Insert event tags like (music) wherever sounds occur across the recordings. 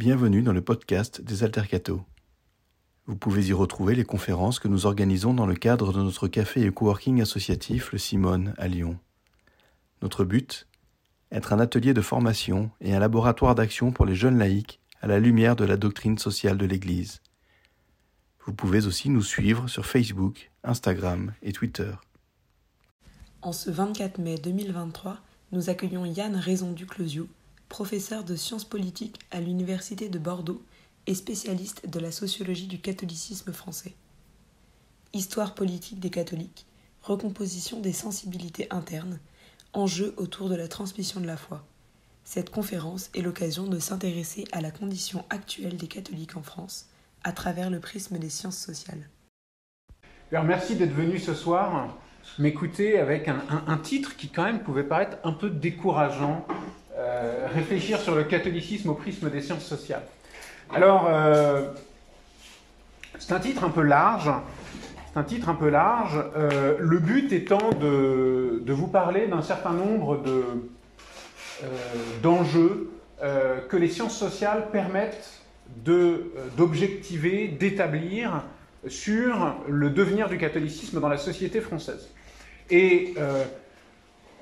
Bienvenue dans le podcast des Altercato. Vous pouvez y retrouver les conférences que nous organisons dans le cadre de notre café et coworking associatif Le Simone à Lyon. Notre but Être un atelier de formation et un laboratoire d'action pour les jeunes laïcs à la lumière de la doctrine sociale de l'Église. Vous pouvez aussi nous suivre sur Facebook, Instagram et Twitter. En ce 24 mai 2023, nous accueillons Yann Raison Duclosiou, professeur de sciences politiques à l'Université de Bordeaux et spécialiste de la sociologie du catholicisme français. Histoire politique des catholiques, recomposition des sensibilités internes, enjeux autour de la transmission de la foi. Cette conférence est l'occasion de s'intéresser à la condition actuelle des catholiques en France à travers le prisme des sciences sociales. Merci d'être venu ce soir m'écouter avec un, titre qui quand même pouvait paraître un peu décourageant, euh, réfléchir sur le catholicisme au prisme des sciences sociales. Alors, euh, c'est un titre un peu large. C'est un titre un peu large. Euh, le but étant de, vous parler d'un certain nombre de, d'enjeux que les sciences sociales permettent d'objectiver, d'établir sur le devenir du catholicisme dans la société française. Et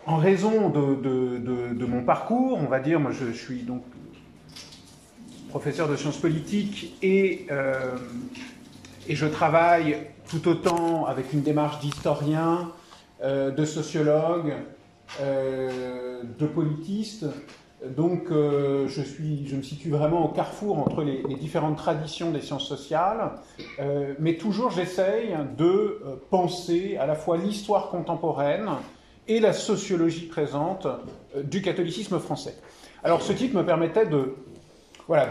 en raison de, mon parcours, on va dire, moi je, suis donc professeur de sciences politiques et, euh, je travaille tout autant avec une démarche d'historien, euh, de sociologue, euh, de politiste, donc je, me situe vraiment au carrefour entre les, les différentes traditions des sciences sociales, mais toujours j'essaye de penser à la fois l'histoire contemporaine et la sociologie présente euh, du catholicisme français. Alors ce titre me permettait de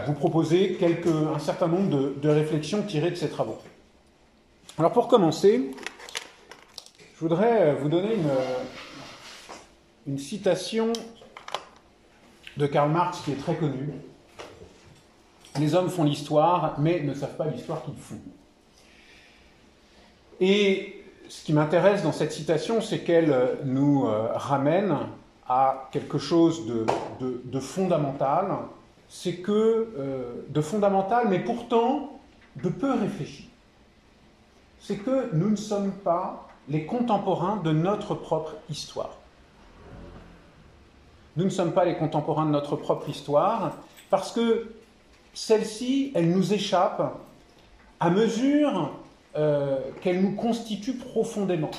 vous proposer quelques, un certain nombre de, réflexions tirées de ces travaux. Alors pour commencer, je voudrais vous donner une, une citation de Karl Marx qui est très connu. Les hommes font l'histoire, mais ne savent pas l'histoire qu'ils font. Et ce qui m'intéresse dans cette citation, c'est qu'elle nous ramène à quelque chose de fondamental, c'est que euh, de fondamental, mais pourtant de peu réfléchi. C'est que nous ne sommes pas les contemporains de notre propre histoire. Nous ne sommes pas les contemporains de notre propre histoire, parce que celle-ci, elle nous échappe à mesure euh, qu'elle nous constitue profondément.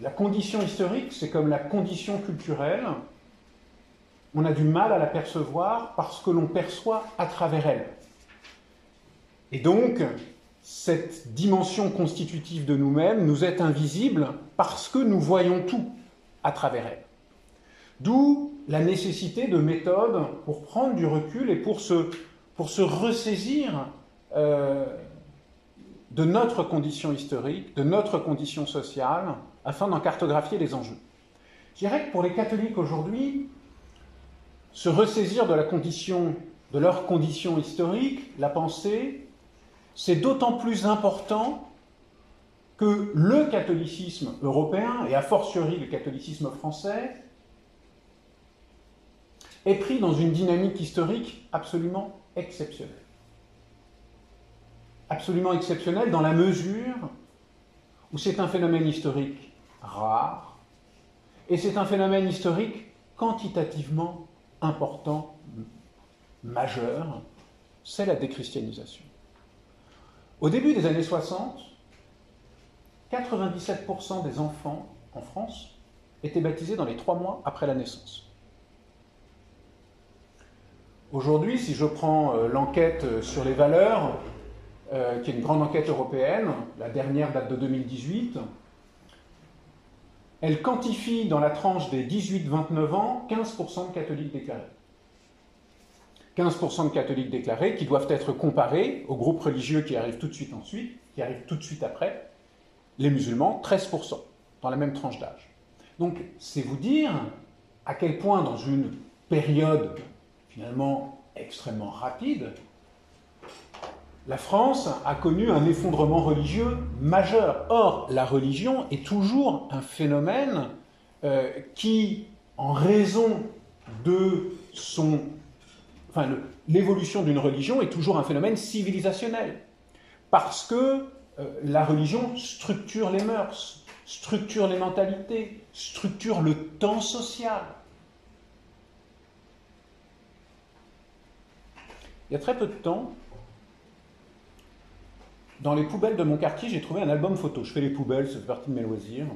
La condition historique, c'est comme la condition culturelle, on a du mal à la percevoir parce que l'on perçoit à travers elle. Et donc, cette dimension constitutive de nous-mêmes nous est invisible parce que nous voyons tout à travers elle. D'où la nécessité de méthodes pour prendre du recul et pour se, pour se ressaisir euh, de notre condition historique, de notre condition sociale, afin d'en cartographier les enjeux. Je dirais que pour les catholiques aujourd'hui, se ressaisir de la condition, de leur condition historique, la pensée, c'est d'autant plus important que le catholicisme européen, et a fortiori le catholicisme français, est pris dans une dynamique historique absolument exceptionnelle. Absolument exceptionnelle dans la mesure où c'est un phénomène historique rare et c'est un phénomène historique quantitativement important, majeur, c'est la déchristianisation. Au début des années 60, 97% des enfants en France étaient baptisés dans les trois mois après la naissance. Aujourd'hui, si je prends euh, l'enquête sur les valeurs, euh, qui est une grande enquête européenne, la dernière date de 2018, elle quantifie dans la tranche des 18-29 ans 15% de catholiques déclarés. 15% de catholiques déclarés qui doivent être comparés aux groupes religieux qui arrivent tout de suite ensuite, qui arrivent tout de suite après, les musulmans, 13% dans la même tranche d'âge. Donc c'est vous dire à quel point dans une période finalement extrêmement rapide, la France a connu un effondrement religieux majeur. Or, la religion est toujours un phénomène euh, qui, en raison de son, enfin, l'évolution d'une religion est toujours un phénomène civilisationnel. Parce que euh, la religion structure les mœurs, structure les mentalités, structure le temps social. Il y a très peu de temps, dans les poubelles de mon quartier, j'ai trouvé un album photo. Je fais les poubelles, ça fait partie de mes loisirs.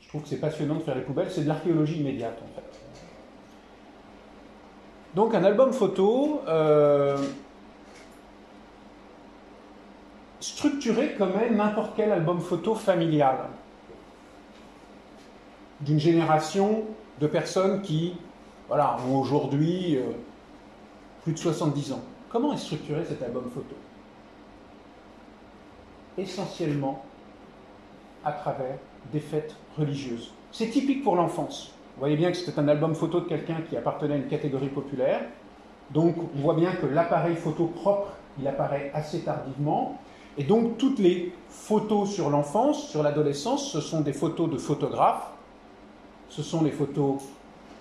Je trouve que c'est passionnant de faire les poubelles, c'est de l'archéologie immédiate en fait. Donc un album photo euh, structuré comme n'importe quel album photo familial d'une génération de personnes qui voilà, ont aujourd'hui euh, plus de 70 ans. Comment est structuré cet album photo? Essentiellement à travers des fêtes religieuses. C'est typique pour l'enfance. Vous voyez bien que c'était un album photo de quelqu'un qui appartenait à une catégorie populaire. Donc on voit bien que l'appareil photo propre, il apparaît assez tardivement. Et donc toutes les photos sur l'enfance, sur l'adolescence, ce sont des photos de photographes. Ce sont les photos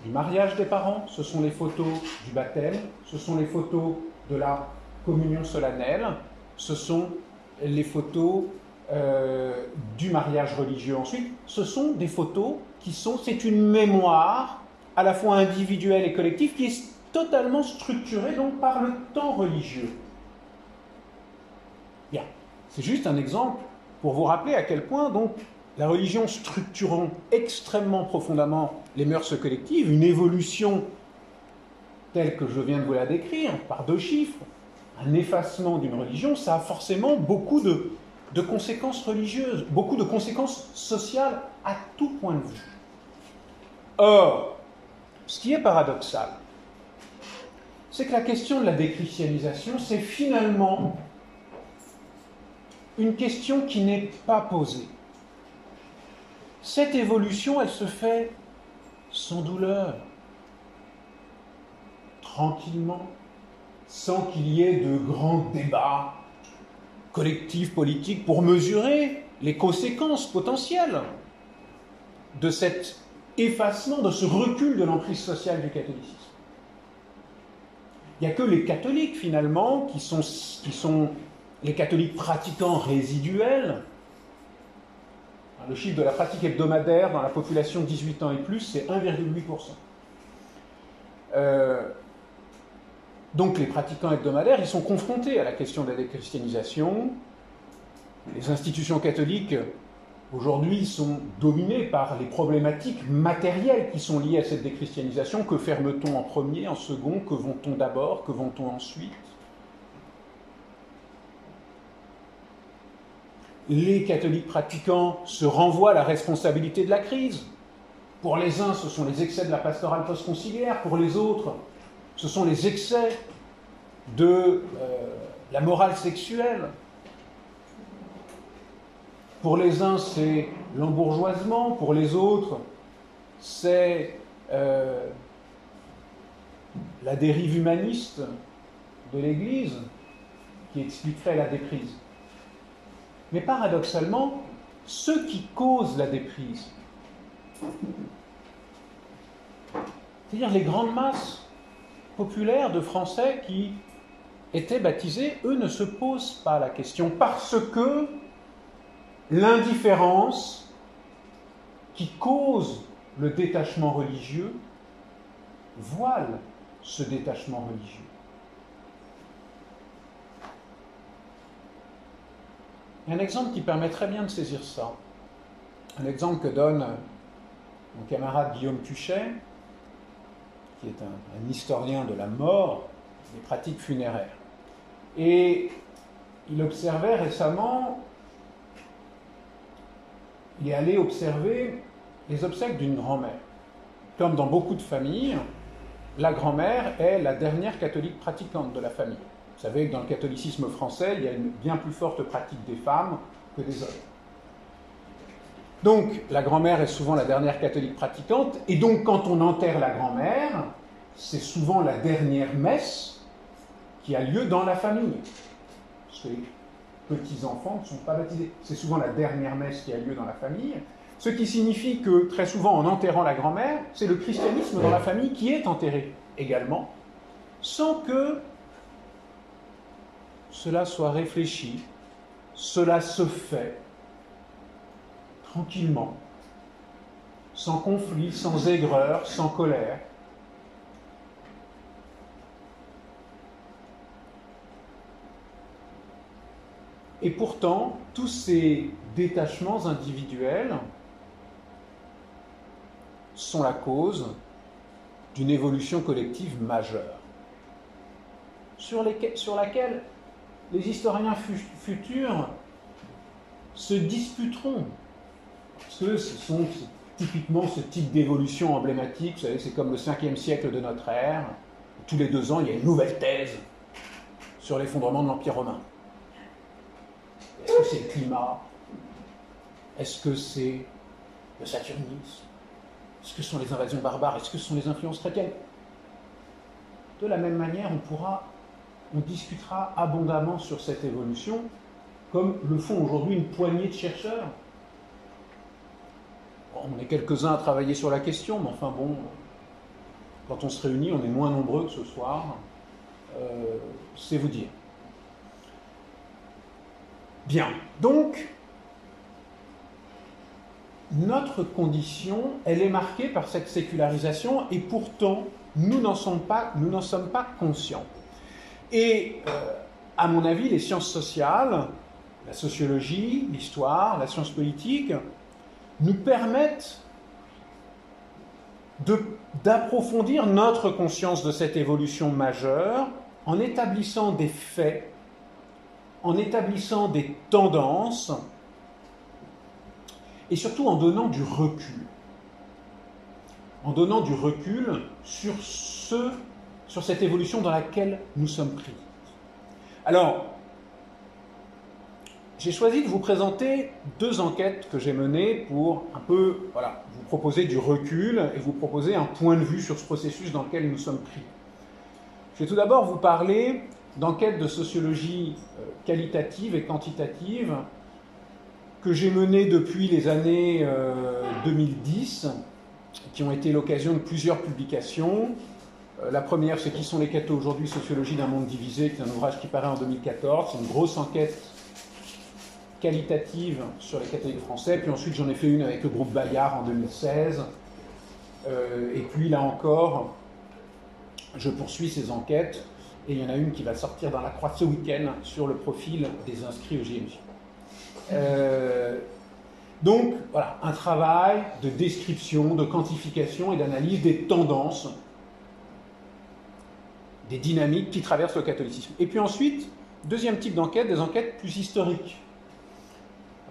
du mariage des parents, ce sont les photos du baptême, ce sont les photos de la communion solennelle, ce sont les photos euh, du mariage religieux ensuite. Ce sont des photos qui sont, c'est une mémoire à la fois individuelle et collective qui est totalement structurée donc par le temps religieux. Bien, c'est juste un exemple pour vous rappeler à quel point donc la religion structurant extrêmement profondément les mœurs collectives, une évolution telle que je viens de vous la décrire, par deux chiffres, un effacement d'une religion, ça a forcément beaucoup de, conséquences religieuses, beaucoup de conséquences sociales à tout point de vue. Or, ce qui est paradoxal, c'est que la question de la déchristianisation, c'est finalement une question qui n'est pas posée. Cette évolution, elle se fait sans douleur, tranquillement, sans qu'il y ait de grands débats collectifs politiques pour mesurer les conséquences potentielles de cet effacement, de ce recul de l'emprise sociale du catholicisme. Il n'y a que les catholiques, finalement, qui sont, les catholiques pratiquants résiduels. Le chiffre de la pratique hebdomadaire dans la population 18 ans et plus, c'est 1,8%. Euh, donc les pratiquants hebdomadaires, ils sont confrontés à la question de la déchristianisation. Les institutions catholiques aujourd'hui sont dominées par les problématiques matérielles qui sont liées à cette déchristianisation. Que ferme-t-on en premier, en second? Que vont-on d'abord? Que vont-on ensuite? Les catholiques pratiquants se renvoient à la responsabilité de la crise. Pour les uns, ce sont les excès de la pastorale post-conciliaire. Pour les autres, ce sont les excès de euh, la morale sexuelle. Pour les uns, c'est l'embourgeoisement, pour les autres, c'est euh, la dérive humaniste de l'Église qui expliquerait la déprise. Mais paradoxalement, ce qui cause la déprise, c'est-à-dire les grandes masses populaires de Français qui étaient baptisés, eux ne se posent pas la question parce que l'indifférence qui cause le détachement religieux voile ce détachement religieux. Un exemple qui permet très bien de saisir ça. Un exemple que donne mon camarade Guillaume Tuchet, qui est un, historien de la mort, des pratiques funéraires. Et il observait récemment, il est allé observer les obsèques d'une grand-mère. Comme dans beaucoup de familles, la grand-mère est la dernière catholique pratiquante de la famille. Vous savez que dans le catholicisme français, il y a une bien plus forte pratique des femmes que des hommes. Donc, la grand-mère est souvent la dernière catholique pratiquante, et donc quand on enterre la grand-mère, c'est souvent la dernière messe qui a lieu dans la famille. Parce que les petits-enfants ne sont pas baptisés. C'est souvent la dernière messe qui a lieu dans la famille. Ce qui signifie que très souvent, en enterrant la grand-mère, c'est le christianisme dans la famille qui est enterré également, sans que cela soit réfléchi, cela se fait tranquillement, sans conflit, sans aigreur, sans colère. Et pourtant, tous ces détachements individuels sont la cause d'une évolution collective majeure, sur, laquelle les historiens futurs se disputeront. Parce que ce sont typiquement ce type d'évolution emblématique, vous savez, c'est comme le 5e siècle de notre ère. Tous les deux ans, il y a une nouvelle thèse sur l'effondrement de l'Empire romain. Est-ce que c'est le climat? Est-ce que c'est le saturnisme? Est-ce que sont les invasions barbares? Est-ce que ce sont les influences chrétiennes? De la même manière, on pourra, on discutera abondamment sur cette évolution, comme le font aujourd'hui une poignée de chercheurs. On est quelques-uns à travailler sur la question, mais enfin bon, quand on se réunit, on est moins nombreux que ce soir. Euh, c'est vous dire. Bien, donc, notre condition, elle est marquée par cette sécularisation et pourtant, nous n'en sommes pas, sommes pas conscients. Et, euh, à mon avis, les sciences sociales, la sociologie, l'histoire, la science politique, nous permettent d'approfondir notre conscience de cette évolution majeure en établissant des faits en établissant des tendances et surtout en donnant du recul. En donnant du recul sur, ce, sur cette évolution dans laquelle nous sommes pris. Alors, j'ai choisi de vous présenter deux enquêtes que j'ai menées pour un peu voilà, vous proposer du recul et vous proposer un point de vue sur ce processus dans lequel nous sommes pris. Je vais tout d'abord vous parler d'enquêtes de sociologie euh, qualitative et quantitative que j'ai menées depuis les années 2010, euh, qui ont été l'occasion de plusieurs publications. Euh, la première, c'est Qui sont les cathos aujourd'hui Sociologie d'un monde divisé, qui est un ouvrage qui paraît en 2014. C'est une grosse enquête qualitative sur les catholiques français. Puis ensuite, j'en ai fait une avec le groupe Bayard en 2016. et puis là encore, je poursuis ces enquêtes et il y en a une qui va sortir dans la croix ce week-end sur le profil des inscrits au JMJ. Euh, donc, voilà, un travail de description, de quantification et d'analyse des tendances, des dynamiques qui traversent le catholicisme. Et puis ensuite, deuxième type d'enquête, des enquêtes plus historiques.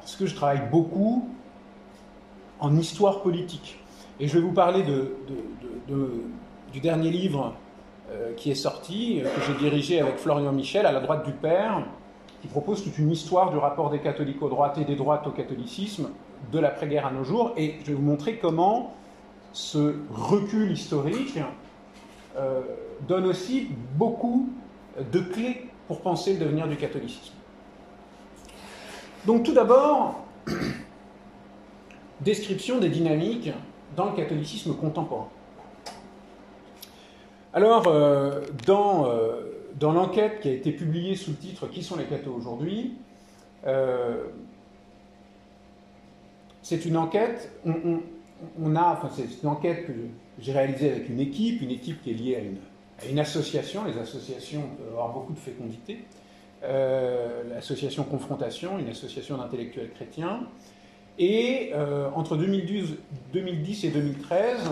Parce que je travaille beaucoup en histoire politique. Et je vais vous parler du dernier livre euh, qui est sorti, euh, que j'ai dirigé avec Florian Michel, à la droite du Père, qui propose toute une histoire du rapport des catholiques aux droites et des droites au catholicisme, de l'après-guerre à nos jours, et je vais vous montrer comment ce recul historique euh, donne aussi beaucoup de clés pour penser le devenir du catholicisme. Donc tout d'abord, (clears throat) description des dynamiques dans le catholicisme contemporain. Alors, euh, dans, euh, dans l'enquête qui a été publiée sous le titre Qui sont les cathos aujourd'hui euh, c'est une enquête, on, a, c'est une enquête que j'ai réalisée avec une équipe, une équipe qui est liée à une, à une association. Les associations peuvent avoir beaucoup de fécondité. L'association Confrontation, une association d'intellectuels chrétiens. Et entre 2012, 2010 et 2013,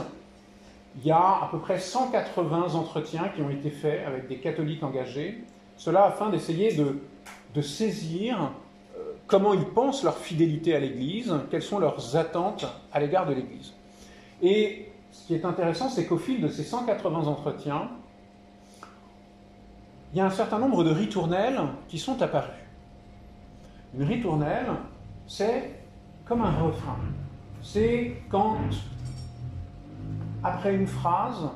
il y a à peu près 180 entretiens qui ont été faits avec des catholiques engagés, cela afin d'essayer de, saisir euh, comment ils pensent leur fidélité à l'Église, quelles sont leurs attentes à l'égard de l'Église. Et ce qui est intéressant, c'est qu'au fil de ces 180 entretiens, il y a un certain nombre de ritournelles qui sont apparus. Une ritournelle, c'est comme un refrain. C'est quand après une phrase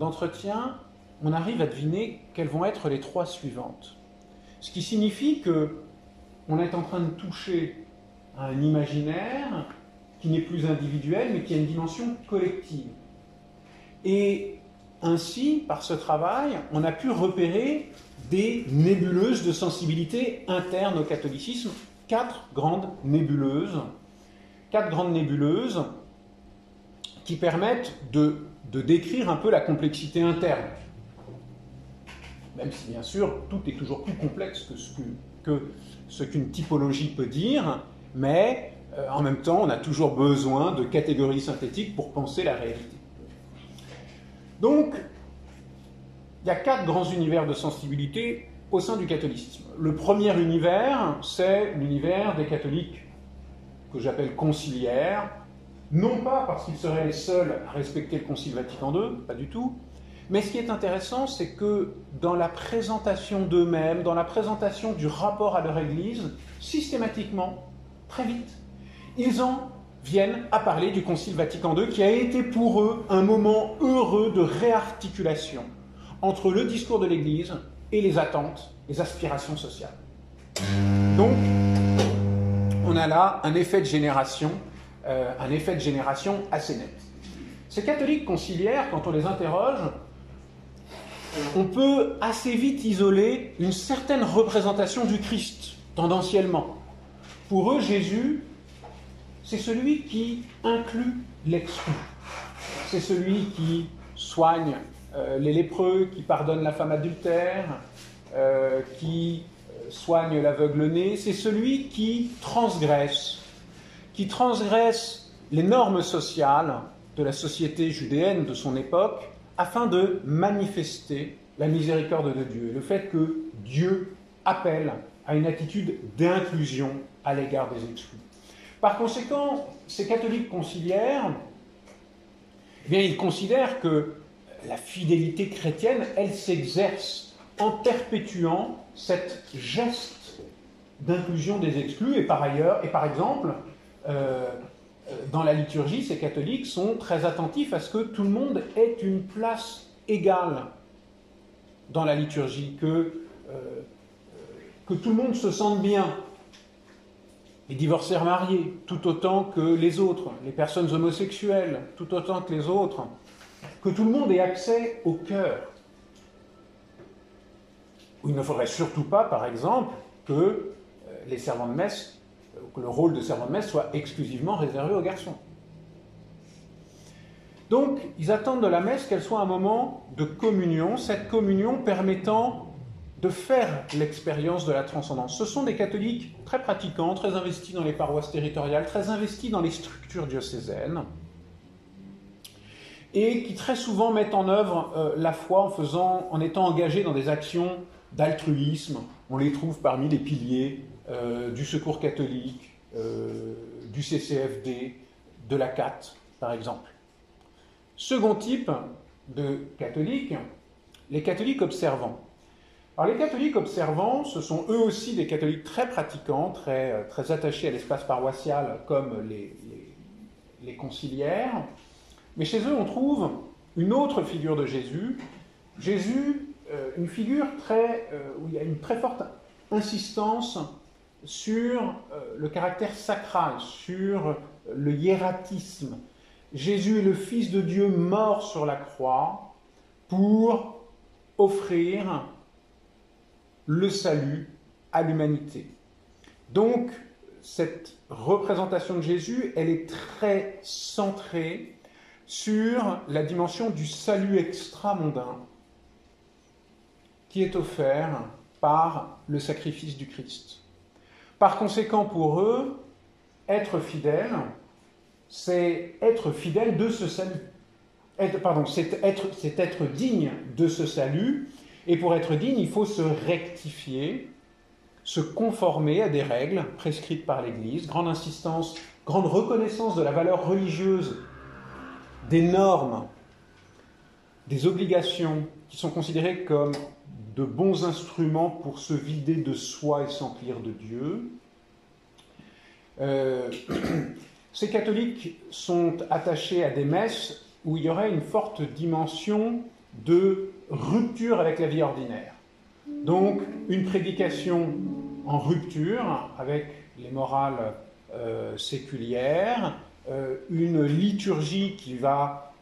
d'entretien, on arrive à deviner quelles vont être les trois suivantes. Ce qui signifie que on est en train de toucher à un imaginaire qui n'est plus individuel, mais qui a une dimension collective. Et ainsi, par ce travail, on a pu repérer des nébuleuses de sensibilité interne au catholicisme, quatre grandes nébuleuses, quatre grandes nébuleuses qui permettent de, décrire un peu la complexité interne. Même si bien sûr tout est toujours plus complexe que ce qu'une typologie peut dire, mais euh, en même temps on a toujours besoin de catégories synthétiques pour penser la réalité. Donc, il y a quatre grands univers de sensibilité au sein du catholicisme. Le premier univers, c'est l'univers des catholiques que j'appelle conciliaires, non pas parce qu'ils seraient les seuls à respecter le Concile Vatican II, pas du tout, mais ce qui est intéressant, c'est que dans la présentation d'eux-mêmes, dans la présentation du rapport à leur Église, systématiquement, très vite, ils en viennent à parler du Concile Vatican II, qui a été pour eux un moment heureux de réarticulation entre le discours de l'Église et les attentes, les aspirations sociales. Donc, on a là un effet de génération, euh, un effet de génération assez net. Ces catholiques conciliaires, quand on les interroge, on peut assez vite isoler une certaine représentation du Christ, tendanciellement. Pour eux, Jésus, c'est celui qui inclut l'exclu. C'est celui qui soigne euh, les lépreux, qui pardonne la femme adultère, euh, qui euh, soigne l'aveugle-né. C'est celui qui transgresse, qui transgresse les normes sociales de la société judéenne de son époque afin de manifester la miséricorde de Dieu, le fait que Dieu appelle à une attitude d'inclusion à l'égard des exclus. Par conséquent, ces catholiques conciliaires, eh bien, ils considèrent que la fidélité chrétienne, elle s'exerce en perpétuant cette geste d'inclusion des exclus. Et par ailleurs, et par exemple, euh, dans la liturgie, ces catholiques sont très attentifs à ce que tout le monde ait une place égale dans la liturgie, que, euh, que tout le monde se sente bien, les divorcés mariés, tout autant que les autres, les personnes homosexuelles, tout autant que les autres, que tout le monde ait accès au cœur. Il ne faudrait surtout pas, par exemple, que euh, les servants de messe, euh, que le rôle de servant de messe soit exclusivement réservé aux garçons. Donc, ils attendent de la messe qu'elle soit un moment de communion, cette communion permettant de faire l'expérience de la transcendance. Ce sont des catholiques très pratiquants, très investis dans les paroisses territoriales, très investis dans les structures diocésaines, et qui très souvent mettent en œuvre euh, la foi en, étant engagés dans des actions d'altruisme. On les trouve parmi les piliers euh, du Secours catholique, euh, du CCFD, de la CAT, par exemple. Second type de catholiques, les catholiques observants. Alors les catholiques observants, ce sont eux aussi des catholiques très pratiquants, très, euh, attachés à l'espace paroissial comme les, les, conciliaires. Mais chez eux, on trouve une autre figure de Jésus. Jésus, euh, une figure euh, où il y a une très forte insistance sur le caractère sacral, sur le hiératisme. Jésus est le Fils de Dieu mort sur la croix pour offrir le salut à l'humanité. Donc, cette représentation de Jésus, elle est très centrée sur la dimension du salut extramondain qui est offert par le sacrifice du Christ. Par conséquent, pour eux, être fidèle, c'est être fidèle de ce salut. pardon, c'est être, être digne de ce salut, et pour être digne, il faut se rectifier, se conformer à des règles prescrites par l'Église, grande insistance, grande reconnaissance de la valeur religieuse des normes, des obligations qui sont considérées comme de bons instruments pour se vider de soi et s'emplir de Dieu. Euh, (clears throat) ces catholiques sont attachés à des messes où il y aurait une forte dimension de rupture avec la vie ordinaire. Donc une prédication en rupture avec les morales euh, séculières, euh, une liturgie qui va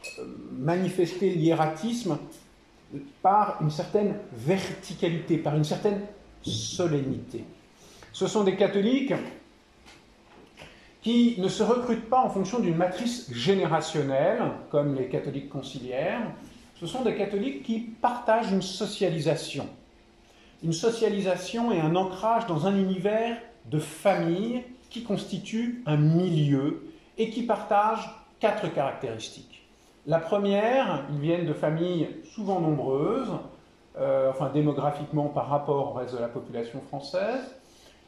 manifester l'hiératisme par une certaine verticalité, par une certaine solennité. Ce sont des catholiques qui ne se recrutent pas en fonction d'une matrice générationnelle, comme les catholiques conciliaires. Ce sont des catholiques qui partagent une socialisation. Une socialisation et un ancrage dans un univers de famille qui constitue un milieu et qui partagent quatre caractéristiques. La première, ils viennent de familles souvent nombreuses, euh, enfin démographiquement par rapport au reste de la population française,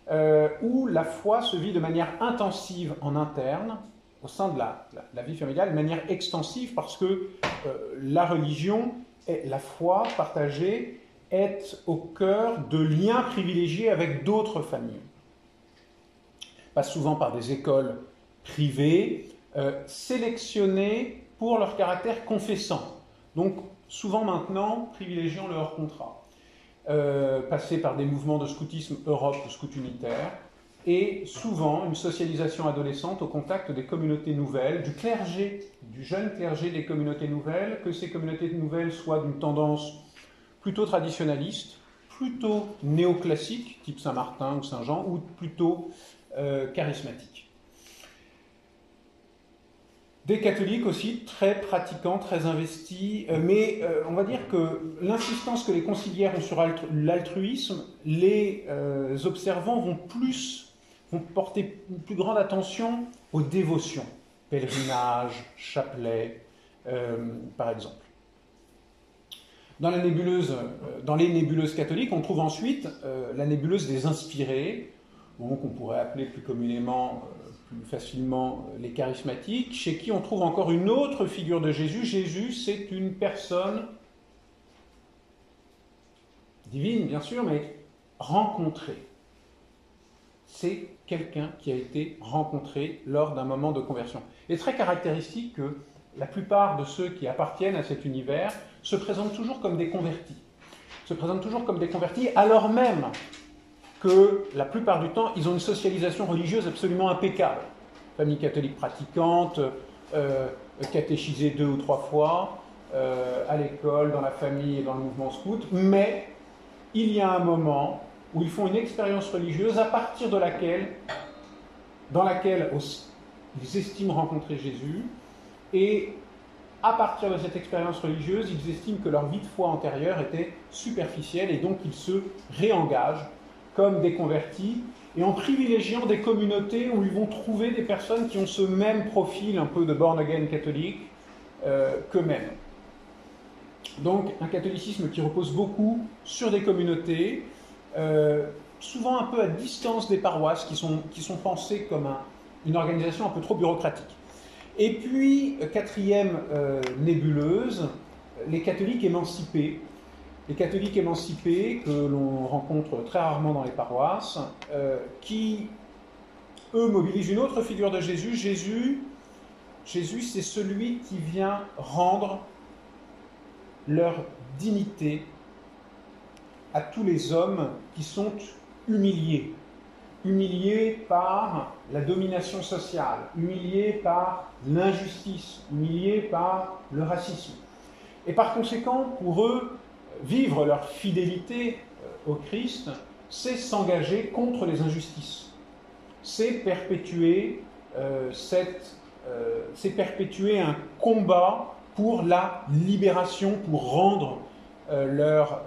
euh, où la foi se vit de manière intensive en interne, au sein de la, vie familiale, de manière extensive, parce que euh, la religion, et la foi partagée, est au cœur de liens privilégiés avec d'autres familles. Pas souvent par des écoles privées, sélectionnées pour leur caractère confessant. Donc souvent maintenant privilégiant le hors-contrat. Euh, par des mouvements de scoutisme Europe ou scout unitaire, et souvent une socialisation adolescente au contact des communautés nouvelles, du clergé, du jeune clergé des communautés nouvelles, que ces communautés nouvelles soient d'une tendance plutôt traditionnaliste, plutôt néoclassique, type Saint-Martin ou Saint-Jean, ou plutôt euh, charismatique. Des catholiques aussi, très pratiquants, très investis, euh, mais euh, on va dire que l'insistance que les conciliaires ont sur l'altruisme, les observants vont plus, porter une plus grande attention aux dévotions, pèlerinage, chapelet, par exemple. Nébuleuse, dans les nébuleuses catholiques, on trouve ensuite la nébuleuse des inspirés, qu'on pourrait appeler plus communément facilement les charismatiques, chez qui on trouve encore une autre figure de Jésus. Jésus, c'est une personne divine, bien sûr, mais rencontrée. C'est quelqu'un qui a été rencontré lors d'un moment de conversion. Est très caractéristique que la plupart de ceux qui appartiennent à cet univers se présentent toujours comme des convertis. Se présentent toujours comme des convertis, alors même que la plupart du temps, ils ont une socialisation religieuse absolument impeccable. Famille catholique pratiquante, euh, catéchisée deux ou trois fois, euh, à l'école, dans la famille et dans le mouvement scout, mais il y a un moment où ils font une expérience religieuse à partir de laquelle, dans laquelle ils estiment rencontrer Jésus, et à partir de cette expérience religieuse, ils estiment que leur vie de foi antérieure était superficielle et donc ils se réengagent comme des convertis, et en privilégiant des communautés où ils vont trouver des personnes qui ont ce même profil un peu de born-again catholique euh, qu'eux-mêmes. Donc un catholicisme qui repose beaucoup sur des communautés, euh, souvent un peu à distance des paroisses, qui sont, qui sont pensées comme une organisation un peu trop bureaucratique. Et puis, quatrième euh, nébuleuse, les catholiques émancipés, les catholiques émancipés que l'on rencontre très rarement dans les paroisses, euh, qui, eux, mobilisent une autre figure de Jésus. Jésus, Jésus c'est celui qui vient rendre leur dignité à tous les hommes qui sont humiliés. Humiliés par la domination sociale, humiliés par l'injustice, humiliés par le racisme. Et par conséquent, pour eux, vivre leur fidélité euh, au Christ, c'est s'engager contre les injustices. C'est perpétuer, euh, euh, c'est perpétuer un combat pour la libération, pour rendre leur,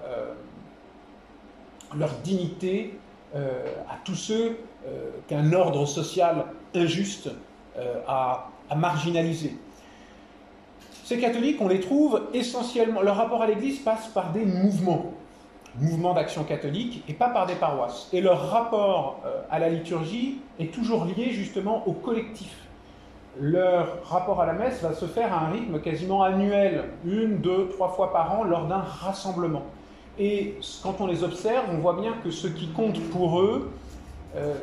leur dignité à tous ceux qu'un ordre social injuste a, a marginalisé. Ces catholiques, on les trouve essentiellement, leur rapport à l'Église passe par des mouvements, mouvements d'action catholique, et pas par des paroisses. Et leur rapport euh, à la liturgie est toujours lié justement au collectif. Leur rapport à la messe va se faire à un rythme quasiment annuel, une, deux, trois fois par an, lors d'un rassemblement. Et quand on les observe, on voit bien que ce qui compte pour eux, euh,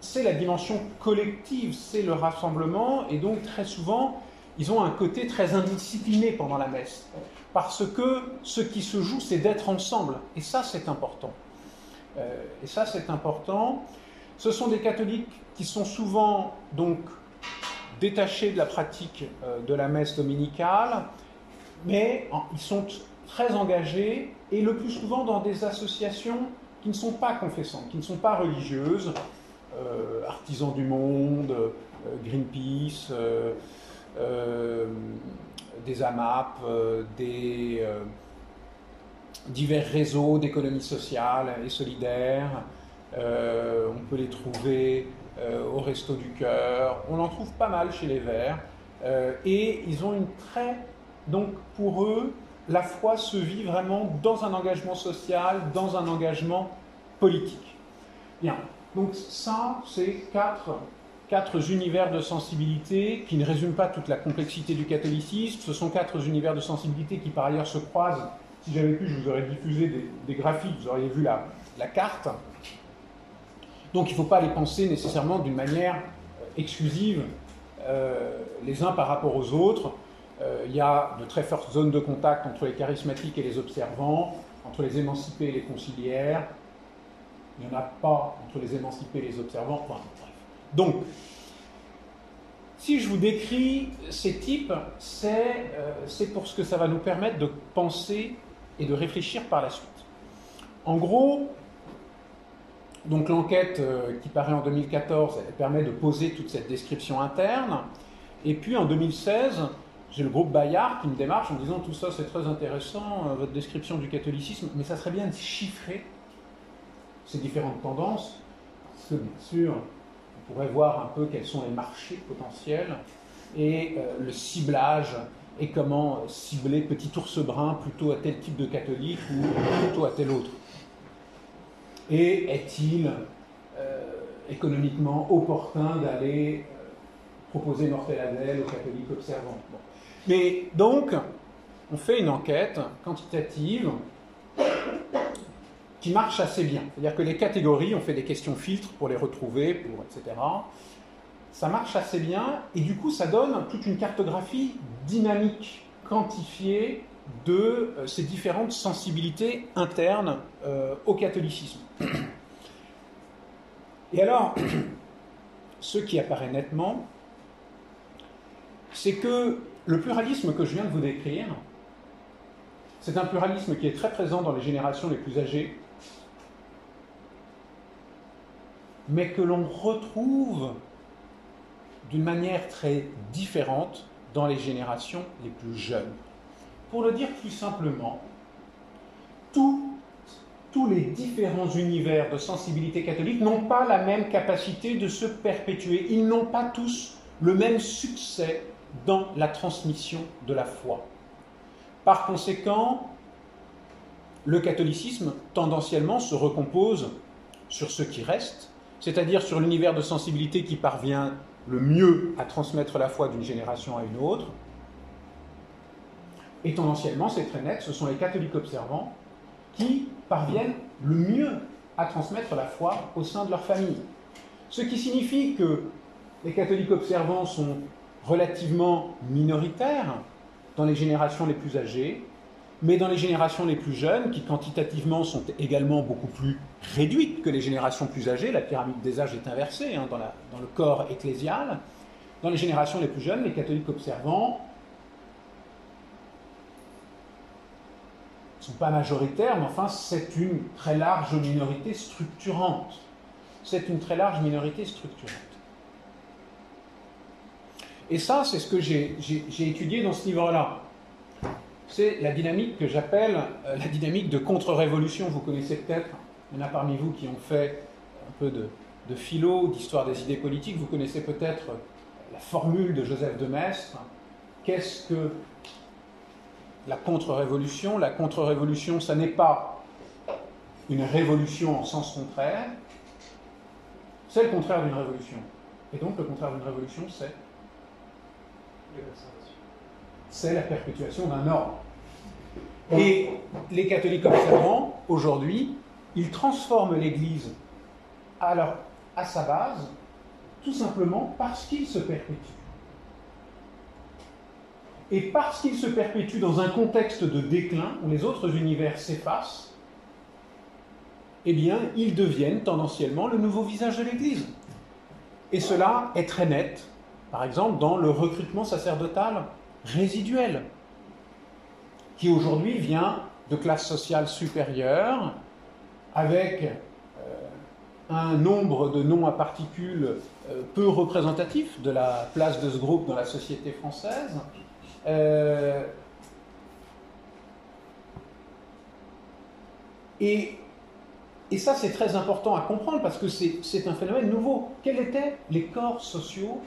c'est la dimension collective, c'est le rassemblement, et donc très souvent, ils ont un côté très indiscipliné pendant la messe. Parce que ce qui se joue, c'est d'être ensemble. Et ça, c'est important. Euh, et ça, c'est important. Ce sont des catholiques qui sont souvent donc détachés de la pratique de la messe dominicale, mais ils sont très engagés et le plus souvent dans des associations qui ne sont pas confessantes, qui ne sont pas religieuses, artisans du monde, Greenpeace, des AMAP, des divers réseaux d'économie sociale et solidaire. Euh, on peut les trouver euh, au Resto du Cœur. On en trouve pas mal chez les Verts. Euh, et ils ont une très. Donc pour eux, la foi se vit vraiment dans un engagement social, dans un engagement politique. Bien. Donc ça, c'est quatre, quatre univers de sensibilité qui ne résument pas toute la complexité du catholicisme. Ce sont quatre univers de sensibilité qui par ailleurs se croisent si j'avais pu, je vous aurais diffusé des, graphiques, vous auriez vu la, carte. Donc il ne faut pas les penser nécessairement d'une manière exclusive euh, les uns par rapport aux autres. Euh, il y a de très fortes zones de contact entre les charismatiques et les observants, entre les émancipés et les conciliaires. Il n'y en a pas entre les émancipés et les observants. Donc, si je vous décris ces types, c'est pour ce que ça va nous permettre de penser et de réfléchir par la suite. En gros, donc l'enquête euh, qui paraît en 2014, elle permet de poser toute cette description interne. Et puis en 2016, j'ai le groupe Bayard qui me démarche en disant tout ça c'est très intéressant, euh, votre description du catholicisme, mais ça serait bien de chiffrer ces différentes tendances, parce que bien sûr, on pourrait voir un peu quels sont les marchés potentiels et euh, le ciblage et comment cibler petit ours brun plutôt à tel type de catholique ou plutôt à tel autre. Et est-il euh, économiquement opportun d'aller euh, proposer Mortel Adèle aux catholiques observants? Mais donc, on fait une enquête quantitative qui marche assez bien. C'est-à-dire que les catégories, on fait des questions filtres pour les retrouver, pour, etc ça marche assez bien et du coup ça donne toute une cartographie dynamique, quantifiée de euh, ces différentes sensibilités internes euh, au catholicisme. Et alors, (coughs) ce qui apparaît nettement, c'est que le pluralisme que je viens de vous décrire, c'est un pluralisme qui est très présent dans les générations les plus âgées, mais que l'on retrouve d'une manière très différente dans les générations les plus jeunes. Pour le dire plus simplement, tous les différents univers de sensibilité catholique n'ont pas la même capacité de se perpétuer. Ils n'ont pas tous le même succès dans la transmission de la foi. Par conséquent, le catholicisme tendanciellement se recompose sur ce qui reste, c'est-à-dire sur l'univers de sensibilité qui parvient le mieux à transmettre la foi d'une génération à une autre. Et tendanciellement, c'est très net, ce sont les catholiques observants qui parviennent le mieux à transmettre la foi au sein de leur famille. Ce qui signifie que les catholiques observants sont relativement minoritaires dans les générations les plus âgées, mais dans les générations les plus jeunes, qui quantitativement sont également beaucoup plus réduites que les générations plus âgées, la pyramide des âges est inversée hein, dans, le corps ecclésial, dans les générations les plus jeunes, les catholiques observants ne sont pas majoritaires, mais enfin c'est une très large minorité structurante. C'est une très large minorité structurante. Et ça, c'est ce que j'ai étudié dans ce livre-là c'est la dynamique que j'appelle euh, la dynamique de contre-révolution. Vous connaissez peut-être, il y en a parmi vous qui ont fait un peu de, philo, d'histoire des idées politiques, vous connaissez peut-être la formule de Joseph de Maistre. Qu'est-ce que la contre-révolution? La contre-révolution, ça n'est pas une révolution en sens contraire, c'est le contraire d'une révolution. Et donc le contraire d'une révolution, c'est c'est la perpétuation d'un ordre. Et les catholiques observants, aujourd'hui, ils transforment l'Église à, à sa base, tout simplement parce qu'il se perpétue. Et parce qu'il se perpétue dans un contexte de déclin où les autres univers s'effacent, eh bien, ils deviennent tendanciellement le nouveau visage de l'Église. Et cela est très net par exemple dans le recrutement sacerdotal résiduel, qui aujourd'hui vient de classe sociale supérieure, avec euh, un nombre de noms à particules euh, peu représentatif de la place de ce groupe dans la société française. Euh, et, et, ça, c'est très important à comprendre parce que c'est un phénomène nouveau. Quels étaient les corps sociaux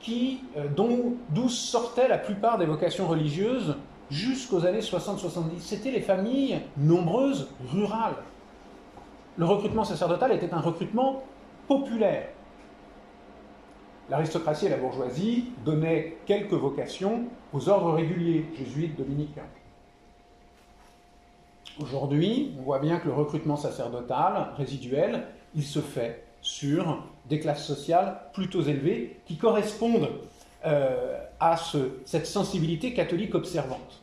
qui, d'où sortaient la plupart des vocations religieuses jusqu'aux années 60-70 C'était les familles nombreuses rurales. Le recrutement sacerdotal était un recrutement populaire. L'aristocratie et la bourgeoisie donnaient quelques vocations aux ordres réguliers, jésuites, dominicains. Aujourd'hui, on voit bien que le recrutement sacerdotal résiduel, il se fait sur des classes sociales plutôt élevées qui correspondent euh, à cette sensibilité catholique observante.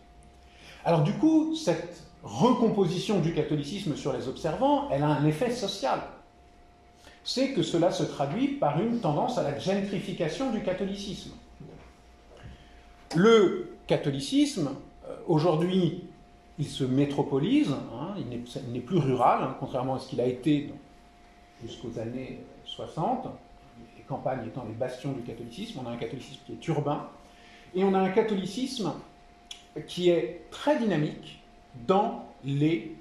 Alors du coup, cette recomposition du catholicisme sur les observants, elle a un effet social. C'est que cela se traduit par une tendance à la gentrification du catholicisme. Le catholicisme, euh, aujourd'hui, il se métropolise, hein, il n'est plus rural, hein, contrairement à ce qu'il a été jusqu'aux années 60, les campagnes étant les bastions du catholicisme. On a un catholicisme qui est urbain, et on a un catholicisme qui est très dynamique dans les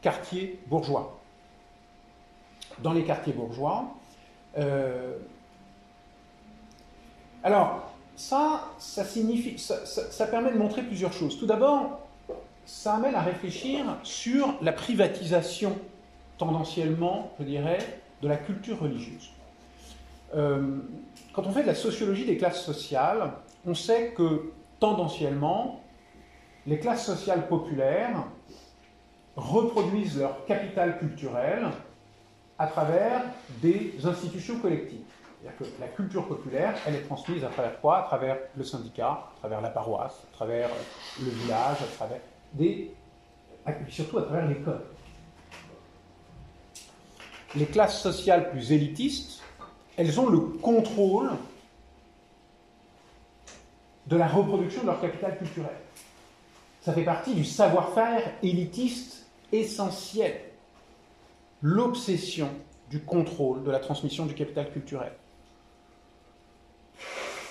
quartiers bourgeois. Dans les quartiers bourgeois. Euh, alors, ça, ça, signifie, ça, permet de montrer plusieurs choses. Tout d'abord, ça amène à réfléchir sur la privatisation, tendanciellement, je dirais, de la culture religieuse. Euh, quand on fait de la sociologie des classes sociales, on sait que tendanciellement, les classes sociales populaires reproduisent leur capital culturel à travers des institutions collectives. C'est-à-dire que la culture populaire, elle est transmise à travers quoi? À travers le syndicat, à travers la paroisse, à travers le village, à travers des. surtout à travers l'école. Les classes sociales plus élitistes, elles ont le contrôle de la reproduction de leur capital culturel. Ça fait partie du savoir-faire élitiste essentiel. L'obsession du contrôle de la transmission du capital culturel.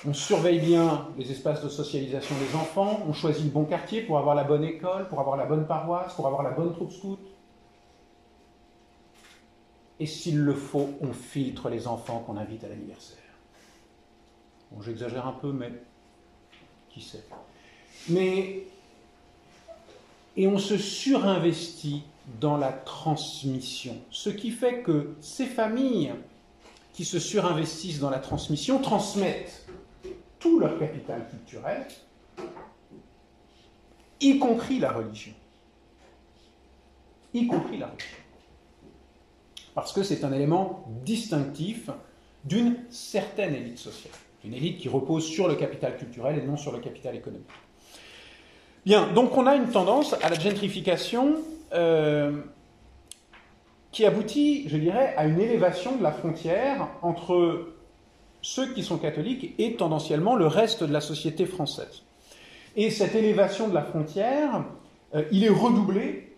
On surveille bien les espaces de socialisation des enfants, on choisit le bon quartier pour avoir la bonne école, pour avoir la bonne paroisse, pour avoir la bonne troupe scout. Et s'il le faut, on filtre les enfants qu'on invite à l'anniversaire. Bon, j'exagère un peu, mais qui sait. Mais et on se surinvestit dans la transmission. Ce qui fait que ces familles qui se surinvestissent dans la transmission transmettent tout leur capital culturel, y compris la religion. Y compris la religion. Parce que c'est un élément distinctif d'une certaine élite sociale. Une élite qui repose sur le capital culturel et non sur le capital économique. Bien, donc on a une tendance à la gentrification euh, qui aboutit, je dirais, à une élévation de la frontière entre ceux qui sont catholiques et tendanciellement le reste de la société française. Et cette élévation de la frontière, euh, il est redoublé,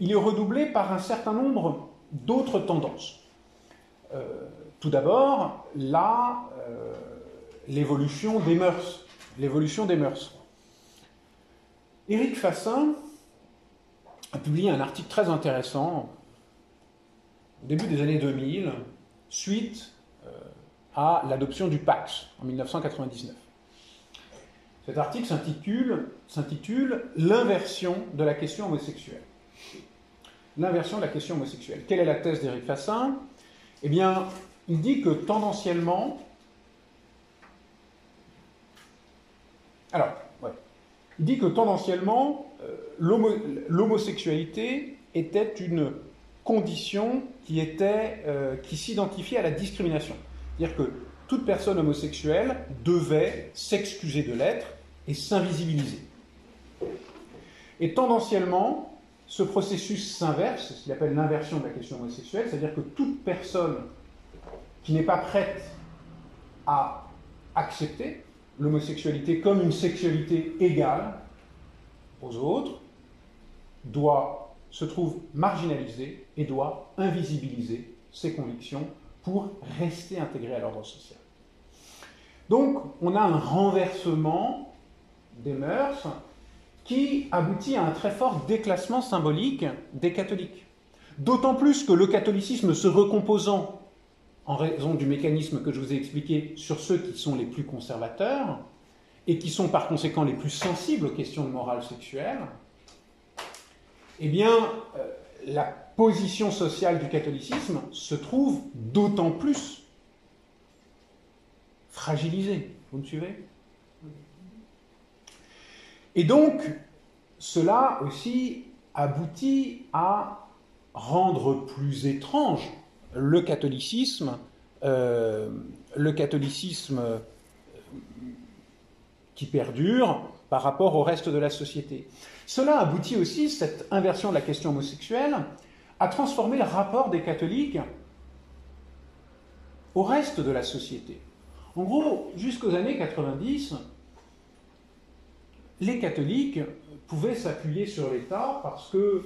il est redoublé par un certain nombre d'autres tendances. Euh, tout d'abord, là, l'évolution des mœurs, l'évolution. Éric Fassin a publié un article très intéressant au début des années 2000, suite euh, à l'adoption du Pax en 1999. Cet article s'intitule L'inversion de la question homosexuelle. L'inversion de la question homosexuelle. Quelle est la thèse d'Éric Fassin? Eh bien, il dit que tendanciellement. Alors, il dit que tendanciellement, euh, l'homosexualité était une condition qui, était, euh, qui s'identifiait à la discrimination. C'est-à-dire que toute personne homosexuelle devait s'excuser de l'être et s'invisibiliser. Et tendanciellement, ce processus s'inverse, c'est ce qu'il appelle l'inversion de la question homosexuelle, c'est-à-dire que toute personne qui n'est pas prête à accepter l'homosexualité comme une sexualité égale aux autres, doit, se trouve marginalisé et doit invisibiliser ses convictions pour rester intégré à l'ordre social. Donc, on a un renversement des mœurs aboutit à un très fort déclassement symbolique des catholiques. D'autant plus que le catholicisme se recomposant en raison du mécanisme que je vous ai expliqué sur ceux qui sont les plus conservateurs et qui sont par conséquent les plus sensibles aux questions de morale sexuelle, eh bien, euh, la position sociale du catholicisme se trouve d'autant plus fragilisée. Vous me suivez? Et donc, cela aussi aboutit à rendre plus étrange le catholicisme, euh, le catholicisme euh, qui perdure par rapport au reste de la société. Cela aboutit aussi, cette inversion de la question homosexuelle, à transformer le rapport des catholiques au reste de la société. En gros, jusqu'aux années 90, les catholiques pouvaient s'appuyer sur l'État parce que euh,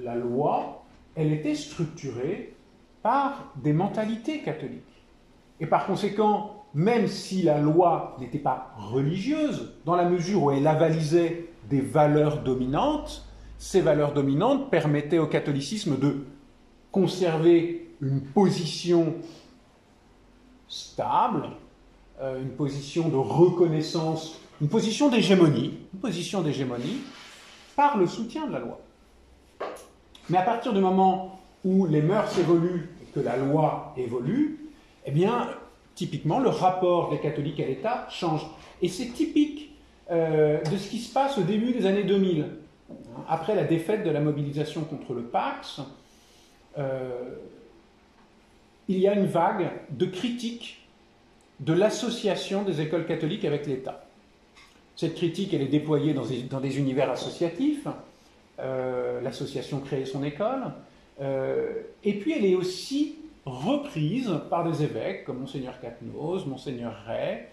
la loi, elle était structurée par des mentalités catholiques. Et par conséquent, même si la loi n'était pas religieuse, dans la mesure où elle avalisait des valeurs dominantes, ces valeurs dominantes permettaient au catholicisme de conserver une position stable, euh, une position de reconnaissance, une position d'hégémonie, une position d'hégémonie par le soutien de la loi. Mais à partir du moment où les mœurs évoluent et que la loi évolue, eh bien, typiquement, le rapport des catholiques à l'État change. Et c'est typique euh, de ce qui se passe au début des années 2000. Après la défaite de la mobilisation contre le Pax, euh, il y a une vague de critiques de l'association des écoles catholiques avec l'État. Cette critique, elle est déployée dans des, univers associatifs. Euh, l'association crée son école. et puis, elle est aussi reprise par des évêques comme Monseigneur Catnos, Monseigneur Ray,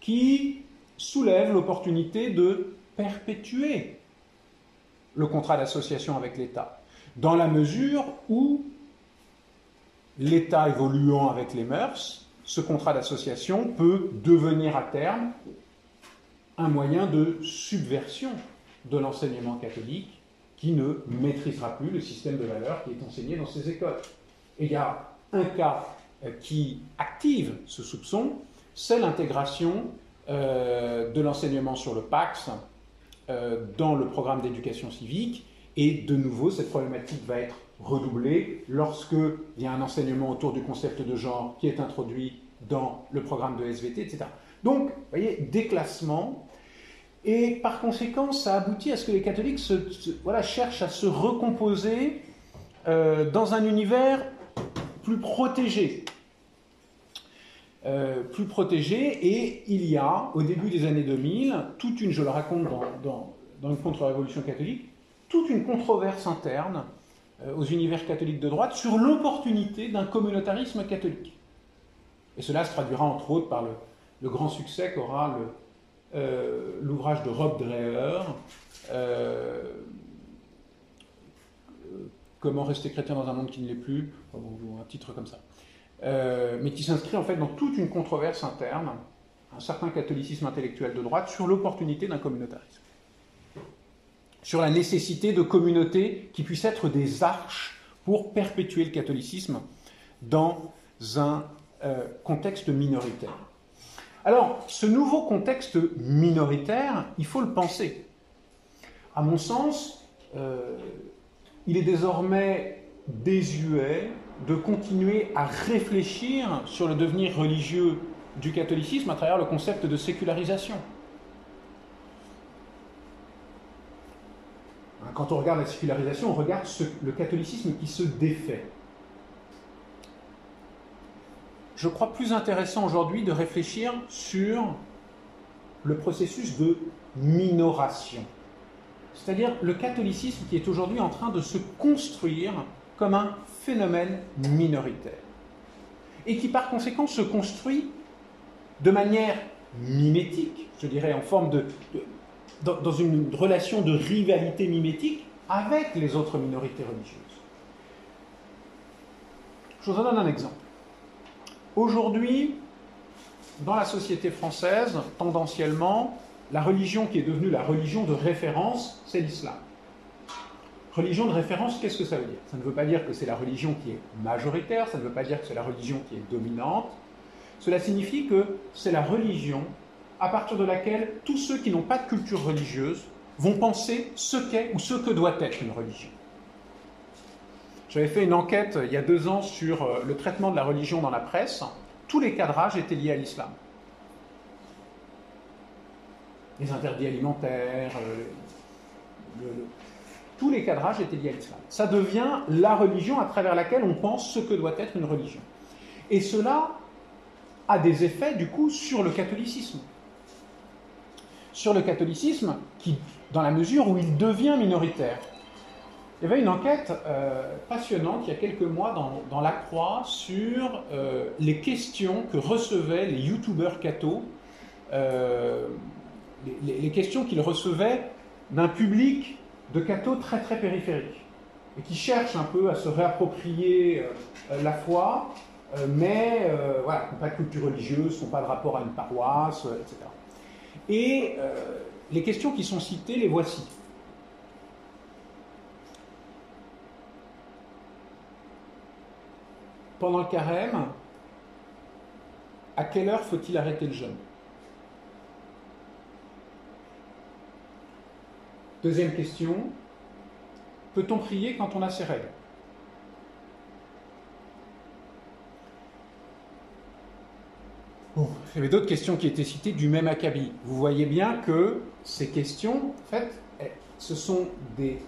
qui soulève l'opportunité de perpétuer le contrat d'association avec l'État, dans la mesure où l'État évoluant avec les mœurs, ce contrat d'association peut devenir à terme un moyen de subversion de l'enseignement catholique qui ne maîtrisera plus le système de valeurs qui est enseigné dans ces écoles. Et il y a un cas euh, qui active ce soupçon, c'est l'intégration euh, de l'enseignement sur le Pax euh, dans le programme d'éducation civique. Et de nouveau, cette problématique va être redoublée lorsque il y a un enseignement autour du concept de genre qui est introduit dans le programme de SVT, etc. Donc, vous voyez, déclassement. Et par conséquent, ça aboutit à ce que les catholiques voilà, cherchent à se recomposer euh, dans un univers plus protégé. Euh, plus protégé. Et il y a, au début des années 2000, toute une, je le raconte dans, dans, une contre-révolution catholique, toute une controverse interne euh, aux univers catholiques de droite sur l'opportunité d'un communautarisme catholique. Et cela se traduira entre autres par le, grand succès qu'aura euh, l'ouvrage de Rob Dreher, Comment rester chrétien dans un monde qui ne l'est plus, un titre comme ça. Euh, mais qui s'inscrit en fait dans toute une controverse interne, un certain catholicisme intellectuel de droite, sur l'opportunité d'un communautarisme. Sur la nécessité de communautés qui puissent être des arches pour perpétuer le catholicisme dans un euh, contexte minoritaire. Alors, ce nouveau contexte minoritaire, il faut le penser. À mon sens, euh, il est désormais désuet de continuer à réfléchir sur le devenir religieux du catholicisme à travers le concept de sécularisation. Hein, quand on regarde la sécularisation, on regarde le catholicisme qui se défait. Je crois plus intéressant aujourd'hui de réfléchir sur le processus de minoration. C'est-à-dire le catholicisme qui est aujourd'hui en train de se construire comme un phénomène minoritaire et qui par conséquent se construit de manière mimétique, je dirais en forme de, dans, une relation de rivalité mimétique avec les autres minorités religieuses. Je vous en donne un exemple. Aujourd'hui, dans la société française, tendanciellement, la religion qui est devenue la religion de référence, c'est l'islam. Religion de référence, qu'est-ce que ça veut dire? Ça ne veut pas dire que c'est la religion qui est majoritaire, ça ne veut pas dire que c'est la religion qui est dominante. Cela signifie que c'est la religion à partir de laquelle tous ceux qui n'ont pas de culture religieuse vont penser ce qu'est ou ce que doit être une religion. J'avais fait une enquête euh, il y a deux ans sur euh, le traitement de la religion dans la presse. Tous les cadrages étaient liés à l'islam. Les interdits alimentaires, euh, tous les cadrages étaient liés à l'islam. Ça devient la religion à travers laquelle on pense ce que doit être une religion. Et cela a des effets, du coup, sur le catholicisme. Sur le catholicisme, qui, dans la mesure où il devient minoritaire. Il y avait une enquête euh, passionnante il y a quelques mois dans, La Croix sur euh, les questions que recevaient les youtubeurs cathos, euh, les, questions qu'ils recevaient d'un public de cathos très très périphérique et qui cherchent un peu à se réapproprier la foi mais voilà, n'ont pas de culture religieuse, n'ont pas de rapport à une paroisse, etc. Et les questions qui sont citées, les voici. Pendant le carême, à quelle heure faut-il arrêter le jeûne? Deuxième question, peut-on prier quand on a ses règles? Il y avait d'autres questions qui étaient citées du même acabit. Vous voyez bien que ces questions, en fait, ce sont des,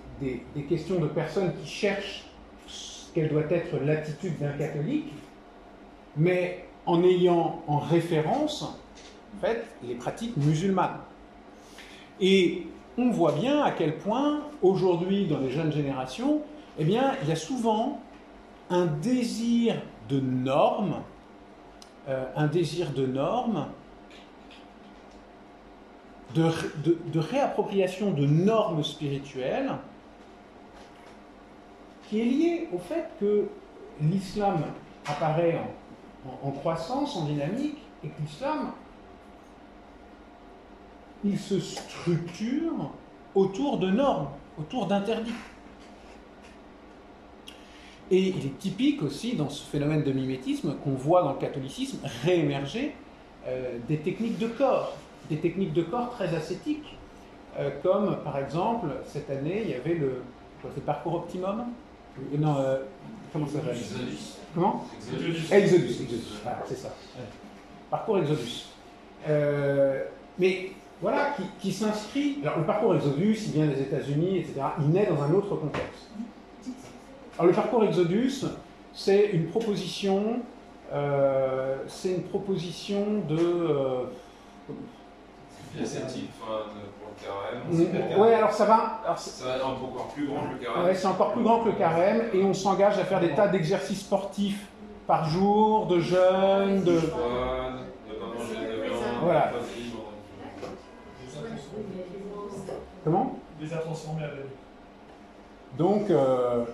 questions de personnes qui cherchent qu'elle doit être l'attitude d'un catholique, mais en ayant en référence, en fait, les pratiques musulmanes. Et on voit bien à quel point, aujourd'hui, dans les jeunes générations, eh il y a souvent un désir de normes euh, un désir de normes, de, réappropriation de normes spirituelles, qui est lié au fait que l'islam apparaît en, croissance, en dynamique, et que l'islam, il se structure autour de normes, autour d'interdits. Et il est typique aussi dans ce phénomène de mimétisme qu'on voit dans le catholicisme réémerger euh, des techniques de corps, des techniques de corps très ascétiques, euh, comme par exemple cette année il y avait le, parcours optimum. Euh, non, comment ça s'appelle Comment Exodus. Exodus, c'est ça. Parcours Exodus. mais voilà, qui, qui s'inscrit. Alors le parcours Exodus, il vient des États-Unis, etc. Il naît dans un autre contexte. Alors le parcours Exodus, c'est une proposition, euh, c'est une proposition de. Euh, c'est pour carême. Oui, alors ça va. ça va être encore plus grand que le carême. Ouais, c'est encore plus grand que le carême et on s'engage à faire des tas d'exercices sportifs par jour, de jeûne, de. Voilà. Comment? Des transformés à la Donc, euh,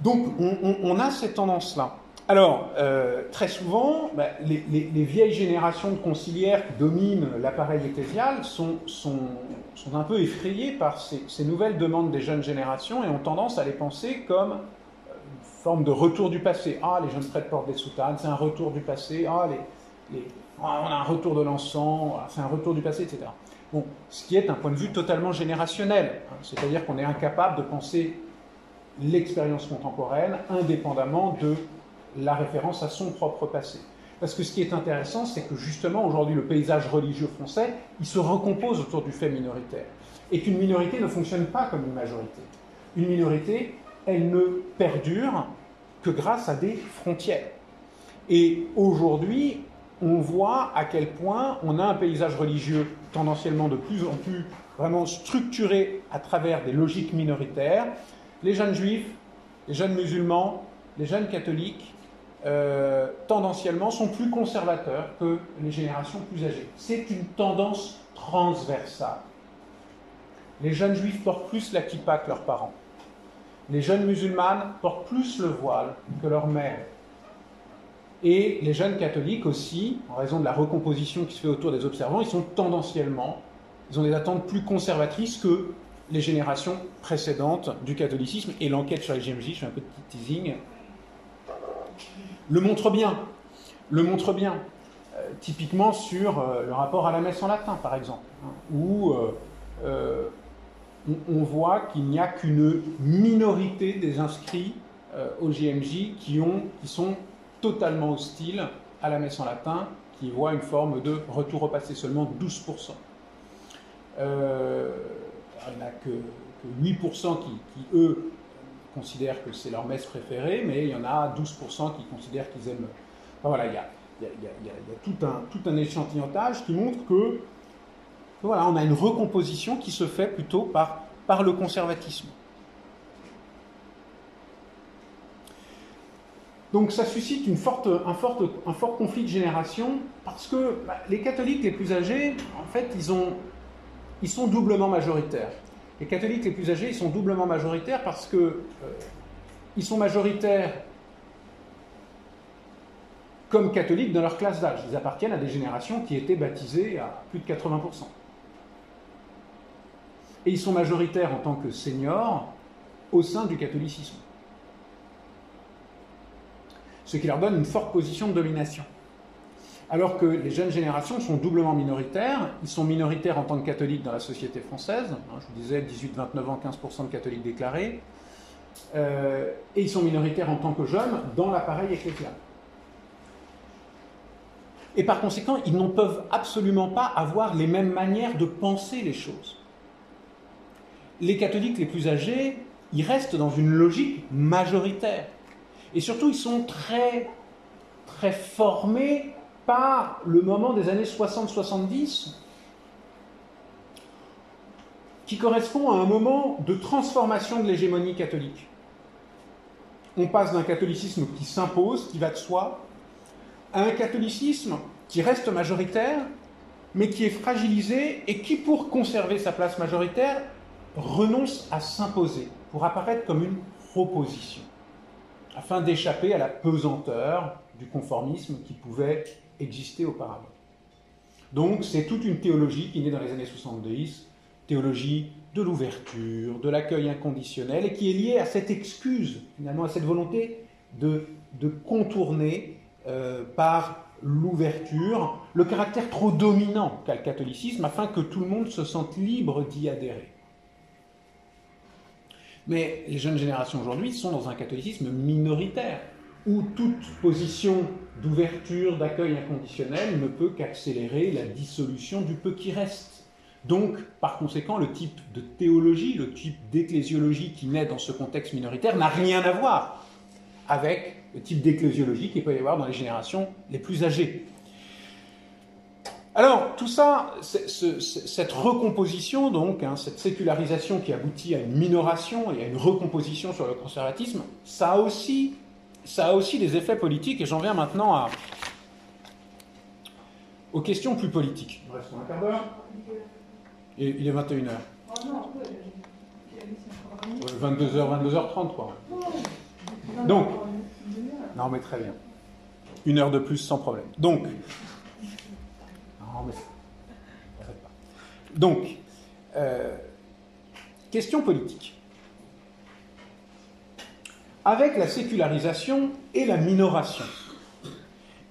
donc on, a cette tendance-là. Alors, euh, très souvent, bah, les, vieilles générations de conciliaires qui dominent l'appareil ecclésial sont, un peu effrayées par ces, nouvelles demandes des jeunes générations et ont tendance à les penser comme euh, une forme de retour du passé. Ah, les jeunes prêtres portent des soutanes, c'est un retour du passé. Ah, ah, on a un retour de l'encens, ah, c'est un retour du passé, etc. Bon, ce qui est un point de vue totalement générationnel, hein. c'est-à-dire qu'on est incapable de penser l'expérience contemporaine indépendamment de la référence à son propre passé. Parce que ce qui est intéressant, c'est que justement aujourd'hui le paysage religieux français, il se recompose autour du fait minoritaire. Et qu'une minorité ne fonctionne pas comme une majorité. Une minorité, elle ne perdure que grâce à des frontières. Et aujourd'hui, on voit à quel point on a un paysage religieux tendanciellement de plus en plus vraiment structuré à travers des logiques minoritaires, les jeunes juifs, les jeunes musulmans, les jeunes catholiques euh, tendanciellement, sont plus conservateurs que les générations plus âgées. C'est une tendance transversale. Les jeunes juifs portent plus la kippa que leurs parents. Les jeunes musulmanes portent plus le voile que leurs mères. Et les jeunes catholiques aussi, en raison de la recomposition qui se fait autour des observants, ils sont tendanciellement, ils ont des attentes plus conservatrices que les générations précédentes du catholicisme. Et l'enquête sur les GMJ, je fais un petit teasing, le montre bien. Le montre bien. Euh, typiquement sur euh, le rapport à la messe en latin, par exemple, hein, où euh, on, voit qu'il n'y a qu'une minorité des inscrits au GMJ qui, ont, qui sont totalement hostiles à la messe en latin, qui voient une forme de retour au passé, seulement 12%. il n'y en a que, 8% qui, qui, eux, considèrent que c'est leur messe préférée, mais il y en a 12% qui considèrent qu'ils aiment. Enfin, voilà, il y a, tout, un, tout, un, échantillonnage qui montre que, voilà, on a une recomposition qui se fait plutôt par, le conservatisme. Donc ça suscite un fort conflit de génération parce que bah, les catholiques les plus âgés, en fait, ils, ont, ils sont doublement majoritaires. Les catholiques les plus âgés, sont doublement majoritaires parce que euh, ils sont majoritaires comme catholiques dans leur classe d'âge. Ils appartiennent à des générations qui étaient baptisées à plus de 80%. Et ils sont majoritaires en tant que seniors au sein du catholicisme. Ce qui leur donne une forte position de domination alors que les jeunes générations sont doublement minoritaires. Ils sont minoritaires en tant que catholiques dans la société française. Hein, je vous disais 18-29 ans, 15% de catholiques déclarés. Euh, et ils sont minoritaires en tant que jeunes dans l'appareil ecclésial. Et par conséquent, ils n'en peuvent absolument pas avoir les mêmes manières de penser les choses. Les catholiques les plus âgés, ils restent dans une logique majoritaire. Et surtout, ils sont très, très formés par le moment des années 60-70, qui correspond à un moment de transformation de l'hégémonie catholique. On passe d'un catholicisme qui s'impose, qui va de soi, à un catholicisme qui reste majoritaire, mais qui est fragilisé et qui, pour conserver sa place majoritaire, renonce à s'imposer, pour apparaître comme une proposition, afin d'échapper à la pesanteur du conformisme qui pouvait existait auparavant. Donc c'est toute une théologie qui naît dans les années 70, théologie de l'ouverture, de l'accueil inconditionnel, et qui est liée à cette excuse, finalement à cette volonté de, contourner euh, par l'ouverture le caractère trop dominant qu'a le catholicisme, afin que tout le monde se sente libre d'y adhérer. Mais les jeunes générations aujourd'hui sont dans un catholicisme minoritaire où toute position d'ouverture, d'accueil inconditionnel ne peut qu'accélérer la dissolution du peu qui reste. Donc, par conséquent, le type de théologie, le type d'ecclésiologie qui naît dans ce contexte minoritaire n'a rien à voir avec le type d'ecclésiologie qu'il peut y avoir dans les générations les plus âgées. Alors, tout ça, cette recomposition, donc, hein, cette sécularisation qui aboutit à une minoration et à une recomposition sur le conservatisme, ça aussi ça a aussi des effets politiques, et j'en viens maintenant à, aux questions plus politiques. Il reste un quart d'heure. Il est 21h. 22h, 22h30, quoi. Donc, non, mais très bien. Une heure de plus sans problème. Donc, non, mais Donc, euh, question politique avec la sécularisation et la minoration.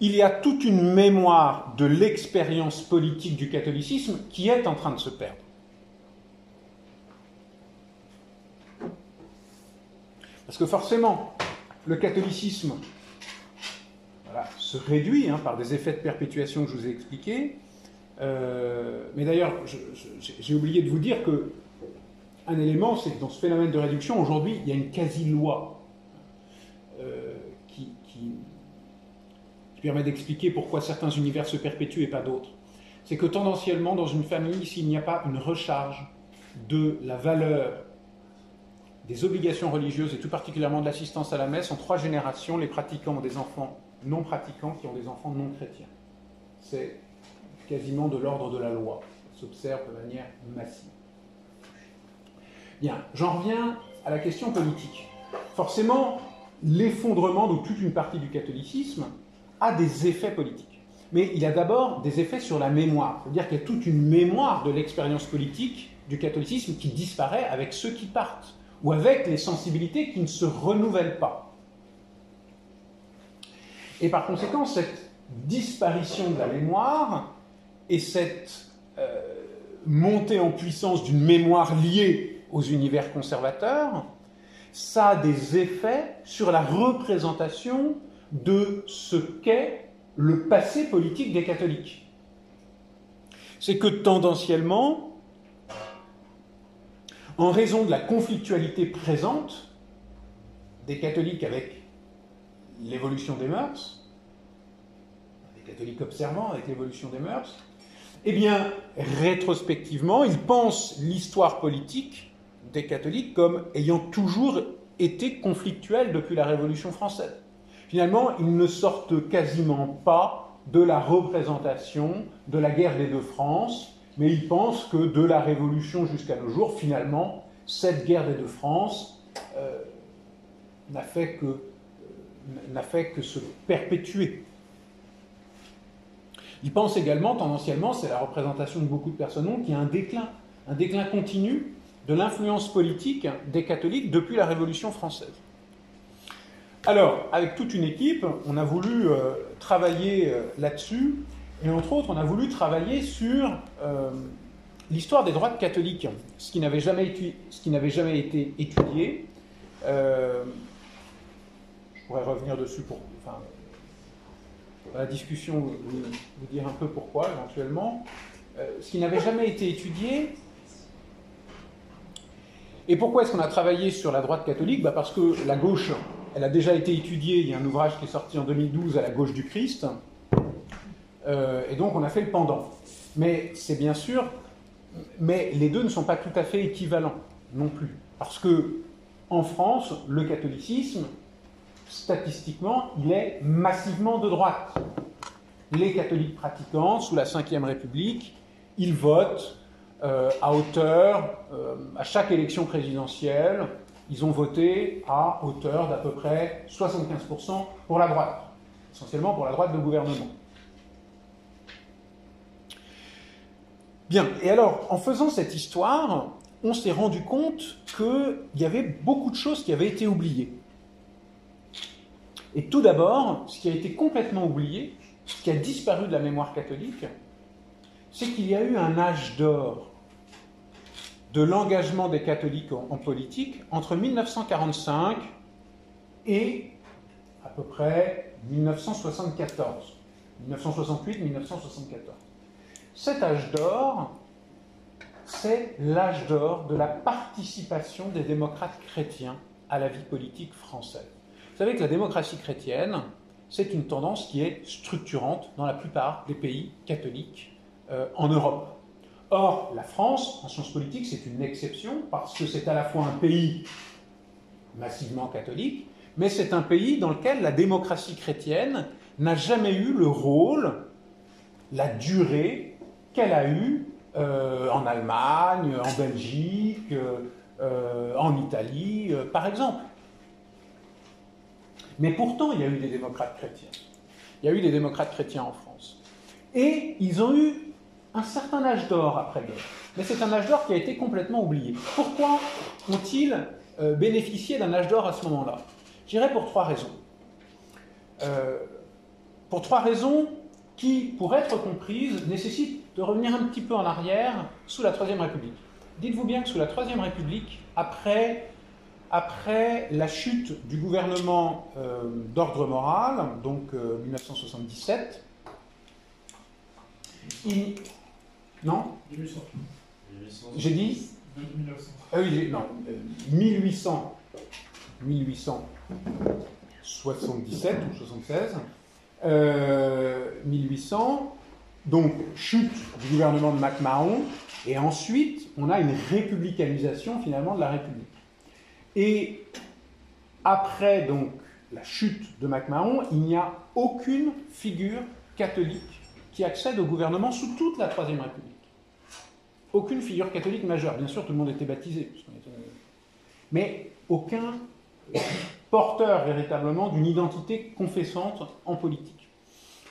Il y a toute une mémoire de l'expérience politique du catholicisme qui est en train de se perdre. Parce que forcément, le catholicisme se réduit hein, par des effets de perpétuation que je vous ai expliqués. Euh, mais d'ailleurs, j'ai oublié de vous dire que un élément, c'est que dans ce phénomène de réduction, aujourd'hui, il y a une quasi-loi euh, qui, permet d'expliquer pourquoi certains univers se perpétuent et pas d'autres. C'est que tendanciellement, dans une famille, s'il n'y a pas une recharge de la valeur des obligations religieuses et tout particulièrement de l'assistance à la messe en trois générations, les pratiquants ont des enfants non pratiquants qui ont des enfants non chrétiens. C'est quasiment de l'ordre de la loi. Ça s'observe de manière massive. Bien, j'en reviens à la question politique. Forcément, l'effondrement de toute une partie du catholicisme a des effets politiques. Mais il a d'abord des effets sur la mémoire. C'est-à-dire qu'il y a toute une mémoire de l'expérience politique du catholicisme qui disparaît avec ceux qui partent, ou avec les sensibilités qui ne se renouvellent pas. Et par conséquent, cette disparition de la mémoire et cette euh, montée en puissance d'une mémoire liée aux univers conservateurs, ça a des effets sur la représentation de ce qu'est le passé politique des catholiques. C'est que tendanciellement, en raison de la conflictualité présente des catholiques avec l'évolution des mœurs, des catholiques observant avec l'évolution des mœurs, eh bien, rétrospectivement, ils pensent l'histoire politique des catholiques comme ayant toujours été conflictuelle depuis la Révolution française. Finalement, ils ne sortent quasiment pas de la représentation de la guerre des deux France, mais ils pensent que de la Révolution jusqu'à nos jours, finalement, cette guerre des deux France euh, n'a fait, que, euh, fait que se perpétuer. Ils pensent également, tendanciellement, c'est la représentation de beaucoup de personnes, qu'il y a un déclin, un déclin continu de l'influence politique des catholiques depuis la Révolution française. Alors, avec toute une équipe, on a voulu euh, travailler euh, là-dessus, et entre autres, on a voulu travailler sur euh, l'histoire des droits catholiques, ce qui n'avait jamais, jamais, été étudié. je pourrais revenir dessus pour, enfin, la discussion, vous, dire un peu pourquoi éventuellement. ce qui n'avait jamais été étudié, et pourquoi est-ce qu'on a travaillé sur la droite catholique bah Parce que la gauche elle a déjà été étudiée, il y a un ouvrage qui est sorti en 2012 à la gauche du Christ, euh, et donc on a fait le pendant. Mais c'est bien sûr, mais les deux ne sont pas tout à fait équivalents non plus. Parce que en France, le catholicisme, statistiquement, il est massivement de droite. Les catholiques pratiquants, sous la Ve République, ils votent euh, à hauteur, euh, à chaque élection présidentielle, ils ont voté à hauteur d'à peu près 75% pour la droite, essentiellement pour la droite de gouvernement. Bien, et alors, en faisant cette histoire, on s'est rendu compte qu'il y avait beaucoup de choses qui avaient été oubliées. Et tout d'abord, ce qui a été complètement oublié, ce qui a disparu de la mémoire catholique, c'est qu'il y a eu un âge d'or de l'engagement des catholiques en, politique entre 1945 et à peu près 1974, 1968-1974. Cet âge d'or, c'est l'âge d'or de la participation des démocrates chrétiens à la vie politique française. Vous savez que la démocratie chrétienne, c'est une tendance qui est structurante dans la plupart des pays catholiques euh, en Europe. Or, la France, en sciences politiques, c'est une exception parce que c'est à la fois un pays massivement catholique, mais c'est un pays dans lequel la démocratie chrétienne n'a jamais eu le rôle, la durée qu'elle a eue euh, en Allemagne, en Belgique, euh, en Italie, euh, par exemple. Mais pourtant, il y a eu des démocrates chrétiens. Il y a eu des démocrates chrétiens en France. Et ils ont eu un certain âge d'or après-guerre. Mais c'est un âge d'or qui a été complètement oublié. Pourquoi ont-ils euh, bénéficié d'un âge d'or à ce moment-là? Je dirais pour trois raisons. Euh, pour trois raisons qui, pour être comprises, nécessitent de revenir un petit peu en arrière sous la Troisième République. Dites-vous bien que sous la Troisième République, après, après la chute du gouvernement euh, d'ordre moral, donc 1977, il, non 1800. J'ai dit 1900. Ah oui, non. 1800. 1877 ou 76. 1800. Donc, chute du gouvernement de MacMahon. Et ensuite, on a une républicanisation finalement de la République. Et après donc la chute de MacMahon, il n'y a aucune figure catholique qui accède au gouvernement sous toute la Troisième République. Aucune figure catholique majeure. Bien sûr, tout le monde était baptisé. Mais aucun porteur véritablement d'une identité confessante en politique.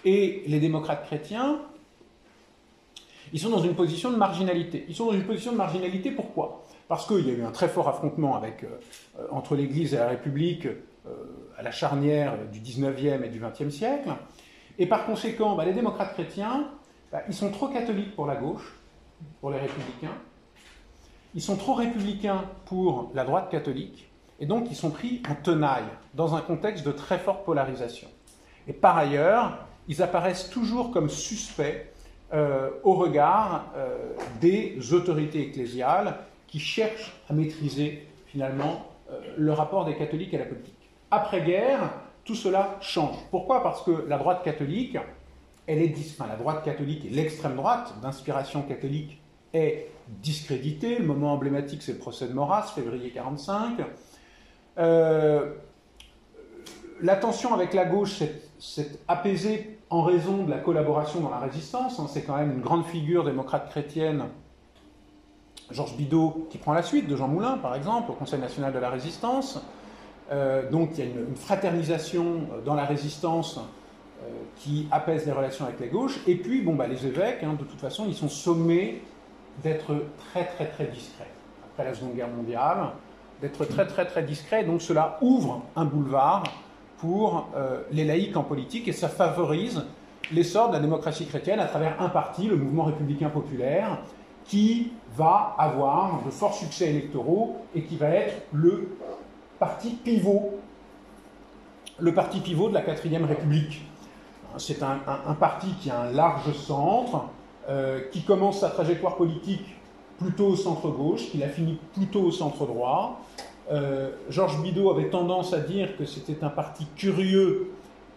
Et les démocrates chrétiens, ils sont dans une position de marginalité. Ils sont dans une position de marginalité pourquoi? Parce qu'il y a eu un très fort affrontement euh, entre l'Église et la République euh, à la charnière du 19e et du 20e siècle. Et par conséquent, bah, les démocrates chrétiens, bah, ils sont trop catholiques pour la gauche, pour les républicains. Ils sont trop républicains pour la droite catholique. Et donc, ils sont pris en tenaille dans un contexte de très forte polarisation. Et par ailleurs, ils apparaissent toujours comme suspects euh, au regard euh, des autorités ecclésiales qui cherchent à maîtriser finalement euh, le rapport des catholiques à la politique. Après-guerre, tout cela change. Pourquoi? Parce que la droite catholique, elle est enfin, la droite catholique et l'extrême droite d'inspiration catholique est discréditée. Le moment emblématique, c'est le procès de Maurras, février 45. la tension avec la gauche s'est apaisée en raison de la collaboration dans la résistance. Hein, c'est quand même une grande figure démocrate chrétienne, Georges Bidault, qui prend la suite de Jean Moulin, par exemple, au Conseil national de la résistance. Euh, donc il y a une, fraternisation euh, dans la résistance euh, qui apaise les relations avec les gauches. Et puis, bon, bah, les évêques, hein, de toute façon, ils sont sommés d'être très, très, très discrets. Après la Seconde Guerre mondiale, d'être très, très, très discrets. Donc cela ouvre un boulevard pour les laïcs en politique et ça favorise l'essor de la démocratie chrétienne à travers un parti, le mouvement républicain populaire, qui va avoir de forts succès électoraux et qui va être le parti pivot, le parti pivot de la quatrième République. C'est un, parti qui a un large centre, euh, qui commence sa trajectoire politique plutôt au centre-gauche, qui la finit plutôt au centre-droit, euh, Georges Bidault avait tendance à dire que c'était un parti curieux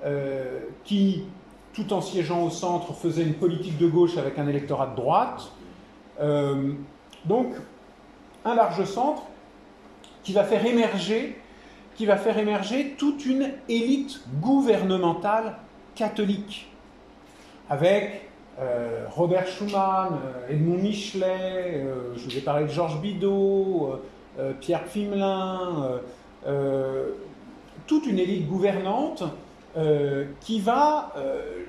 euh, qui, tout en siégeant au centre, faisait une politique de gauche avec un électorat de droite. Donc, un large centre qui va faire émerger, qui va faire émerger toute une élite gouvernementale catholique, avec Robert Schuman, Edmond Michelet, je vous ai parlé de Georges Bidault, euh, Pierre Fimelin, euh, euh, toute une élite gouvernante qui va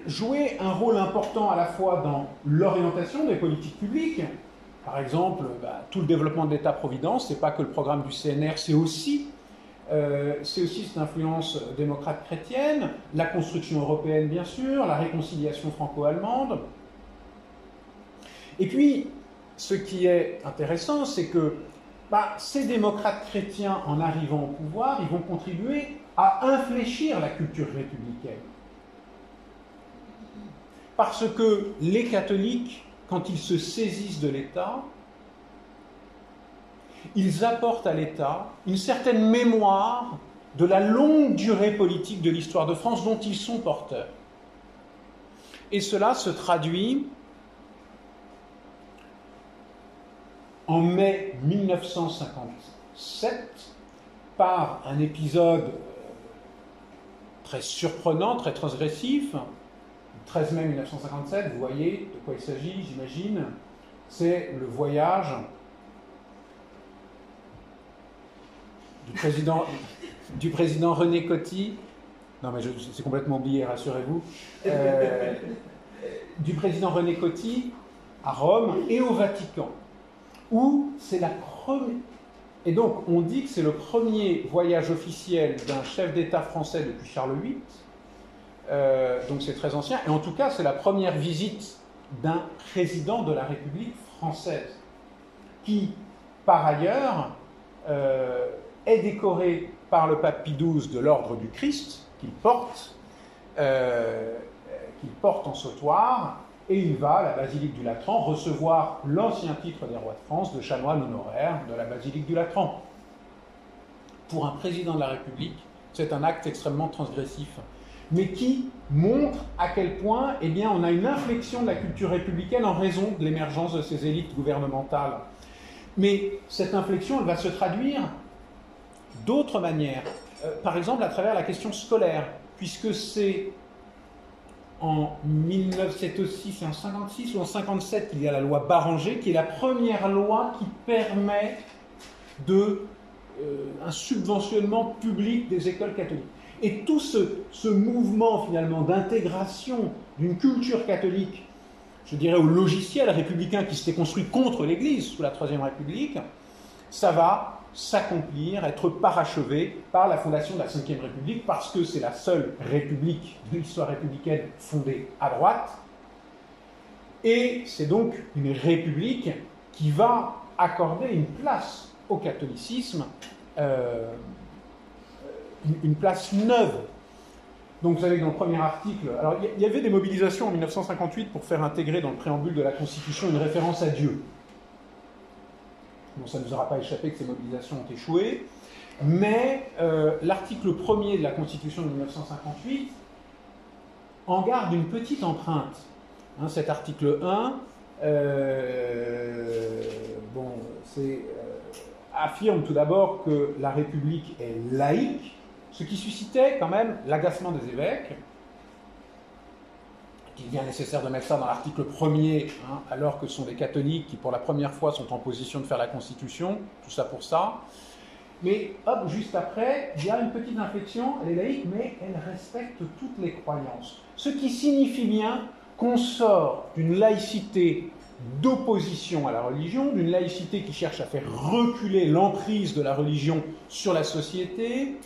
jouer un rôle important à la fois dans l'orientation des politiques publiques, par exemple, bah, tout le développement de l'État-providence, c'est pas que le programme du CNR, c'est aussi, c'est aussi cette influence démocrate chrétienne, la construction européenne bien sûr, la réconciliation franco-allemande. Et puis, ce qui est intéressant, c'est que bah, ces démocrates chrétiens, en arrivant au pouvoir, ils vont contribuer à infléchir la culture républicaine. Parce que les catholiques, quand ils se saisissent de l'État, ils apportent à l'État une certaine mémoire de la longue durée politique de l'histoire de France dont ils sont porteurs. Et cela se traduit en mai 1957 par un épisode euh, très surprenant, très transgressif. Le 13 mai 1957, vous voyez de quoi il s'agit, j'imagine. C'est le voyage du président, du président René Coty. Non, mais c'est complètement oublié, rassurez-vous. Euh, du président René Coty à Rome et au Vatican où c'est la première. Et donc, on dit que c'est le premier voyage officiel d'un chef d'État français depuis Charles VIII. Euh, donc, c'est très ancien. Et en tout cas, c'est la première visite d'un président de la République française, qui, par ailleurs, euh, est décoré par le pape Pie XII de l'ordre du Christ, qu'il porte, euh, qu'il porte en sautoir, et il va à la basilique du Latran recevoir l'ancien titre des rois de France de chanoine honoraire de la basilique du Latran. Pour un président de la République, c'est un acte extrêmement transgressif, mais qui montre à quel point eh bien, on a une inflexion de la culture républicaine en raison de l'émergence de ces élites gouvernementales. Mais cette inflexion, elle va se traduire d'autres manières. Euh, par exemple, à travers la question scolaire, puisque c'est en 1906 et en 56 ou en 57 qu'il y a la loi Barranger, qui est la première loi qui permet de, euh, un subventionnement public des écoles catholiques. Et tout ce, mouvement finalement d'intégration d'une culture catholique, je dirais au logiciel républicain qui s'était construit contre l'Église sous la Troisième République, ça va s'accomplir, être parachevé par la fondation de la Ve République, parce que c'est la seule république de l'histoire républicaine fondée à droite. Et c'est donc une république qui va accorder une place au catholicisme, euh, une place neuve. Donc vous savez dans le premier article, alors il y avait des mobilisations en 1958 pour faire intégrer dans le préambule de la Constitution une référence à Dieu. Bon, ça ne nous aura pas échappé que ces mobilisations ont échoué. Mais euh, l'article premier de la Constitution de 1958 en garde une petite empreinte. Hein, cet article 1 euh, bon, euh, affirme tout d'abord que la République est laïque, ce qui suscitait quand même l'agacement des évêques, qu'il est bien nécessaire de mettre ça dans l'article premier, hein, alors que ce sont des catholiques qui, pour la première fois, sont en position de faire la Constitution, tout ça pour ça. Mais hop, juste après, il y a une petite inflexion, elle est laïque, mais elle respecte toutes les croyances. Ce qui signifie bien qu'on sort d'une laïcité d'opposition à la religion, d'une laïcité qui cherche à faire reculer l'emprise de la religion sur la société,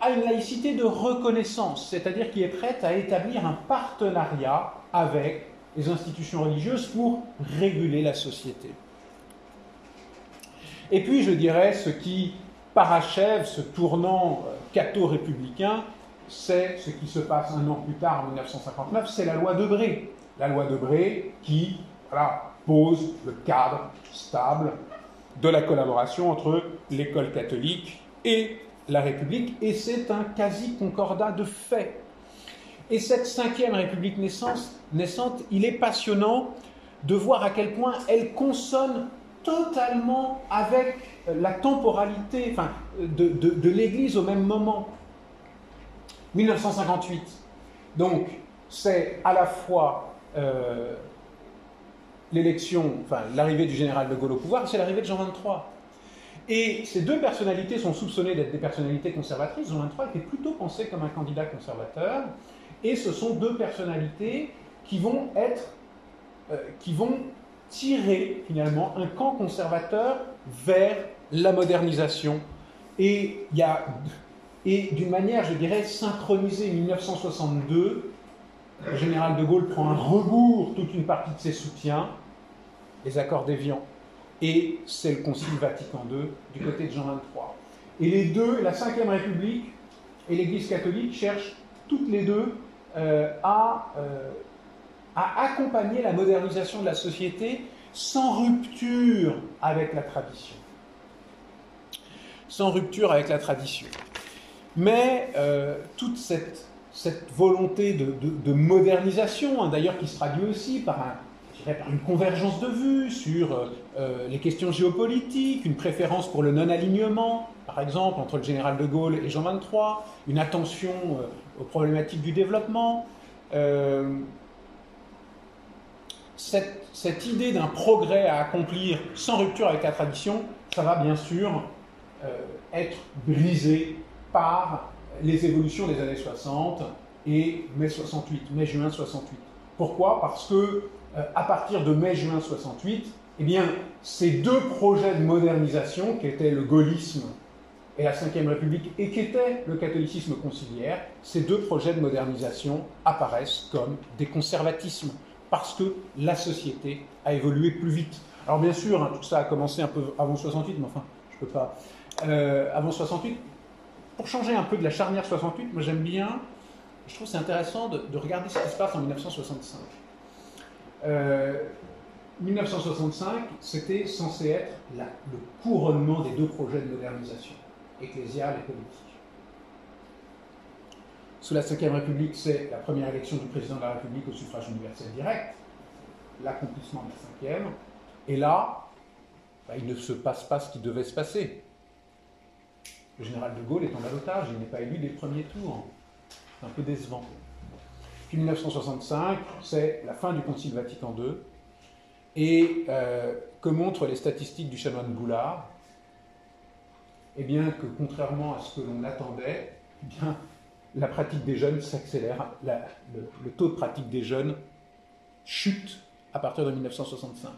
à une laïcité de reconnaissance, c'est-à-dire qui est prête à établir un partenariat avec les institutions religieuses pour réguler la société. Et puis, je dirais, ce qui parachève ce tournant euh, catho-républicain, c'est ce qui se passe un an plus tard, en 1959, c'est la loi de Bré. La loi de Bré qui pose le cadre stable de la collaboration entre l'école catholique et la République, et c'est un quasi-concordat de fait. Et cette cinquième République naissante, il est passionnant de voir à quel point elle consonne totalement avec la temporalité de, l'Église au même moment. 1958. Donc, c'est à la fois euh, l'élection, enfin l'arrivée du général de Gaulle au pouvoir, c'est l'arrivée de Jean XXIII. Et ces deux personnalités sont soupçonnées d'être des personnalités conservatrices. Jean XXIII était plutôt pensé comme un candidat conservateur. Et ce sont deux personnalités qui vont être, euh, qui vont tirer finalement un camp conservateur vers la modernisation. Et il y a, et d'une manière, je dirais, synchronisée, 1962, le général de Gaulle prend un rebours toute une partie de ses soutiens, les accords d'Évian et c'est le Concile Vatican II du côté de Jean XXIII. Et les deux, la Ve République et l'Église catholique cherchent toutes les deux euh, à, euh, à accompagner la modernisation de la société sans rupture avec la tradition. Sans rupture avec la tradition. Mais euh, toute cette, volonté de, de, modernisation, hein, d'ailleurs qui se traduit aussi par un, une convergence de vues sur euh, euh, les questions géopolitiques, une préférence pour le non-alignement, par exemple, entre le général de Gaulle et Jean XXIII, une attention euh, aux problématiques du développement. Cette, idée d'un progrès à accomplir sans rupture avec la tradition, ça va bien sûr être brisé par les évolutions des années 60 et mai 68, mai-juin 68. Pourquoi? Parce que à partir de mai-juin 68, eh bien, ces deux projets de modernisation, qui étaient le gaullisme et la Ve République, et qui étaient le catholicisme conciliaire, ces deux projets de modernisation apparaissent comme des conservatismes, parce que la société a évolué plus vite. Alors bien sûr, hein, tout ça a commencé un peu avant 68, mais enfin, je ne peux pas. Euh, avant 68, pour changer un peu de la charnière 68, moi j'aime bien, je trouve c'est intéressant de regarder ce qui se passe en 1965. 1965, euh, c'était censé être le couronnement des deux projets de modernisation, ecclésiale et politique. Sous la Ve République, c'est la première élection du président de la République au suffrage universel direct, l'accomplissement de la cinquième, et là, bah, il ne se passe pas ce qui devait se passer. Le général de Gaulle est en balotage, il n'est pas élu des premiers tours. C'est un peu décevant. Puis 1965, c'est la fin du Concile Vatican II. Et euh, que montrent les statistiques du chanoine Boulard Eh bien que contrairement à ce que l'on attendait, eh bien, la pratique des jeunes s'accélère. Le, taux de pratique des jeunes chute à partir de 1965.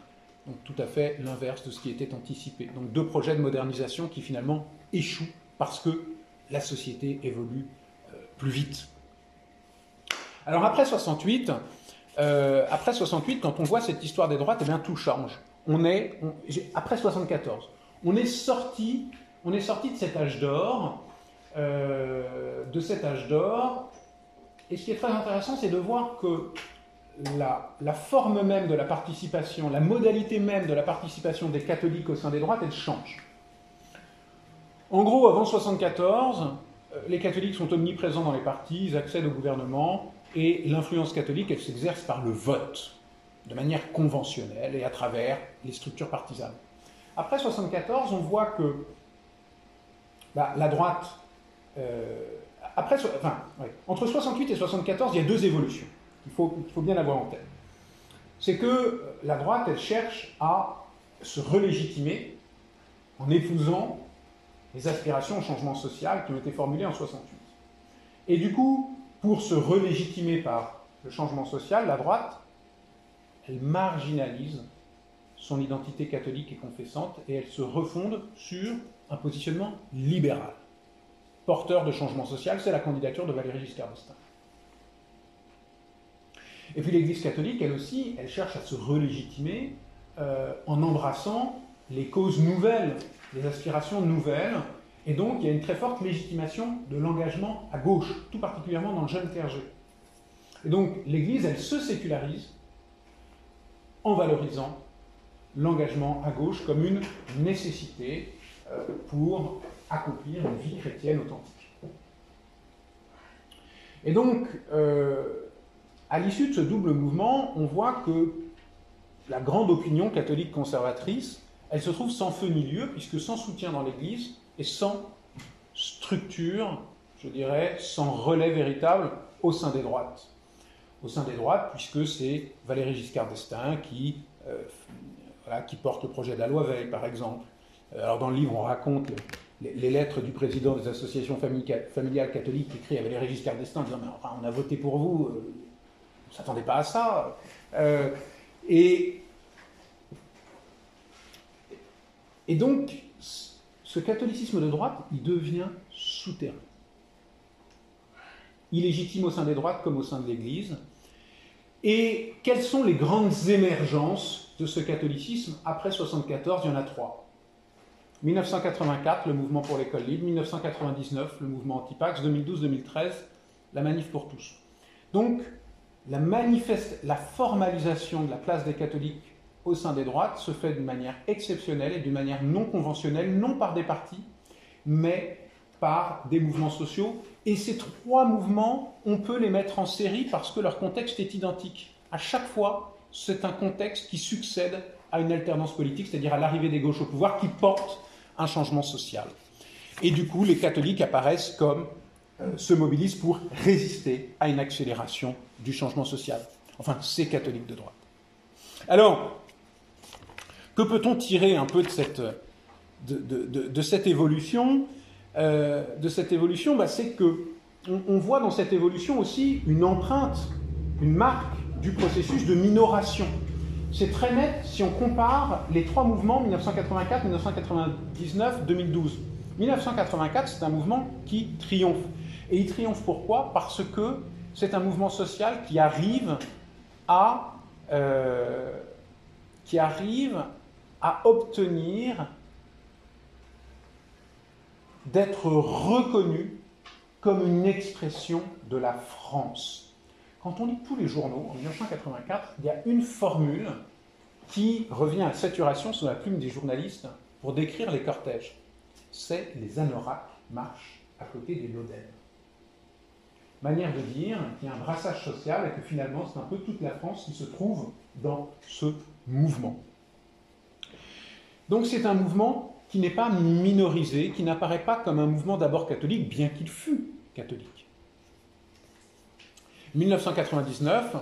Donc tout à fait l'inverse de ce qui était anticipé. Donc deux projets de modernisation qui finalement échouent parce que la société évolue euh, plus vite. Alors après 68, euh, après 68, quand on voit cette histoire des droites, eh bien tout change. On est après 74, on est sorti, de cet âge d'or, euh, de cet âge d'or. Et ce qui est très intéressant, c'est de voir que la, forme même de la participation, la modalité même de la participation des catholiques au sein des droites, elle change. En gros, avant 74, euh, les catholiques sont omniprésents dans les partis, ils accèdent au gouvernement, et l'influence catholique, elle s'exerce par le vote, de manière conventionnelle et à travers les structures partisanes. Après 74, on voit que bah, la droite, euh, enfin, entre 68 et 74, il y a deux évolutions. Il faut, il faut bien l'avoir en tête. C'est que la droite, elle cherche à se relégitimer en épousant les aspirations au changement social qui ont été formulées en 68. Et du coup, pour se relégitimer par le changement social, la droite, elle marginalise son identité catholique et confessante et elle se refonde sur un positionnement libéral. Porteur de changement social, c'est la candidature de Valéry Giscard d'Estaing. Et puis l'Église catholique, elle aussi, elle cherche à se relégitimer euh, en embrassant les causes nouvelles, les aspirations nouvelles. Et donc, il y a une très forte légitimation de l'engagement à gauche, tout particulièrement dans le jeune clergé. Et donc, l'Église, elle se sécularise en valorisant l'engagement à gauche comme une nécessité euh, pour accomplir une vie chrétienne authentique. Et donc, euh, à l'issue de ce double mouvement, on voit que la grande opinion catholique conservatrice, elle se trouve sans feu ni lieu, puisque sans soutien dans l'Église et sans structure, je dirais, sans relais véritable au sein des droites. Au sein des droites, puisque c'est Valéry Giscard d'Estaing qui, euh, porte le projet de la loi Veil, par exemple. Euh, alors dans le livre, on raconte les, lettres du président des associations familiales catholiques qui écrit à Valéry Giscard d'Estaing en disant Mais enfin, on a voté pour vous, euh, ne s'attendait pas à ça. Et donc, ce catholicisme de droite, il devient souterrain. Illégitime au sein des droites comme au sein de l'Église. Et quelles sont les grandes émergences de ce catholicisme après 74 Il y en a trois. 1984, le mouvement pour l'école libre. 1999, le mouvement anti-pax. 2012-2013, la manif pour tous. Donc, la formalisation de la place des catholiques au sein des droites se fait d'une manière exceptionnelle et d'une manière non conventionnelle, non par des partis, mais par des mouvements sociaux. Et ces trois mouvements, on peut les mettre en série parce que leur contexte est identique. À chaque fois, c'est un contexte qui succède à une alternance politique, c'est-à-dire à, l'arrivée des gauches au pouvoir, qui porte un changement social. Et du coup, les catholiques apparaissent comme euh, se mobilisent pour résister à une accélération du changement social. Enfin, ces catholiques de droite. Alors, que peut-on tirer un peu de cette, de, cette évolution euh, De cette évolution, bah, c'est que on, voit dans cette évolution aussi une empreinte, une marque du processus de minoration. C'est très net si on compare les trois mouvements 1984, 1999, 2012. 1984, c'est un mouvement qui triomphe. Et il triomphe pourquoi? Parce que c'est un mouvement social qui arrive à, euh, qui arrive à obtenir d'être reconnu comme une expression de la France. Quand on lit tous les journaux, en 1984, il y a une formule qui revient à saturation sous la plume des journalistes pour décrire les cortèges. C'est les anoraks marchent à côté des lodennes manière de dire qu'il y a un brassage social et que finalement c'est un peu toute la France qui se trouve dans ce mouvement. Donc c'est un mouvement qui n'est pas minorisé, qui n'apparaît pas comme un mouvement d'abord catholique, bien qu'il fût catholique. 1999,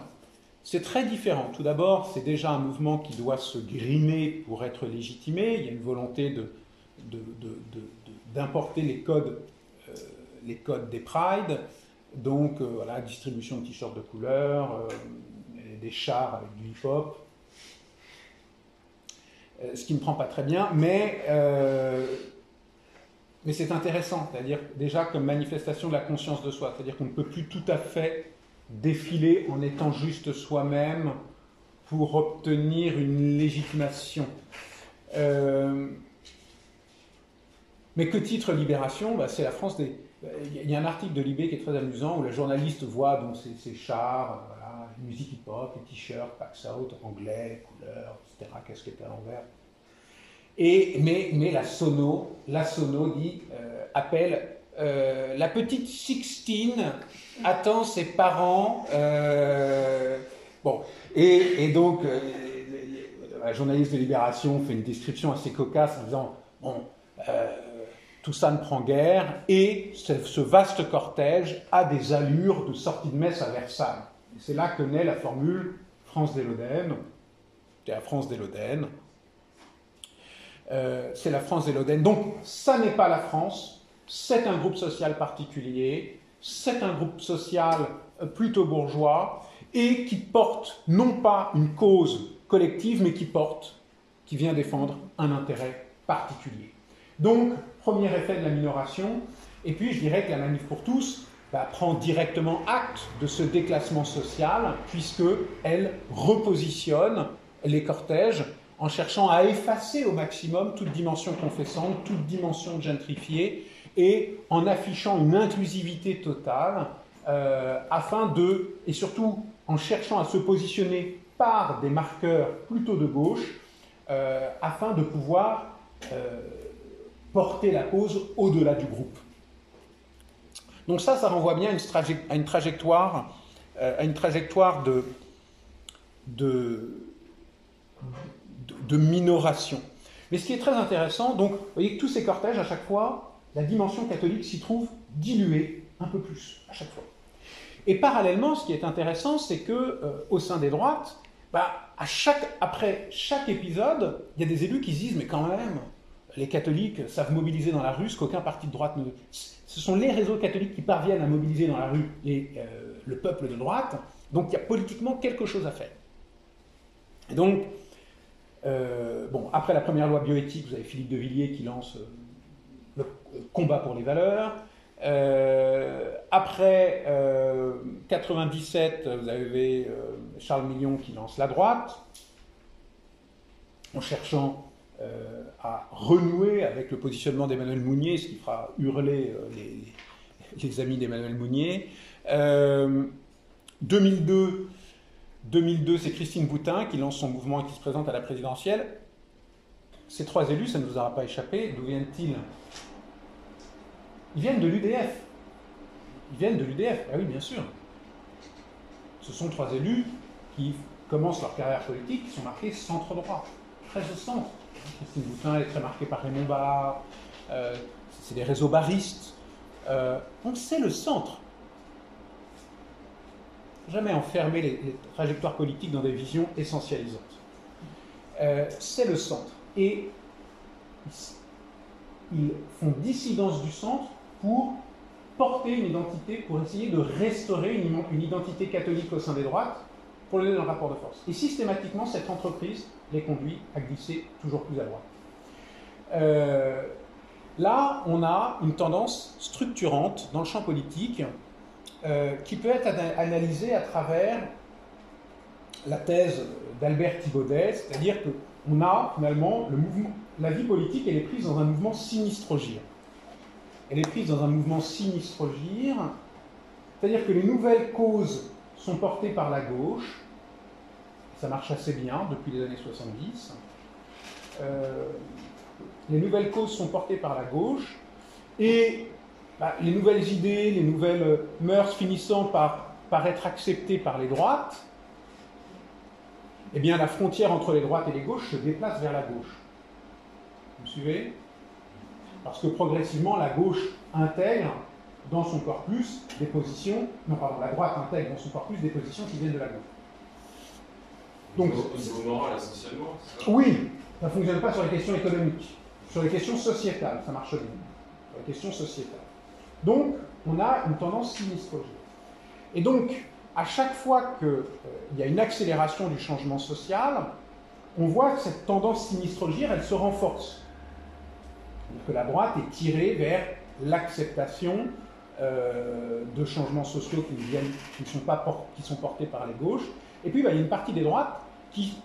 c'est très différent. Tout d'abord, c'est déjà un mouvement qui doit se grimer pour être légitimé. Il y a une volonté d'importer les codes, euh, les codes des prides. Donc, euh, distribution de t-shirts de couleur, euh, des chars avec du hip-hop. Euh, ce qui ne prend pas très bien, mais, euh, mais c'est intéressant, c'est-à-dire déjà comme manifestation de la conscience de soi, c'est-à-dire qu'on ne peut plus tout à fait défiler en étant juste soi-même pour obtenir une légitimation. Euh, mais que titre Libération? Bah, C'est la France des... Il y a un article de Libé qui est très amusant où la journaliste voit donc ces, chars, musique hip-hop, les t-shirts, Pax Out, anglais, couleurs, etc., casquette à l'envers. Et, mais, mais la sono, la sono dit, euh, appelle euh, la petite Sixtine attend ses parents. Euh, bon, et, et donc la journaliste de Libération fait une description assez cocasse en disant bon, tout ça ne prend guère, et ce, vaste cortège a des allures de sortie de messe à Versailles. C'est là que naît la formule France des Lodennes, c'est la France des Lodennes, euh, c'est la France des Lodennes. Donc, ça n'est pas la France, c'est un groupe social particulier, c'est un groupe social euh, plutôt bourgeois, et qui porte non pas une cause collective, mais qui porte, qui vient défendre un intérêt particulier. Donc, premier effet de la minoration, et puis je dirais que la manif pour tous bah, prend directement acte de ce déclassement social, puisqu'elle repositionne les cortèges en cherchant à effacer au maximum toute dimension confessante, toute dimension gentrifiée, et en affichant une inclusivité totale, euh, afin de, et surtout en cherchant à se positionner par des marqueurs plutôt de gauche, euh, afin de pouvoir euh, porter la cause au-delà du groupe. Donc ça, ça renvoie bien à une, trajectoire, à une trajectoire de, de de minoration. Mais ce qui est très intéressant, donc, vous voyez que tous ces cortèges, à chaque fois, la dimension catholique s'y trouve diluée un peu plus, à chaque fois. Et parallèlement, ce qui est intéressant, c'est que euh, au sein des droites, bah, après chaque épisode, il y a des élus qui se disent, mais quand même, les catholiques savent mobiliser dans la rue ce qu'aucun parti de droite ne... Ce sont les réseaux catholiques qui parviennent à mobiliser dans la rue euh, le peuple de droite, donc il y a politiquement quelque chose à faire. Et donc, euh, après la première loi bioéthique, vous avez Philippe de Villiers qui lance euh, le combat pour les valeurs. Après 97, vous avez Charles Millon qui lance la droite, en cherchant à renouer avec le positionnement d'Emmanuel Mounier, ce qui fera hurler les, les, amis d'Emmanuel Mounier. 2002, 2002, c'est Christine Boutin qui lance son mouvement et qui se présente à la présidentielle. Ces trois élus, ça ne vous aura pas échappé, d'où viennent-ils? Ils viennent de l'UDF. Ils viennent de l'UDF, ah oui, bien sûr. Ce sont trois élus qui commencent leur carrière politique, qui sont marqués centre-droit, très au centre. Christine Boutin est très marquée par Raymond euh, c'est des réseaux baristes. Euh, donc c'est le centre jamais enfermer les, trajectoires politiques dans des visions essentialisantes. Euh, c'est le centre. Et ils font dissidence du centre pour porter une identité, pour essayer de restaurer une, identité catholique au sein des droites, pour le donner dans le rapport de force. Et systématiquement, cette entreprise les conduit à glisser toujours plus à droite. Euh, là, on a une tendance structurante dans le champ politique euh, qui peut être analysé à travers la thèse d'Albert Thibaudet, c'est-à-dire qu'on a finalement la vie politique, elle est prise dans un mouvement sinistre-gire. Elle est prise dans un mouvement sinistre-gire, c'est-à-dire que les nouvelles causes sont portées par la gauche, ça marche assez bien depuis les années 70. Euh, les nouvelles causes sont portées par la gauche, et bah, les nouvelles idées, les nouvelles mœurs finissant par, par être acceptées par les droites, eh bien la frontière entre les droites et les gauches se déplace vers la gauche. Vous suivez? Parce que progressivement la gauche intègre dans son corpus des positions, non pardon, la droite intègre dans son corpus des positions qui viennent de la gauche. Donc, au niveau moral, essentiellement Oui, ça ne fonctionne pas sur les questions économiques. Sur les questions sociétales, ça marche bien. Sur les questions sociétales. Donc, on a une tendance sinistrogène. Et donc, à chaque fois qu'il euh, y a une accélération du changement social, on voit que cette tendance sinistrogire, elle se renforce. Que la droite est tirée vers l'acceptation euh, de changements sociaux qui, viennent, sont portés par les gauches. Et puis, bah, il y a une partie des droites qui,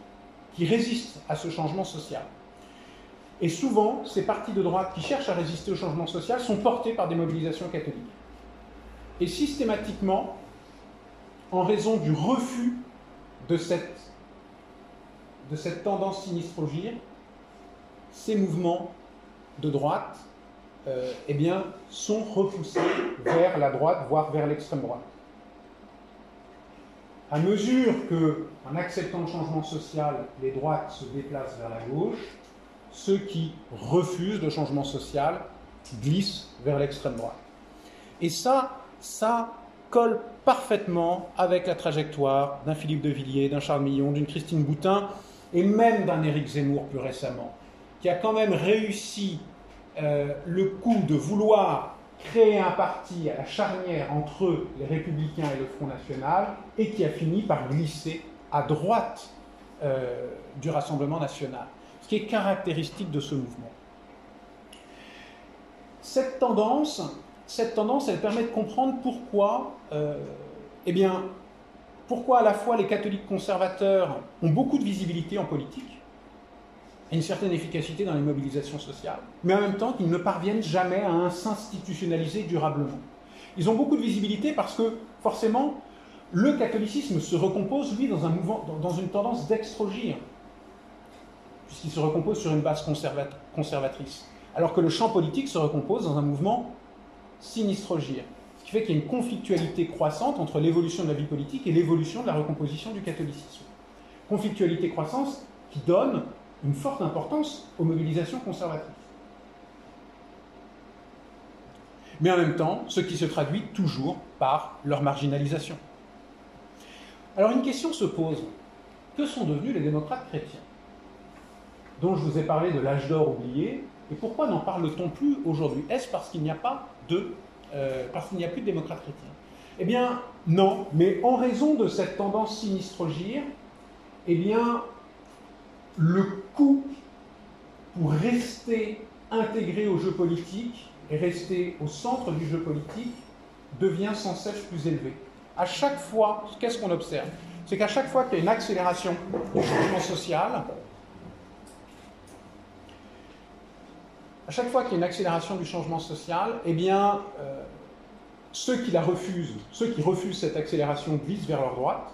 qui résistent à ce changement social. Et souvent, ces partis de droite qui cherchent à résister au changement social sont portés par des mobilisations catholiques. Et systématiquement, en raison du refus de cette, de cette tendance sinistrogire, ces mouvements de droite euh, eh bien, sont repoussés vers la droite, voire vers l'extrême droite. À mesure que, en acceptant le changement social, les droites se déplacent vers la gauche, ceux qui refusent le changement social glissent vers l'extrême droite. Et ça, ça colle parfaitement avec la trajectoire d'un Philippe de Villiers, d'un Charles Millon, d'une Christine Boutin, et même d'un Éric Zemmour plus récemment, qui a quand même réussi euh, le coup de vouloir créer un parti à la charnière entre les Républicains et le Front National, et qui a fini par glisser à droite euh, du Rassemblement national, ce qui est caractéristique de ce mouvement. Cette tendance, elle permet de comprendre pourquoi, euh, eh pourquoi à la fois les catholiques conservateurs ont beaucoup de visibilité en politique, une certaine efficacité dans les mobilisations sociales, mais en même temps qu'ils ne parviennent jamais à s'institutionnaliser durablement. Ils ont beaucoup de visibilité parce que, forcément, le catholicisme se recompose, lui, dans, une tendance d'extrogir, puisqu'il se recompose sur une base conservatrice, alors que le champ politique se recompose dans un mouvement sinistrogir, ce qui fait qu'il y a une conflictualité croissante entre l'évolution de la vie politique et l'évolution de la recomposition du catholicisme. Conflictualité croissance qui donne une forte importance aux mobilisations conservatrices. Mais en même temps, ce qui se traduit toujours par leur marginalisation. Alors une question se pose. Que sont devenus les démocrates chrétiens? Dont je vous ai parlé de l'âge d'or oublié, et pourquoi n'en parle-t-on plus aujourd'hui? Est-ce parce qu'il n'y a pas de, euh, parce qu'il n'y a plus de démocrates chrétiens? Eh bien, non. Mais en raison de cette tendance sinistrogire, eh bien, le coût pour rester intégré au jeu politique et rester au centre du jeu politique devient sans cesse plus élevé. À chaque fois, qu'est-ce qu'on observe? C'est qu'à chaque fois qu'il y a une accélération du changement social, à chaque fois qu'il y a une accélération du changement social, eh bien, euh, ceux qui la refusent, ceux qui refusent cette accélération glissent vers leur droite,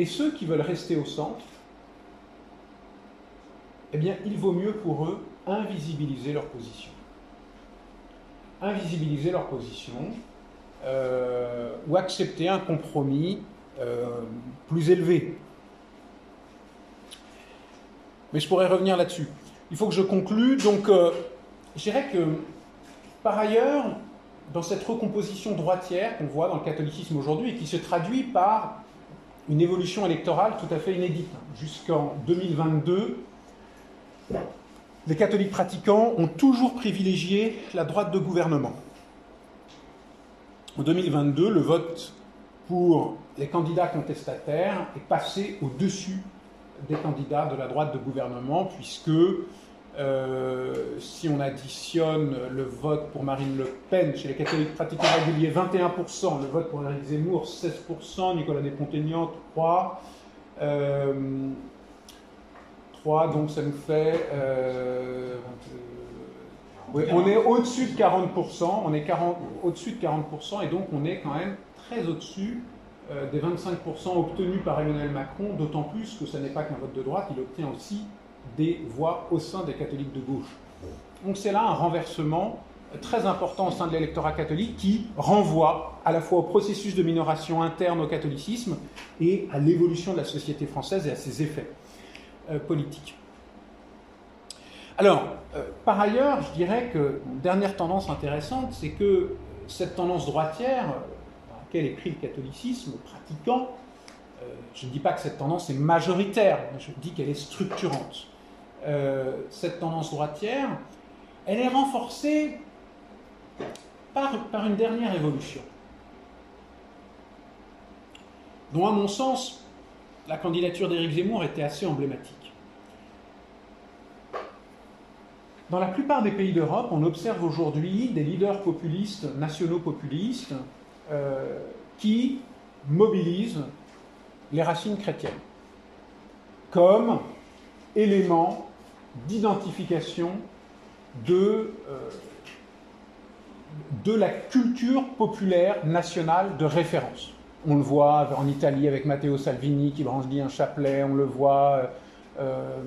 et ceux qui veulent rester au centre, eh bien, il vaut mieux pour eux invisibiliser leur position. Invisibiliser leur position euh, ou accepter un compromis euh, plus élevé. Mais je pourrais revenir là-dessus. Il faut que je conclue. Donc, euh, je dirais que, par ailleurs, dans cette recomposition droitière qu'on voit dans le catholicisme aujourd'hui et qui se traduit par une évolution électorale tout à fait inédite. Jusqu'en 2022, les catholiques pratiquants ont toujours privilégié la droite de gouvernement. En 2022, le vote pour les candidats contestataires est passé au-dessus des candidats de la droite de gouvernement, puisque si on additionne le vote pour Marine Le Pen chez les catholiques pratiquants réguliers, 21%, le vote pour Éric Zemmour, 16%, Nicolas Despont-Aignan, 3%. 3, donc ça nous fait. Euh, on est au-dessus de 40%, on est au-dessus de 40%, et donc on est quand même très au-dessus euh, des 25% obtenus par Emmanuel Macron, d'autant plus que ce n'est pas qu'un vote de droite, il obtient aussi des voix au sein des catholiques de gauche. Donc c'est là un renversement très important au sein de l'électorat catholique qui renvoie à la fois au processus de minoration interne au catholicisme et à l'évolution de la société française et à ses effets euh, politiques. Alors, euh, par ailleurs, je dirais que une dernière tendance intéressante, c'est que cette tendance droitière, dans laquelle est pris le catholicisme pratiquant, euh, je ne dis pas que cette tendance est majoritaire, je dis qu'elle est structurante. Euh, cette tendance droitière, elle est renforcée par, une dernière évolution, dont à mon sens, la candidature d'Éric Zemmour était assez emblématique. Dans la plupart des pays d'Europe, on observe aujourd'hui des leaders populistes, nationaux populistes, euh, qui mobilisent les racines chrétiennes comme élément d'identification de, euh, de la culture populaire nationale de référence. On le voit en Italie avec Matteo Salvini qui brandit un chapelet, on le voit euh,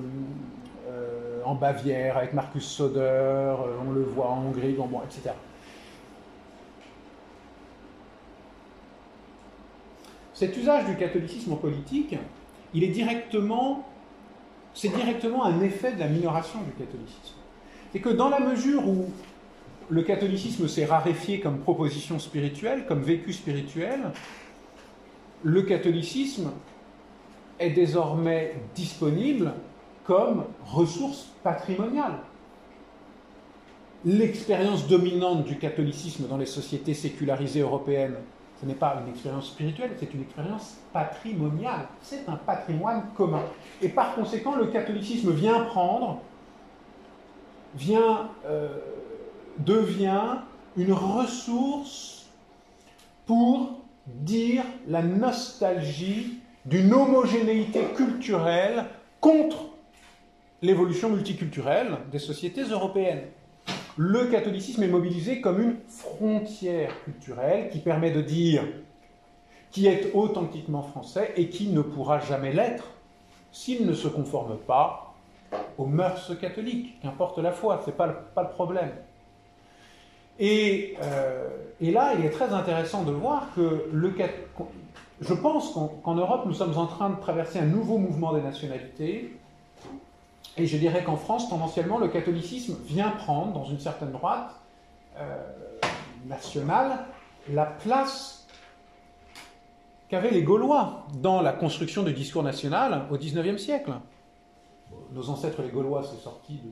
en Bavière avec Marcus Söder, euh, on le voit en Hongrie, bon, etc. Cet usage du catholicisme en politique, il est directement, c'est directement un effet de la minoration du catholicisme. C'est que dans la mesure où le catholicisme s'est raréfié comme proposition spirituelle, comme vécu spirituel, le catholicisme est désormais disponible comme ressource patrimoniale. L'expérience dominante du catholicisme dans les sociétés sécularisées européennes, ce n'est pas une expérience spirituelle, c'est une expérience patrimoniale. C'est un patrimoine commun. Et par conséquent, le catholicisme vient prendre, vient, euh, devient une ressource pour dire la nostalgie d'une homogénéité culturelle contre l'évolution multiculturelle des sociétés européennes. Le catholicisme est mobilisé comme une frontière culturelle qui permet de dire qui est authentiquement français et qui ne pourra jamais l'être s'il ne se conforme pas aux mœurs catholiques, qu'importe la foi, ce n'est pas, le problème. Et, euh, et, là, il est très intéressant de voir que le, je pense qu'en Europe, nous sommes en train de traverser un nouveau mouvement des nationalités et je dirais qu'en France, tendanciellement, le catholicisme vient prendre, dans une certaine droite euh, nationale, la place qu'avaient les Gaulois dans la construction du discours national au XIXe siècle. Nos ancêtres les Gaulois, c'est sorti de...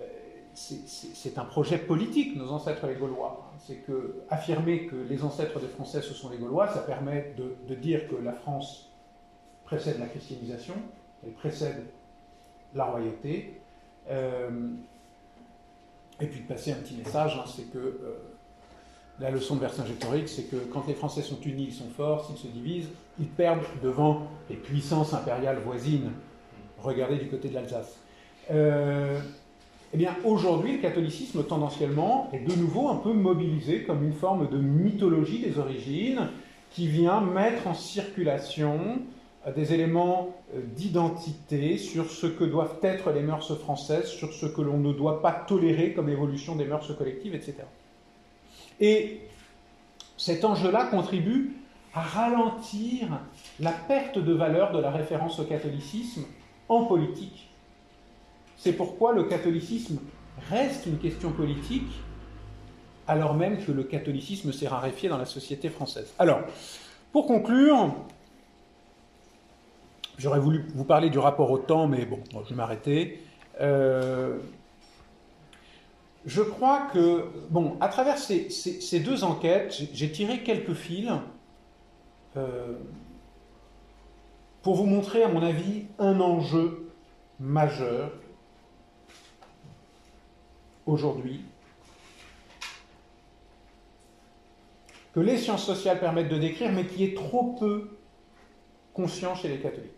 Euh, c'est un projet politique, nos ancêtres les Gaulois. C'est que affirmer que les ancêtres des Français, ce sont les Gaulois, ça permet de, de dire que la France précède la christianisation, elle précède la royauté. Euh, et puis de passer un petit message, hein, c'est que euh, la leçon de Vercingétorix, c'est que quand les Français sont unis, ils sont forts, s'ils se divisent, ils perdent devant les puissances impériales voisines. Regardez du côté de l'Alsace. Euh, eh bien, aujourd'hui, le catholicisme, tendanciellement, est de nouveau un peu mobilisé comme une forme de mythologie des origines qui vient mettre en circulation des éléments euh, d'identité sur ce que doivent être les mœurs françaises, sur ce que l'on ne doit pas tolérer comme évolution des mœurs collectives, etc. Et cet enjeu-là contribue à ralentir la perte de valeur de la référence au catholicisme en politique. C'est pourquoi le catholicisme reste une question politique, alors même que le catholicisme s'est raréfié dans la société française. Alors, pour conclure, J'aurais voulu vous parler du rapport au temps, mais bon, je vais m'arrêter. Euh, je crois que, bon, à travers ces, deux enquêtes, j'ai tiré quelques fils euh, pour vous montrer, à mon avis, un enjeu majeur aujourd'hui que les sciences sociales permettent de décrire, mais qui est trop peu conscient chez les catholiques.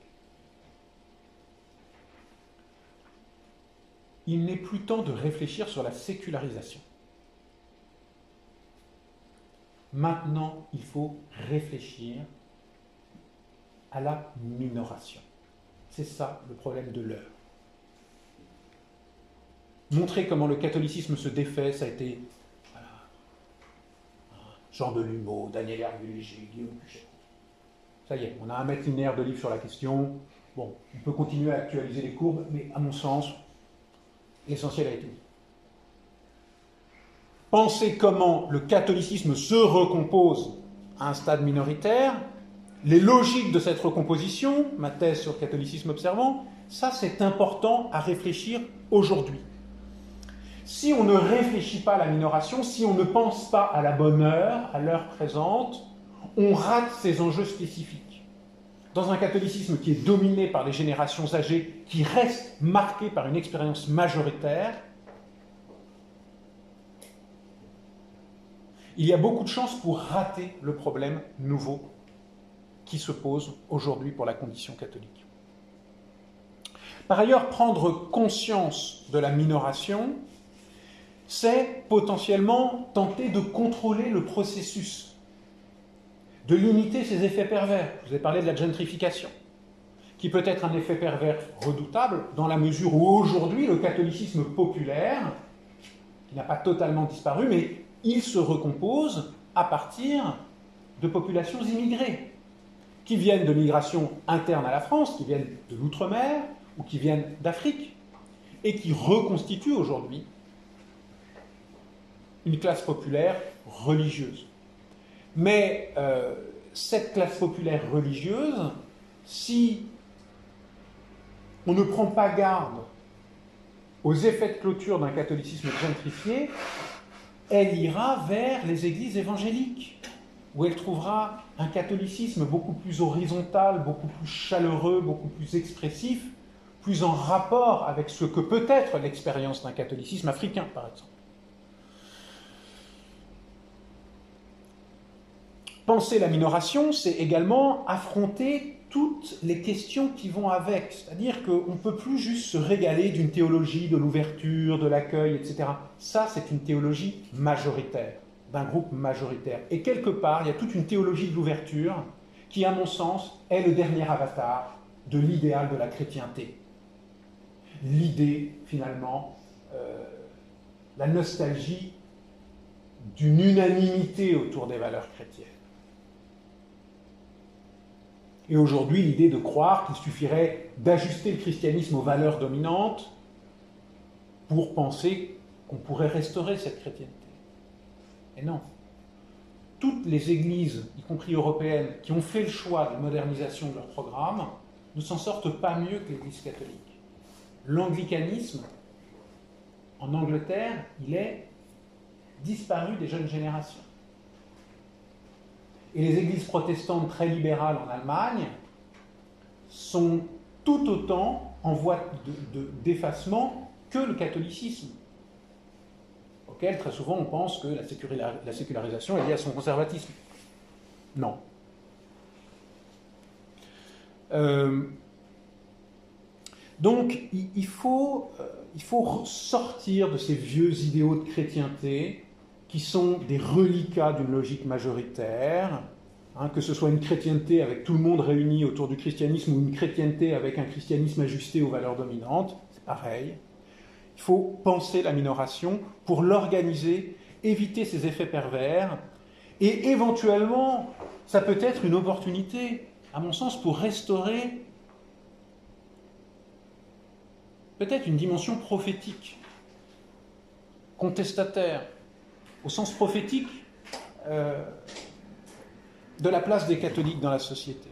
Il n'est plus temps de réfléchir sur la sécularisation. Maintenant, il faut réfléchir à la minoration. C'est ça le problème de l'heure. Montrer comment le catholicisme se défait, ça a été Jean Delumeau, Daniel Hervé-Léger, Guillaume Puchet. Ça y est, on a un mètre linéaire de livres sur la question. Bon, on peut continuer à actualiser les courbes, mais à mon sens, L'essentiel a été. Pensez comment le catholicisme se recompose à un stade minoritaire, les logiques de cette recomposition, ma thèse sur le catholicisme observant, ça c'est important à réfléchir aujourd'hui. Si on ne réfléchit pas à la minoration, si on ne pense pas à la bonne heure, à l'heure présente, on rate ces enjeux spécifiques. Dans un catholicisme qui est dominé par les générations âgées, qui reste marqué par une expérience majoritaire, il y a beaucoup de chances pour rater le problème nouveau qui se pose aujourd'hui pour la condition catholique. Par ailleurs, prendre conscience de la minoration, c'est potentiellement tenter de contrôler le processus, de limiter ses effets pervers. Je vous ai parlé de la gentrification, qui peut être un effet pervers redoutable dans la mesure où aujourd'hui le catholicisme populaire, qui n'a pas totalement disparu, mais il se recompose à partir de populations immigrées, qui viennent de migration interne à la France, qui viennent de l'outre-mer ou qui viennent d'Afrique, et qui reconstituent aujourd'hui une classe populaire religieuse. Mais euh, cette classe populaire religieuse, si on ne prend pas garde aux effets de clôture d'un catholicisme gentrifié, elle ira vers les églises évangéliques, où elle trouvera un catholicisme beaucoup plus horizontal, beaucoup plus chaleureux, beaucoup plus expressif, plus en rapport avec ce que peut être l'expérience d'un catholicisme africain, par exemple. Penser la minoration, c'est également affronter toutes les questions qui vont avec. C'est-à-dire qu'on ne peut plus juste se régaler d'une théologie de l'ouverture, de l'accueil, etc. Ça, c'est une théologie majoritaire, d'un groupe majoritaire. Et quelque part, il y a toute une théologie de l'ouverture qui, à mon sens, est le dernier avatar de l'idéal de la chrétienté. L'idée, finalement, euh, la nostalgie d'une unanimité autour des valeurs chrétiennes. Et aujourd'hui, l'idée de croire qu'il suffirait d'ajuster le christianisme aux valeurs dominantes pour penser qu'on pourrait restaurer cette chrétienté. Et non. Toutes les églises, y compris européennes, qui ont fait le choix de modernisation de leur programme, ne s'en sortent pas mieux que l'Église catholique. L'anglicanisme, en Angleterre, il est disparu des jeunes générations. Et les églises protestantes très libérales en Allemagne sont tout autant en voie d'effacement que le catholicisme, auquel très souvent on pense que la, sécularisation est liée à son conservatisme. Non. Euh, donc il, faut, euh, il faut sortir de ces vieux idéaux de chrétienté qui sont des reliquats d'une logique majoritaire, hein, que ce soit une chrétienté avec tout le monde réuni autour du christianisme ou une chrétienté avec un christianisme ajusté aux valeurs dominantes, c'est pareil. Il faut penser la minoration pour l'organiser, éviter ses effets pervers, et éventuellement, ça peut être une opportunité, à mon sens, pour restaurer peut-être une dimension prophétique, contestataire, au sens prophétique euh, de la place des catholiques dans la société.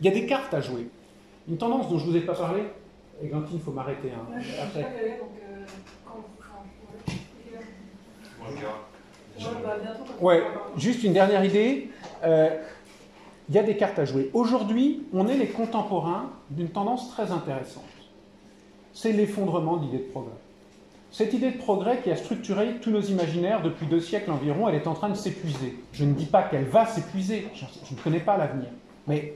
Il y a des cartes à jouer. Une tendance dont je ne vous ai pas parlé, Églantine, il faut m'arrêter. Hein. Ouais, juste une dernière idée. Euh, il y a des cartes à jouer. Aujourd'hui, on est les contemporains d'une tendance très intéressante. C'est l'effondrement d'idées de progrès. Cette idée de progrès qui a structuré tous nos imaginaires depuis deux siècles environ, elle est en train de s'épuiser. Je ne dis pas qu'elle va s'épuiser, je, ne connais pas l'avenir, mais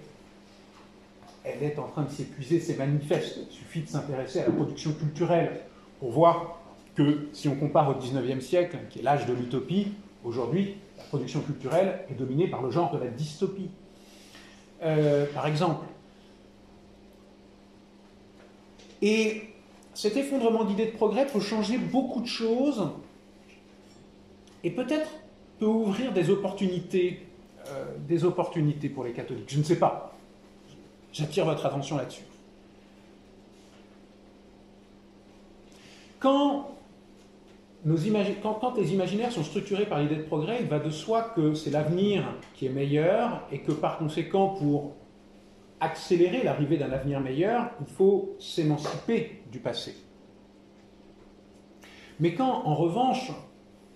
elle est en train de s'épuiser, c'est manifeste. Il suffit de s'intéresser à la production culturelle pour voir que si on compare au XIXe siècle, qui est l'âge de l'utopie, aujourd'hui, la production culturelle est dominée par le genre de la dystopie. Euh, par exemple. Et cet effondrement d'idées de progrès peut changer beaucoup de choses et peut-être peut ouvrir des opportunités, euh, pour les catholiques. Je ne sais pas. J'attire votre attention là-dessus. quand, les imaginaires sont structurés par l'idée de progrès, il va de soi que c'est l'avenir qui est meilleur et que par conséquent, pour accélérer l'arrivée d'un avenir meilleur, il faut s'émanciper du passé. Mais quand, en revanche,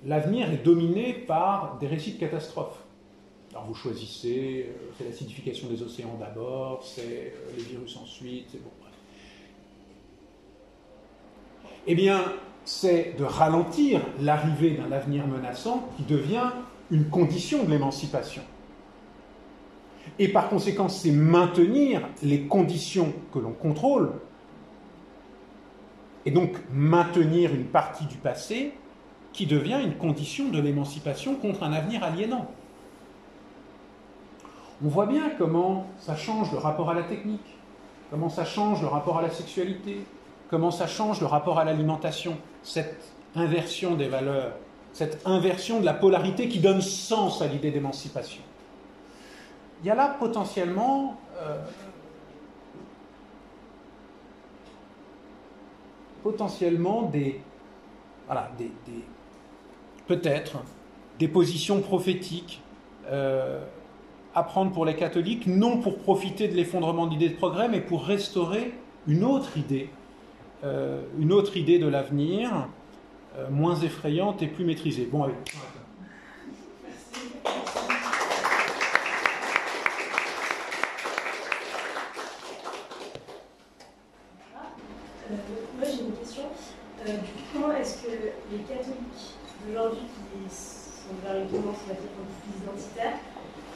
l'avenir est dominé par des récits de catastrophes, alors vous choisissez, euh, c'est l'acidification des océans d'abord, c'est euh, les virus ensuite, c'est bon, bref. Eh bien, c'est de ralentir l'arrivée d'un avenir menaçant qui devient une condition de l'émancipation. Et par conséquent, c'est maintenir les conditions que l'on contrôle, et donc maintenir une partie du passé qui devient une condition de l'émancipation contre un avenir aliénant. On voit bien comment ça change le rapport à la technique, comment ça change le rapport à la sexualité, comment ça change le rapport à l'alimentation, cette inversion des valeurs, cette inversion de la polarité qui donne sens à l'idée d'émancipation. Il y a là potentiellement euh, potentiellement des, voilà, des, peut-être des positions prophétiques euh, à prendre pour les catholiques, non pour profiter de l'effondrement de l'idée de progrès, mais pour restaurer une autre idée, euh, une autre idée de l'avenir, moins effrayante et plus maîtrisée. Bon, allez. Les catholiques d'aujourd'hui qui sont vers une tendance, on va dire, identitaire,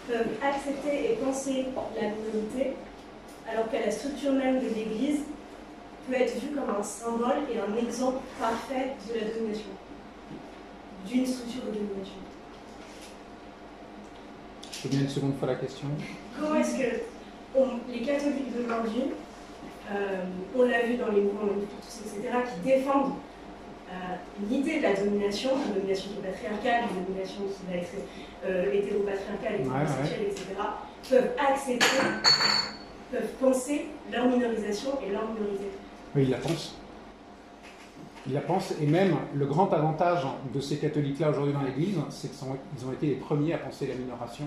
peuvent accepter et penser la minorité, alors que la structure même de l'Église peut être vue comme un symbole et un exemple parfait de la domination, d'une structure de domination? Je bien une seconde fois la question. Comment est-ce que les catholiques d'aujourd'hui, euh, on l'a vu dans les mouvements etc., qui défendent l'idée de la domination, une domination qui est patriarcale, une domination qui va être euh, hétéropatriarcale, hétérosexuelle, etc., peuvent accepter, peuvent penser leur minorisation et leur minorité. Oui, ils la pensent. Ils la pensent, et même le grand avantage de ces catholiques-là aujourd'hui dans l'Église, c'est qu'ils ont été les premiers à penser la minoration,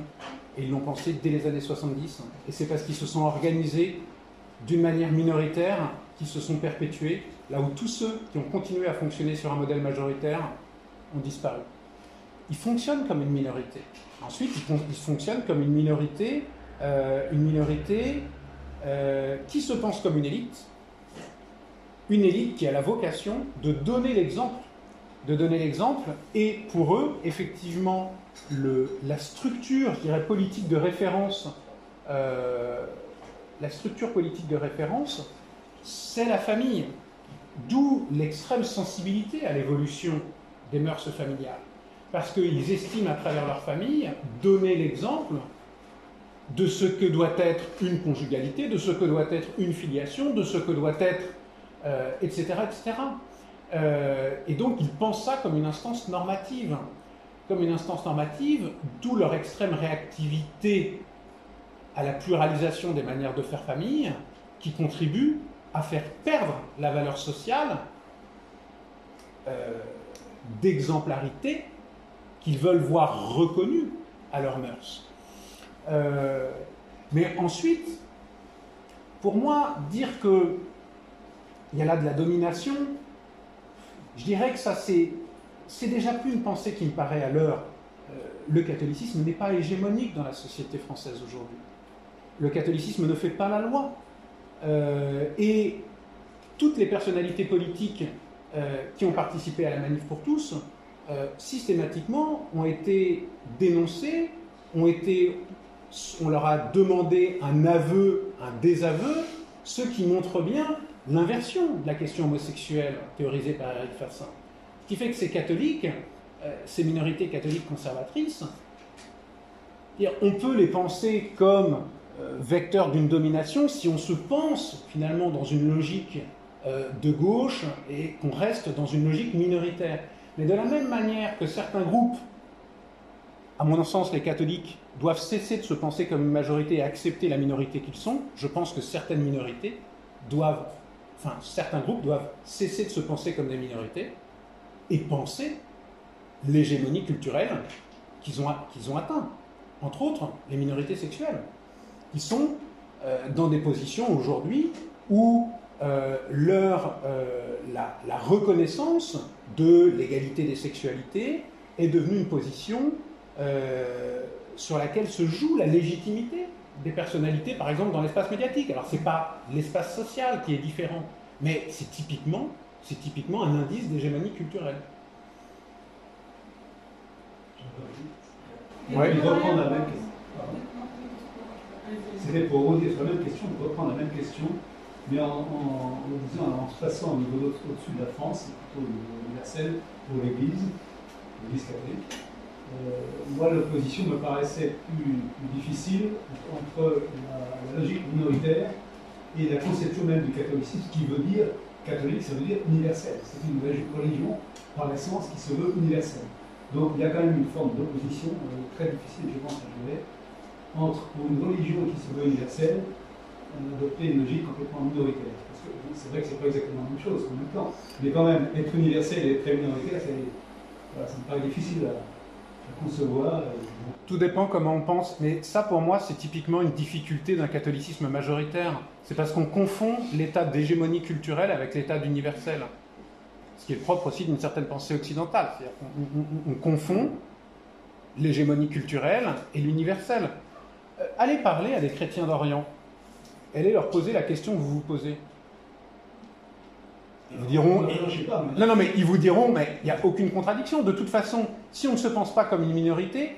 et ils l'ont pensé dès les années 70, et c'est parce qu'ils se sont organisés d'une manière minoritaire, qui se sont perpétués, là où tous ceux qui ont continué à fonctionner sur un modèle majoritaire ont disparu. Ils fonctionnent comme une minorité. Ensuite, ils, fonctionnent comme une minorité, euh, une minorité euh, qui se pense comme une élite, une élite qui a la vocation de donner l'exemple, de donner l'exemple, et pour eux, effectivement, le, la structure, je dirais, politique de référence, euh, la structure politique de référence, c'est la famille. D'où l'extrême sensibilité à l'évolution des mœurs familiales. Parce qu'ils estiment à travers leur famille donner l'exemple de ce que doit être une conjugalité, de ce que doit être une filiation, de ce que doit être, etc. Euh, etc. Euh, et donc ils pensent ça comme une instance normative. Comme une instance normative, d'où leur extrême réactivité à la pluralisation des manières de faire famille, qui contribue à faire perdre la valeur sociale euh, d'exemplarité qu'ils veulent voir reconnue à leurs mœurs. Euh, mais ensuite, pour moi, dire que il y a là de la domination, je dirais que ça c'est c'est déjà plus une pensée qui me paraît à l'heure. Euh, le catholicisme n'est pas hégémonique dans la société française aujourd'hui. Le catholicisme ne fait pas la loi. Euh, et toutes les personnalités politiques euh, qui ont participé à la manif pour tous, euh, systématiquement, ont été dénoncées, ont été, on leur a demandé un aveu, un désaveu, ce qui montre bien l'inversion de la question homosexuelle théorisée par Eric Fassin. Ce qui fait que ces catholiques, ces minorités catholiques conservatrices, on peut les penser comme vecteur d'une domination si on se pense finalement dans une logique euh, de gauche et qu'on reste dans une logique minoritaire. Mais de la même manière que certains groupes, à mon sens les catholiques, doivent cesser de se penser comme une majorité et accepter la minorité qu'ils sont, je pense que certaines minorités doivent enfin certains groupes doivent cesser de se penser comme des minorités et penser l'hégémonie culturelle qu'ils ont, qu'ils ont atteint. Entre autres, les minorités sexuelles, qui sont euh, dans des positions aujourd'hui où euh, leur, euh, la, la, reconnaissance de l'égalité des sexualités est devenue une position sur laquelle se joue la légitimité des personnalités, par exemple dans l'espace médiatique. Alors c'est pas l'espace social qui est différent, mais c'est typiquement, c'est typiquement un indice d'hégémonie culturelle. Ouais. reprendre la même question. C'était pour rebondir sur la même question, de reprendre la même question, mais en, se passant au-dessus de la France, plutôt universel pour l'Église, l'Église catholique. Euh, moi, l'opposition me paraissait plus, difficile entre la, logique minoritaire et la conception même du catholicisme, qui veut dire catholique, ça veut dire universel. C'est une religion par essence qui se veut universelle. Donc il y a quand même une forme d'opposition euh, très difficile, je pense, à gérer, entre pour une religion qui se veut universelle, adopter une logique complètement minoritaire. Parce que c'est vrai que c'est pas exactement la même chose en même temps. Mais quand même, être universel et être minoritaire, voilà, ça me paraît difficile à, concevoir. Tout dépend comment on pense, mais ça pour moi c'est typiquement une difficulté d'un catholicisme majoritaire. C'est parce qu'on confond l'état d'hégémonie culturelle avec l'état d'universel ce qui est propre aussi d'une certaine pensée occidentale. On, on, confond l'hégémonie culturelle et l'universel. Euh, allez parler à des chrétiens d'Orient. Allez leur poser la question que vous vous posez. Ils vous diront. Non, non, mais ils vous diront, mais il n'y a aucune contradiction. De toute façon, si on ne se pense pas comme une minorité,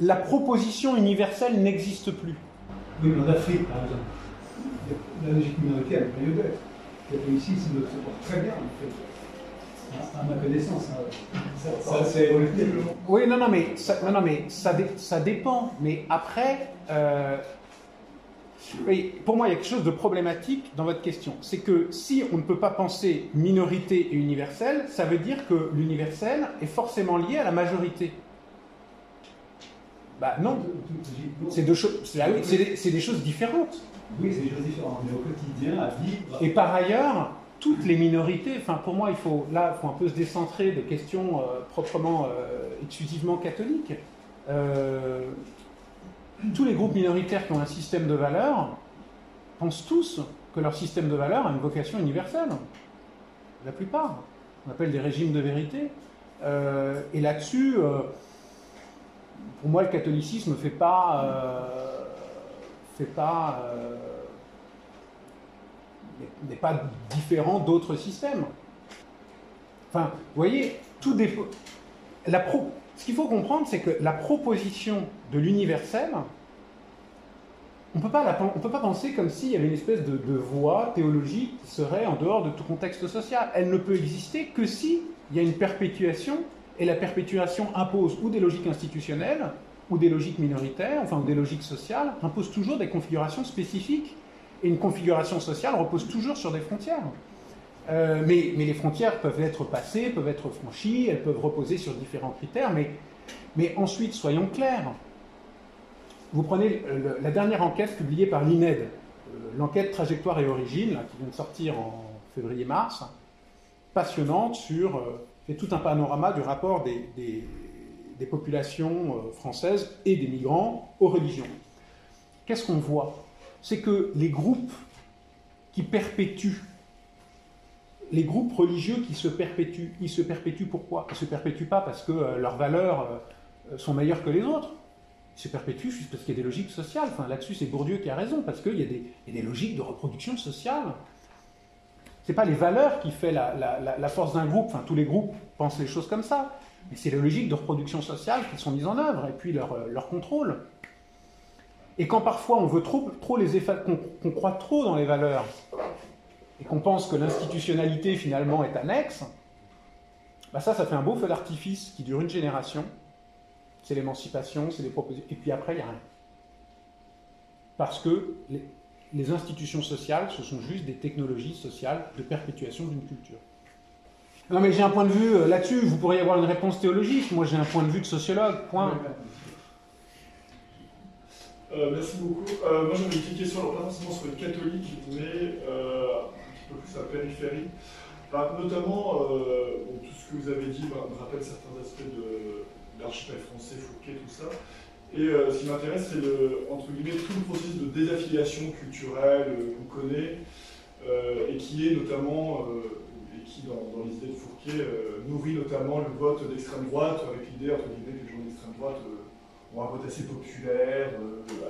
la proposition universelle n'existe plus. Oui, mais en Afrique, par exemple, la logique minoritaire, elle a lieu d'être. Le catholicisme se porte très bien, en fait à ma connaissance. Hein. Ça, c'est Oui, non, non, mais ça, non, non, mais ça, ça dépend. Mais après, euh, oui, pour moi, il y a quelque chose de problématique dans votre question. C'est que si on ne peut pas penser minorité et universel, ça veut dire que l'universel est forcément lié à la majorité. Bah non, c'est deux choses, c'est des, choses différentes. Oui, c'est des choses différentes, mais au quotidien, à vivre. Et par ailleurs, toutes les minorités, enfin pour moi il faut là faut un peu se décentrer des questions euh, proprement euh, exclusivement catholiques. Euh, tous les groupes minoritaires qui ont un système de valeurs pensent tous que leur système de valeurs a une vocation universelle. La plupart. On appelle des régimes de vérité. et là-dessus, pour moi le catholicisme ne fait pas, fait pas n'est pas différent d'autres systèmes. Enfin, vous voyez, tout dépend. La pro... Ce qu'il faut comprendre, c'est que la proposition de l'universel, on ne peut pas penser comme s'il y avait une espèce de, voie théologique qui serait en dehors de tout contexte social. Elle ne peut exister que si il y a une perpétuation, et la perpétuation impose ou des logiques institutionnelles, ou des logiques minoritaires, enfin, ou des logiques sociales, impose toujours des configurations spécifiques et une configuration sociale repose toujours sur des frontières. Euh, mais, les frontières peuvent être passées, peuvent être franchies, elles peuvent reposer sur différents critères, mais, ensuite, soyons clairs. Vous prenez la dernière enquête publiée par l'INED, euh, l'enquête Trajectoire et Origine, qui vient de sortir en février-mars, passionnante sur. Euh, tout un panorama du rapport des, des populations françaises et des migrants aux religions. Qu'est-ce qu'on voit? C'est que les groupes qui perpétuent, les groupes religieux qui se perpétuent, ils se perpétuent pourquoi? Ils ne se perpétuent pas parce que euh, leurs valeurs euh, sont meilleures que les autres. Ils se perpétuent juste parce qu'il y a des logiques sociales. Enfin, là-dessus, c'est Bourdieu qui a raison, parce qu'il y, a des logiques de reproduction sociale. Ce n'est pas les valeurs qui font la, force d'un groupe. Enfin, tous les groupes pensent les choses comme ça. Mais c'est les logiques de reproduction sociale qui sont mises en œuvre, et puis leur, leur contrôle. Et quand parfois on veut trop, trop les qu'on croit trop dans les valeurs, et qu'on pense que l'institutionnalité finalement est annexe, bah ça, ça fait un beau feu d'artifice qui dure une génération. C'est l'émancipation, c'est les propositions. Et puis après, il n'y a rien. Parce que les, les, institutions sociales, ce sont juste des technologies sociales de perpétuation d'une culture. Non mais j'ai un point de vue euh, là-dessus, vous pourriez avoir une réponse théologique, moi j'ai un point de vue de sociologue, point. Euh, merci beaucoup. Euh, moi j'avais une petite question, alors pas forcément sur les catholiques, mais euh, peu plus à la périphérie. Bah, notamment, tout ce que vous avez dit bah, me rappelle certains aspects de, l'archipel français, Fouquet, tout ça. Et ce qui m'intéresse, c'est entre guillemets tout le processus de désaffiliation culturelle qu'on connaît et qui est notamment, et qui dans, les idées de Fourquet, nourrit notamment le vote d'extrême droite, avec l'idée entre guillemets que les gens d'extrême droite un vote assez populaire,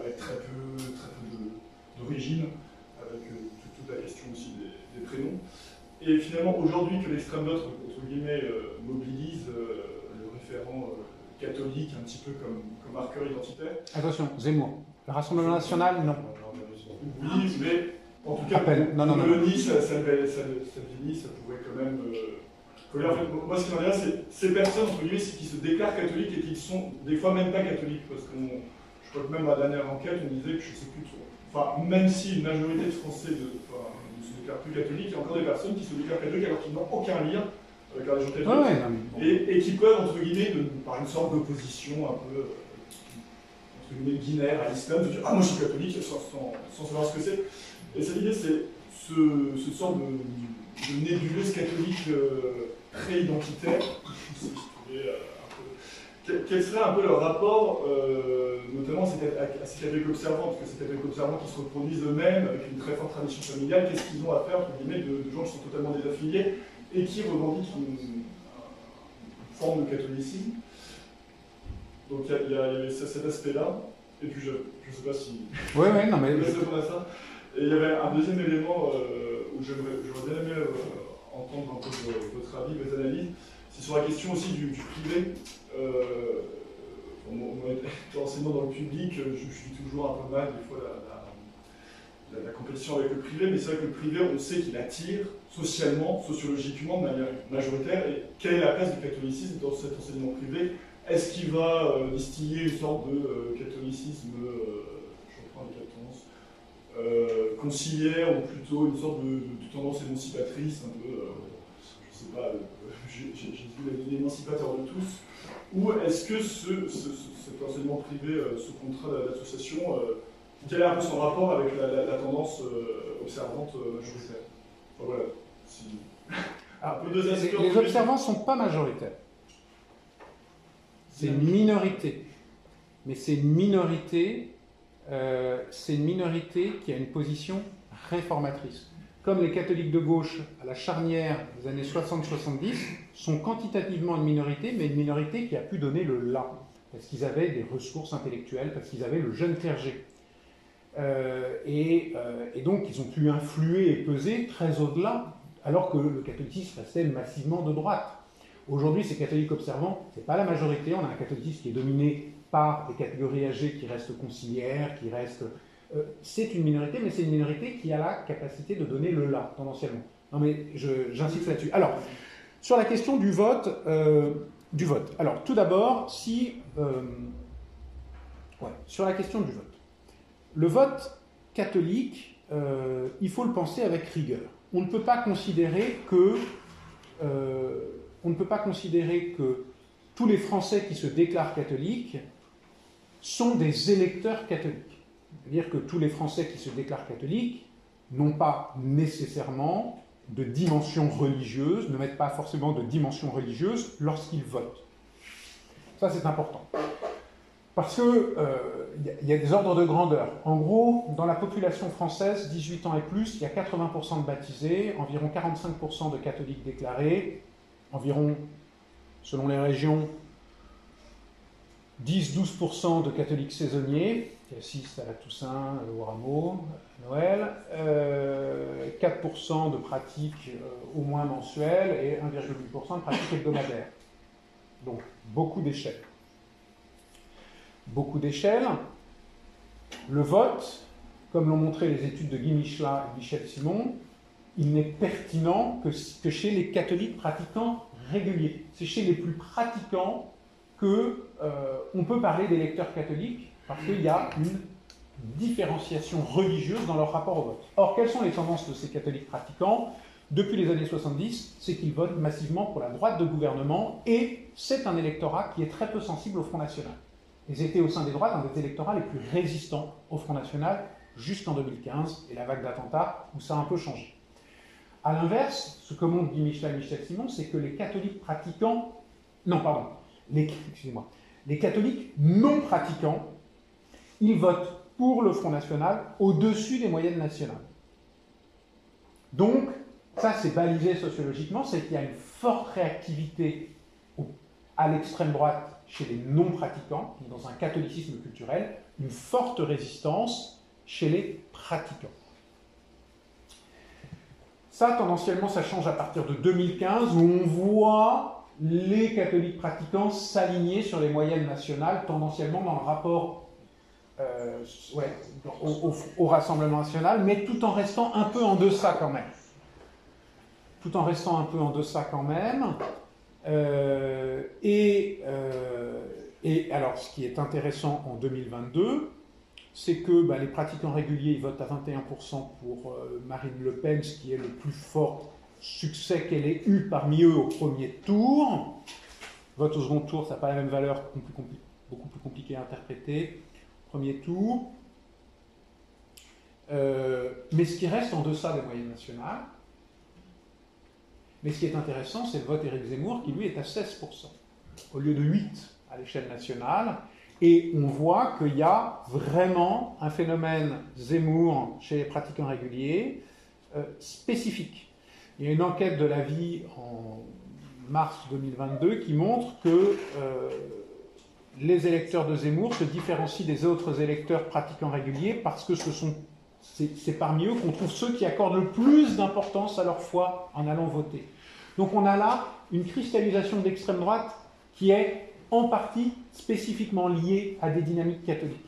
avec très peu, très peu d'origine, avec toute, la question aussi des prénoms. Et finalement, aujourd'hui, que l'extrême droite, entre guillemets, euh, mobilise euh, le référent euh, catholique un petit peu comme, comme, marqueur identitaire. Attention, Zemmour. Le Rassemblement national, non. Oui, mais en tout cas, non, non, non, ça, ça, ça, ça pourrait quand même. Moi, ce qui m'intéresse, c'est ces personnes, entre guillemets, qui se déclarent catholiques et qui sont des fois même pas catholiques. Parce que je crois que même à la dernière enquête, on disait que je sais plus trop. Enfin, même si une majorité de Français de, plus catholiques, il y a encore des personnes qui se déclarent catholiques alors qu'ils n'ont aucun lien avec la religion catholique. et, qui peuvent, entre guillemets, par une sorte d'opposition un peu, euh, entre guillemets, binaire à l'islam, se dire Ah, moi je suis catholique sans, sans, savoir ce que c'est. Et cette idée, c'est ce, ce sorte de, de nébuleuse catholique euh, très identitaire, quel serait un peu leur rapport, euh, notamment à ces catholiques observants, parce que ces catholiques observants qui se reproduisent eux-mêmes avec une très forte tradition familiale, qu'est-ce qu'ils ont à faire, entre guillemets, de, gens qui sont totalement désaffiliés et qui revendiquent une, forme de catholicisme Donc il y, a cet aspect-là, et puis je ne sais pas si. Oui, oui, non, mais. à ça. Et il y avait un deuxième élément euh, où j'aurais bien aimé euh, entendre un peu votre avis, vos analyses, c'est sur la question aussi du privé. Euh, (laughs) dans le public, je, suis toujours un peu mal des fois la, la, compétition avec le privé, mais c'est vrai que le privé, on sait qu'il attire socialement, sociologiquement, de manière majoritaire. Et quelle est la place du catholicisme dans cet enseignement privé? Est-ce qu'il va euh, distiller une sorte de euh, catholicisme, je les euh, conciliaire ou plutôt une sorte de, tendance émancipatrice, un peu, je sais pas, (laughs) Jésus l'émancipateur de tous ou est-ce que ce, cet enseignement privé, euh, ce contrat d'association, euh, quel est un peu son rapport avec la, tendance euh, observante majoritaire? Voilà. (laughs) les, observants ne sont pas majoritaires. C'est une minorité. Mais c'est une minorité, c'est une minorité qui a une position réformatrice comme les catholiques de gauche à la charnière des années 60-70, sont quantitativement une minorité, mais une minorité qui a pu donner le là, parce qu'ils avaient des ressources intellectuelles, parce qu'ils avaient le jeune clergé. Euh, euh, et, donc ils ont pu influer et peser très au-delà, alors que le catholicisme restait massivement de droite. Aujourd'hui, ces catholiques observants, ce n'est pas la majorité, on a un catholicisme qui est dominé par des catégories âgées qui restent conciliaires, qui restent euh, c'est une minorité, mais c'est une minorité qui a la capacité de donner le là, tendanciellement. Non, mais j'insiste là-dessus. Alors, sur la question du vote, euh, du vote. Alors, tout d'abord, si. Euh, sur la question du vote. Le vote catholique, il faut le penser avec rigueur. On ne peut pas considérer que. on ne peut pas considérer que tous les Français qui se déclarent catholiques sont des électeurs catholiques. C'est-à-dire que tous les Français qui se déclarent catholiques n'ont pas nécessairement de dimension religieuse, ne mettent pas forcément de dimension religieuse lorsqu'ils votent. Ça, c'est important. Parce qu'il euh, y a des ordres de grandeur. En gros, dans la population française, 18 ans et plus, il y a 80% de baptisés, environ 45% de catholiques déclarés, environ, selon les régions, 10-12% de catholiques saisonniers, qui assistent à la Toussaint, au Rameau, à Noël, 4% euh, de pratiques euh, au moins mensuelles et 1,8% de pratiques hebdomadaires. Donc beaucoup d'échelles. Beaucoup d'échelles. Le vote, comme l'ont montré les études de Guy Michelin et Michel Simon, il n'est pertinent que chez les catholiques pratiquants réguliers. C'est chez les plus pratiquants qu'on euh, peut parler d'électeurs catholiques parce qu'il y a une différenciation religieuse dans leur rapport au vote. Or, quelles sont les tendances de ces catholiques pratiquants? Depuis les années 70 C'est qu'ils votent massivement pour la droite de gouvernement et c'est un électorat qui est très peu sensible au Front National. Ils étaient au sein des droites un des électorats les plus résistants au Front National jusqu'en 2015 et la vague d'attentats où ça a un peu changé. À l'inverse, ce que montre Guy Michel Michel Simon, c'est que les catholiques pratiquants, non, pardon, les, catholiques non pratiquants, ils votent pour le Front National au-dessus des moyennes nationales. Donc, ça c'est balisé sociologiquement, c'est qu'il y a une forte réactivité à l'extrême droite chez les non-pratiquants, dans un catholicisme culturel, une forte résistance chez les pratiquants. Ça, tendanciellement, ça change à partir de 2015, où on voit les catholiques pratiquants s'aligner sur les moyennes nationales, tendanciellement dans le rapport euh, au, Rassemblement national, mais tout en restant un peu en deçà quand même. Tout en restant un peu en deçà quand même. Euh, et, euh, et alors, ce qui est intéressant en 2022, c'est que bah, les pratiquants réguliers votent à 21% pour Marine Le Pen, ce qui est le plus fort succès qu'elle ait eu parmi eux au premier tour. Vote au second tour, ça n'a pas la même valeur, beaucoup plus compliqué à interpréter. Premier tour. mais ce qui reste en deçà des moyennes nationales, mais ce qui est intéressant, c'est le vote Éric Zemmour qui, lui, est à 16%, au lieu de 8% à l'échelle nationale. Et on voit qu'il y a vraiment un phénomène Zemmour chez les pratiquants réguliers euh, spécifique. Il y a une enquête de la vie en mars 2022 qui montre que euh, les électeurs de Zemmour se différencient des autres électeurs pratiquants réguliers parce que c'est parmi eux qu'on trouve ceux qui accordent le plus d'importance à leur foi en allant voter. Donc on a là une cristallisation d'extrême droite qui est en partie spécifiquement liée à des dynamiques catholiques.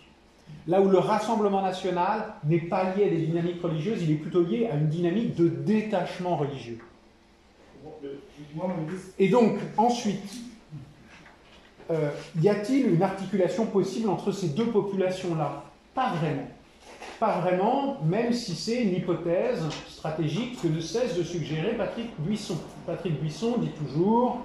Là où le Rassemblement national n'est pas lié à des dynamiques religieuses, il est plutôt lié à une dynamique de détachement religieux. Et donc, ensuite, euh, y a-t-il une articulation possible entre ces deux populations-là? Pas vraiment. Pas vraiment, même si c'est une hypothèse stratégique que ne cesse de suggérer Patrick Buisson. Patrick Buisson dit toujours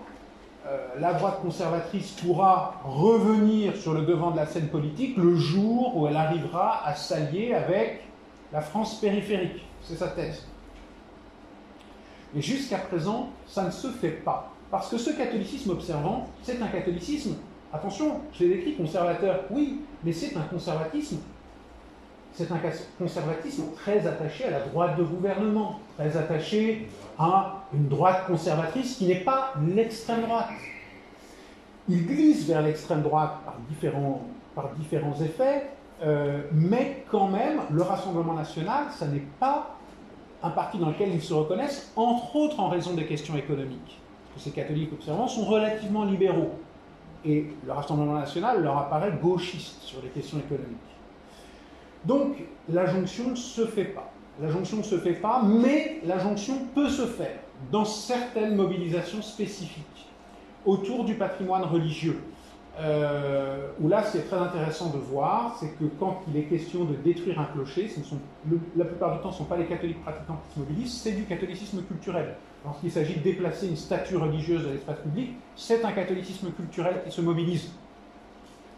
la droite conservatrice pourra revenir sur le devant de la scène politique le jour où elle arrivera à s'allier avec la France périphérique. C'est sa thèse. Mais jusqu'à présent, ça ne se fait pas. Parce que ce catholicisme observant, c'est un catholicisme, attention, je l'ai décrit conservateur, oui, mais c'est un conservatisme c'est un conservatisme très attaché à la droite de gouvernement, très attaché à une droite conservatrice qui n'est pas l'extrême droite. Il glisse vers l'extrême droite par différents, par différents effets, euh, mais quand même, le Rassemblement national, ça n'est pas un parti dans lequel ils se reconnaissent, entre autres en raison des questions économiques. Parce que ces catholiques observants sont relativement libéraux. Et le Rassemblement national leur apparaît gauchiste sur les questions économiques. Donc la jonction ne se fait pas. La jonction ne se fait pas, mais la jonction peut se faire dans certaines mobilisations spécifiques autour du patrimoine religieux. Euh, où là, c'est très intéressant de voir, c'est que quand il est question de détruire un clocher, la plupart du temps, ce ne sont pas les catholiques pratiquants qui se mobilisent, c'est du catholicisme culturel. Lorsqu'il s'agit de déplacer une statue religieuse de l'espace public, c'est un catholicisme culturel qui se mobilise.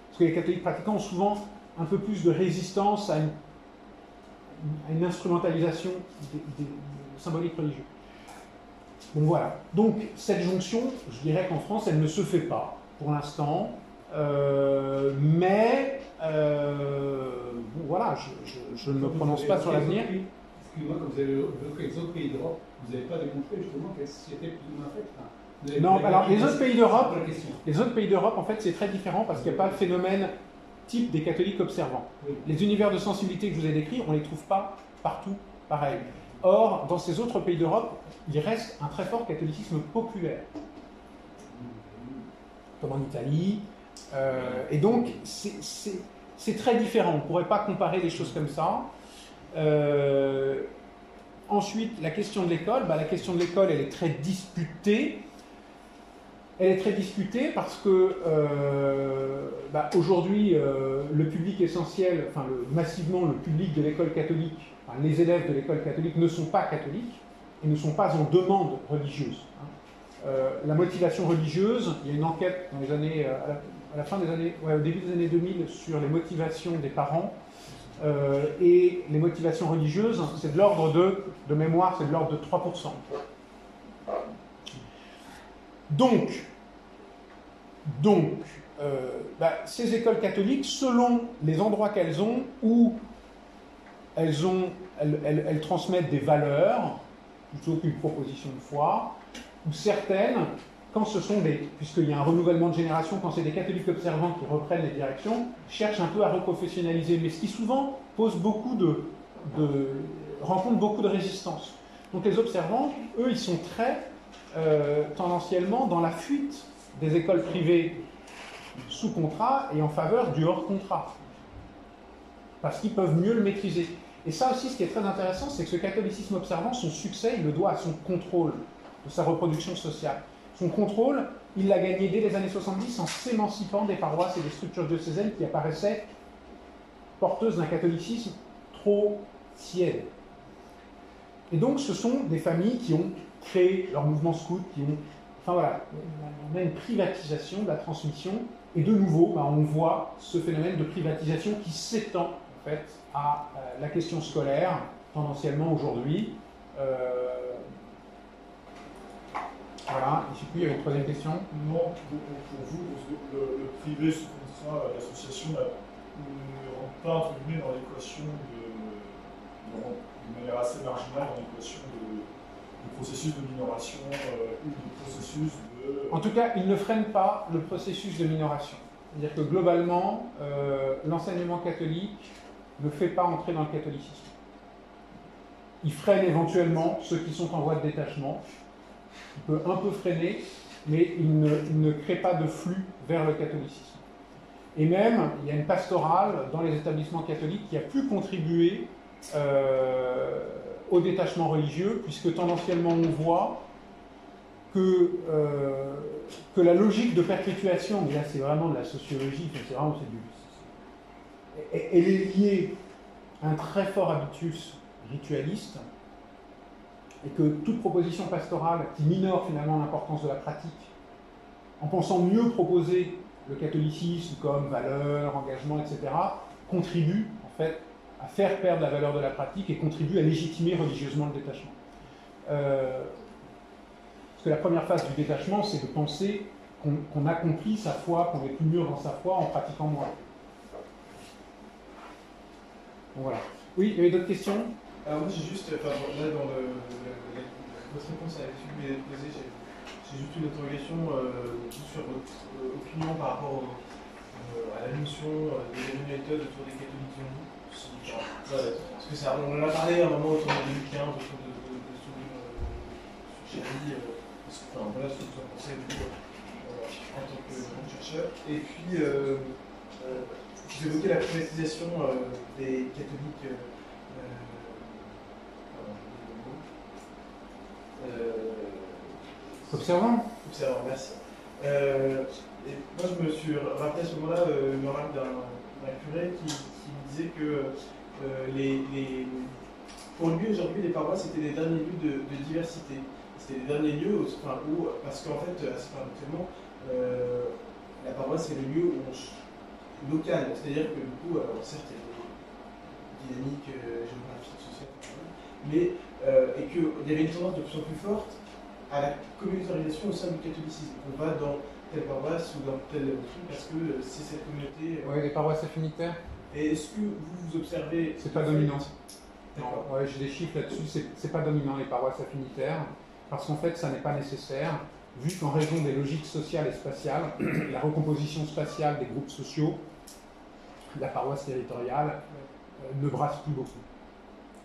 Parce que les catholiques pratiquants ont souvent un peu plus de résistance à une, instrumentalisation des, symboliques religieux. Donc voilà. Donc cette jonction, je dirais qu'en France, elle ne se fait pas pour l'instant. Euh, mais euh, bon, voilà, je, ne me prononce pas sur l'avenir. Excusez-moi, comme vous avez évoqué les autres pays d'Europe, vous n'avez pas démontré justement que c'était plus ou moins non, alors les autres pays d'Europe, les autres pays d'Europe, en fait, c'est très différent parce qu'il n'y a pas le phénomène type des catholiques observants. Les univers de sensibilité que je vous ai décrits, on ne les trouve pas partout pareil. Or, dans ces autres pays d'Europe, il reste un très fort catholicisme populaire, comme en Italie. Euh, et donc, c'est très différent. On ne pourrait pas comparer des choses comme ça. Euh, ensuite, la question de l'école. Bah, la question de l'école, elle est très disputée elle est très discutée parce que euh, bah, aujourd'hui, euh, le public essentiel, enfin massivement le public de l'école catholique, les élèves de l'école catholique ne sont pas catholiques et ne sont pas en demande religieuse. Hein. Euh, la motivation religieuse, il y a une enquête dans les années, à la, fin des années, au début des années 2000 sur les motivations des parents. et les motivations religieuses, c'est de l'ordre de, de mémoire, c'est de l'ordre de 3%. Donc, donc euh, bah, ces écoles catholiques, selon les endroits qu'elles ont, où elles, ont, elles, elles transmettent des valeurs, plutôt qu'une proposition de foi, ou certaines quand ce sont des, puisqu'il y a un renouvellement de génération, quand c'est des catholiques observants qui reprennent les directions, cherchent un peu à reprofessionnaliser, mais ce qui souvent pose beaucoup de, rencontre beaucoup de résistance. Donc les observants, eux, ils sont très euh, tendanciellement dans la fuite des écoles privées sous contrat et en faveur du hors contrat, parce qu'ils peuvent mieux le maîtriser. Et ça aussi, ce qui est très intéressant, c'est que ce catholicisme observant, son succès, il le doit à son contrôle de sa reproduction sociale. Son contrôle, il l'a gagné dès les années 70 en s'émancipant des paroisses et des structures diocésaines qui apparaissaient porteuses d'un catholicisme trop tiède. Et donc, ce sont des familles qui ont créé leur mouvement scout, qui ont. Enfin voilà, on a une privatisation de la transmission, et de nouveau, ben, on voit ce phénomène de privatisation qui s'étend en fait à euh, la question scolaire, tendanciellement aujourd'hui. Euh, voilà, et puis il y avait une troisième question. Non, pour, vous, le, privé sous contrat, l'association ne rentre pas entre guillemets dans l'équation de, de, manière assez marginale dans l'équation de, processus de minoration euh, ou de processus de. En tout cas, il ne freine pas le processus de minoration. C'est-à-dire que globalement, euh, l'enseignement catholique ne fait pas entrer dans le catholicisme. Il freine éventuellement ceux qui sont en voie de détachement, il peut un peu freiner, mais il ne, crée pas de flux vers le catholicisme. Et même, il y a une pastorale dans les établissements catholiques qui a pu contribuer euh, au détachement religieux, puisque tendanciellement on voit que, euh, que la logique de perpétuation, mais là c'est vraiment de la sociologie, c'est vraiment du, elle est liée à un très fort habitus ritualiste, et que toute proposition pastorale qui minore finalement l'importance de la pratique, en pensant mieux proposer le catholicisme comme valeur, engagement, etc., contribue en fait à faire perdre la valeur de la pratique et contribue à légitimer religieusement le détachement. Euh, parce que la première phase du détachement, c'est de penser qu'on accomplit sa foi, qu'on est plus mûr dans sa foi en pratiquant moins. voilà. Oui, il y avait d'autres questions? Alors moi j'ai juste, enfin dans votre réponse à la question que vous avez posée, j'ai juste une interrogation euh, sur votre euh, opinion par rapport euh, à la notion de méthode autour des catholiques zombies. Parce que ça, on en a parlé à un moment autour de 2015, autour de, de, de ce livre sur Chéri, enfin voilà ce que vous en pensez vous en tant que chercheur. Et puis vous évoquez la privatisation des catholiques Euh, observant Observant, merci. Euh, et moi, je me suis rappelé à ce moment-là euh, une oral d'un curé qui, me disait que les, pour lui, aujourd'hui, les paroisses étaient des derniers lieux de, diversité. C'était des derniers lieux enfin, où, parce qu'en fait, assez paradoxalement, la paroisse est le lieu où local. C'est-à-dire que du coup, certes, il y a des dynamiques géographiques, sociales, mais euh, et qu'il y avait une tendance de plus en plus forte à la communautarisation au sein du catholicisme. On va dans telle paroisse ou dans tel truc parce que euh, c'est cette communauté. Euh, oui, les paroisses affinitaires. Et est-ce que vous, vous observez. C'est pas dominant. Ouais, j'ai des chiffres là-dessus, c'est pas dominant les paroisses affinitaires, parce qu'en fait, ça n'est pas nécessaire, vu qu'en raison des logiques sociales et spatiales, (coughs) la recomposition spatiale des groupes sociaux, la paroisse territoriale ne brasse plus beaucoup.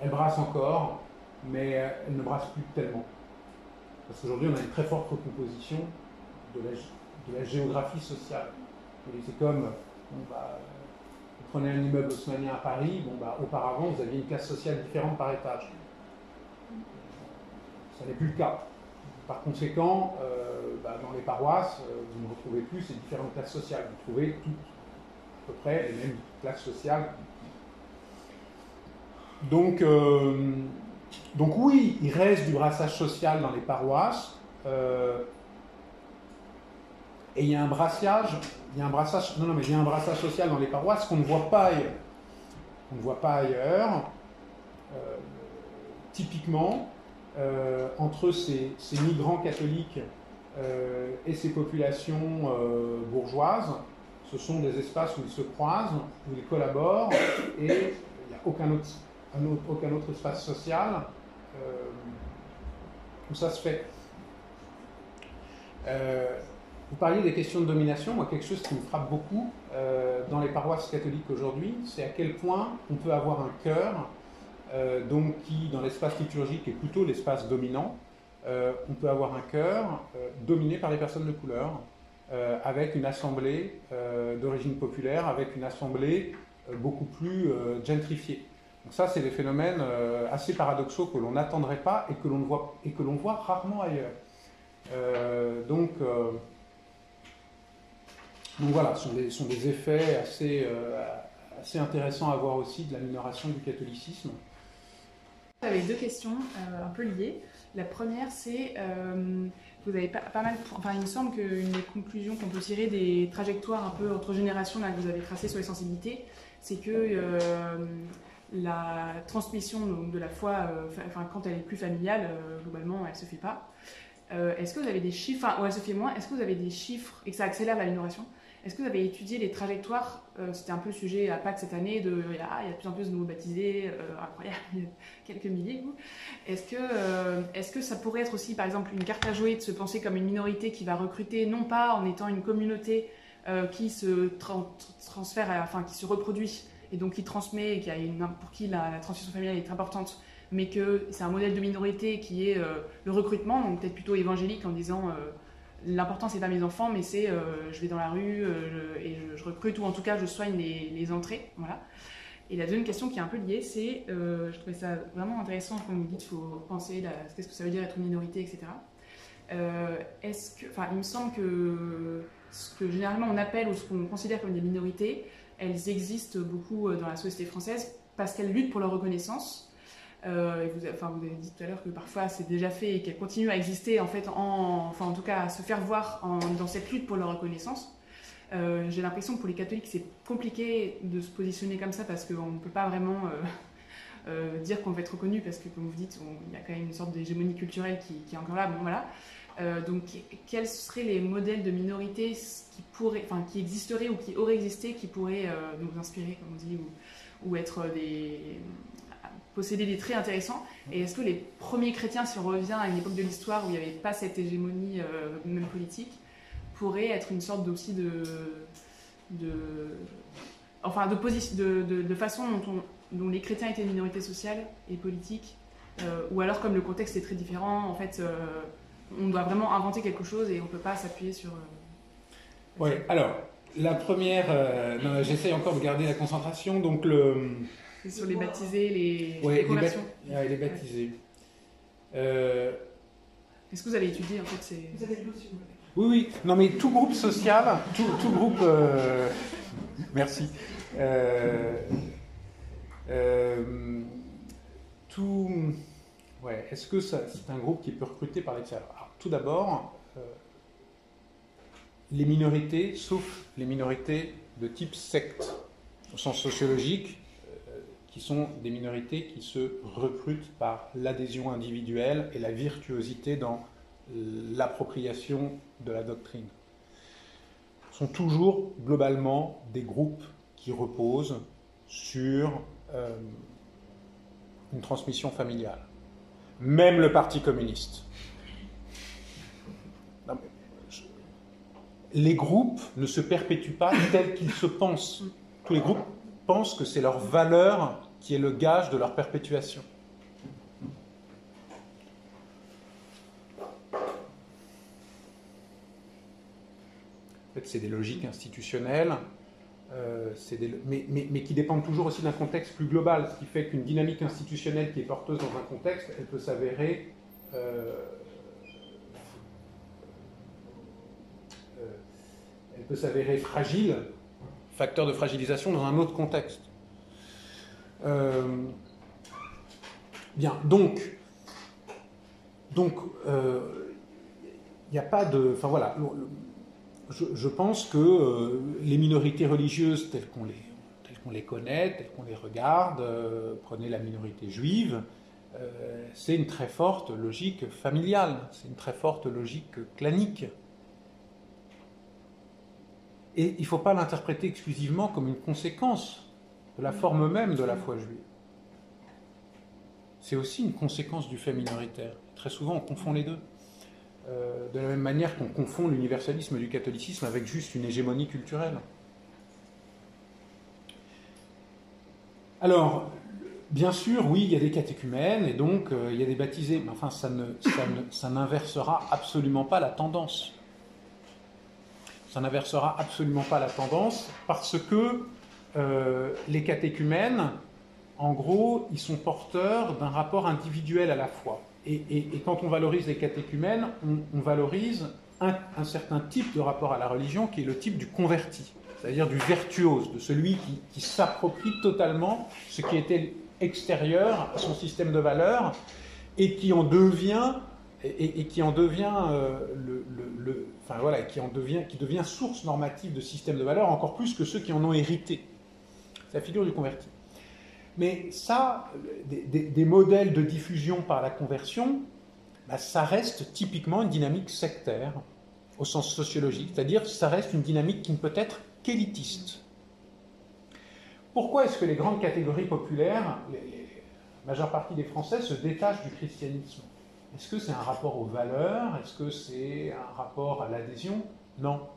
Elle brasse encore, mais euh, elle ne brasse plus tellement. Parce qu'aujourd'hui, on a une très forte recomposition de la, de la géographie sociale. C'est comme, bah, vous prenez un immeuble haussmannien à Paris, bon, bah, auparavant, vous aviez une classe sociale différente par étage. Ça n'est plus le cas. Par conséquent, euh, bah, dans les paroisses, euh, vous ne retrouvez plus ces différentes classes sociales. Vous trouvez toutes à peu près les mêmes classes sociales. Donc, donc oui, il reste du brassage social dans les paroisses. Euh, et il y a un brassage, il y a un brassage, non, non, mais il y a un brassage social dans les paroisses qu'on ne voit pas ailleurs. qu'on ne voit pas ailleurs. typiquement, entre ces, migrants catholiques et ces populations bourgeoises, ce sont des espaces où ils se croisent, où ils collaborent, et il n'y a aucun autre, aucun autre espace social euh, où ça se fait. Euh, vous parliez des questions de domination, moi quelque chose qui me frappe beaucoup euh, dans les paroisses catholiques aujourd'hui, c'est à quel point on peut avoir un cœur, donc qui dans l'espace liturgique est plutôt l'espace dominant, on peut avoir un cœur dominé par les personnes de couleur, euh, avec une assemblée euh, d'origine populaire, avec une assemblée euh, beaucoup plus gentrifiée. Donc ça, c'est des phénomènes assez paradoxaux que l'on n'attendrait pas et que l'on voit, voit rarement ailleurs. donc, donc voilà, ce sont des, sont des effets assez, assez intéressants à voir aussi de la minoration du catholicisme. J'avais deux questions un peu liées. La première, c'est vous avez pas, pas, mal. Enfin, il me semble qu'une des conclusions qu'on peut tirer des trajectoires un peu entre générations que vous avez tracées sur les sensibilités, c'est que euh, la transmission de la foi, euh, enfin, quand elle est plus familiale, euh, globalement, elle se fait pas. est-ce que vous avez des chiffres, ou elle se fait moins, est-ce que vous avez des chiffres et que ça accélère la minoration? Est-ce que vous avez étudié les trajectoires euh, C'était un peu le sujet à Pâques cette année, de, il, y a, de plus en plus de nouveaux baptisés, euh, incroyable, (laughs) quelques milliers. Est-ce que, euh, est-ce que ça pourrait être aussi, par exemple, une carte à jouer de se penser comme une minorité qui va recruter, non pas en étant une communauté qui se transfère, enfin qui se reproduit et donc qui transmet, et qui a une, pour qui la, transmission familiale est importante, mais que c'est un modèle de minorité qui est le recrutement, donc peut-être plutôt évangélique en disant l'important c'est pas mes enfants, mais c'est euh, je vais dans la rue euh, et je, recrute ou en tout cas je soigne les, entrées. Voilà. Et la deuxième question qui est un peu liée, c'est, euh, je trouvais ça vraiment intéressant quand vous dites faut penser qu'est-ce que ça veut dire être une minorité, etc. est-ce que, enfin, il me semble que ce que généralement on appelle ou ce qu'on considère comme des minorités, elles existent beaucoup dans la société française parce qu'elles luttent pour leur reconnaissance euh, vous, avez dit tout à l'heure que parfois c'est déjà fait et qu'elle continue à exister, en fait, en, enfin, en tout cas à se faire voir dans cette lutte pour leur reconnaissance. Euh, j'ai l'impression que pour les catholiques, c'est compliqué de se positionner comme ça parce qu'on ne peut pas vraiment euh, (laughs) dire qu'on va être reconnu parce que, comme vous dites, il y a quand même une sorte d'hégémonie culturelle qui, est encore là. Donc, quels seraient les modèles de minorités qui, pourraient, enfin, qui existeraient ou qui auraient existé, qui pourraient nous inspirer, comme on dit, ou être des, posséder des traits intéressants. Et est-ce que les premiers chrétiens, si on revient à une époque de l'histoire où il n'y avait pas cette hégémonie, euh, même politique, pourraient être une sorte aussi de, enfin de, de, façon dont, les chrétiens étaient une minorité sociale et politique, euh, ou alors comme le contexte est très différent, en fait, euh, on doit vraiment inventer quelque chose et on ne peut pas s'appuyer sur. oui, alors la première, j'essaie encore de garder la concentration, donc le sur les baptisés, les, les conversions. Les, les baptisés. Euh, Est-ce que vous avez étudié en fait ces... Vous avez Oui, oui. Non, mais tout groupe social, tout, tout groupe. Euh, merci. Euh, tout. Ouais. Est-ce que c'est un groupe qui peut recruter par l'extérieur Tout d'abord, les minorités, sauf les minorités de type secte, au sens sociologique, qui sont des minorités qui se recrutent par l'adhésion individuelle et la virtuosité dans l'appropriation de la doctrine. Ce sont toujours globalement des groupes qui reposent sur euh, une transmission familiale. Même le Parti communiste. les groupes ne se perpétuent pas tels qu'ils se pensent. Tous les groupes pensent que c'est leur valeur qui est le gage de leur perpétuation. En fait, c'est des logiques institutionnelles, euh, mais, mais, qui dépendent toujours aussi d'un contexte plus global, ce qui fait qu'une dynamique institutionnelle qui est porteuse dans un contexte, elle peut s'avérer euh, euh, elle peut s'avérer fragile facteur de fragilisation dans un autre contexte. Euh, bien, donc, donc, il euh, n'y a pas de, enfin voilà, je, pense que euh, les minorités religieuses telles qu'on les, qu'on les connaît, tels qu'on les regarde, prenez la minorité juive, c'est une très forte logique familiale, c'est une très forte logique clanique. Et il ne faut pas l'interpréter exclusivement comme une conséquence de la forme même de la foi juive. C'est aussi une conséquence du fait minoritaire. Très souvent, on confond les deux. Euh, de la même manière qu'on confond l'universalisme du catholicisme avec juste une hégémonie culturelle. Alors, bien sûr, oui, il y a des catéchumènes et donc euh, il y a des baptisés, mais enfin, ça, n'inversera absolument pas la tendance. Ça n'inversera absolument pas la tendance parce que euh, les catéchumènes, en gros, ils sont porteurs d'un rapport individuel à la foi. Et, quand on valorise les catéchumènes, on, valorise un, certain type de rapport à la religion qui est le type du converti, c'est-à-dire du virtuose, de celui qui, s'approprie totalement ce qui était extérieur à son système de valeurs et qui en devient et, qui en devient euh, enfin voilà, qui en devient qui devient source normative de système de valeurs encore plus que ceux qui en ont hérité. C'est la figure du converti. Mais ça, des, modèles de diffusion par la conversion, bah, ça reste typiquement une dynamique sectaire au sens sociologique, c'est-à-dire ça reste une dynamique qui ne peut être qu'élitiste. Pourquoi est-ce que les grandes catégories populaires, la majeure partie des Français, se détachent du christianisme? Est-ce que c'est un rapport aux valeurs? Est-ce que c'est un rapport à l'adhésion? Non.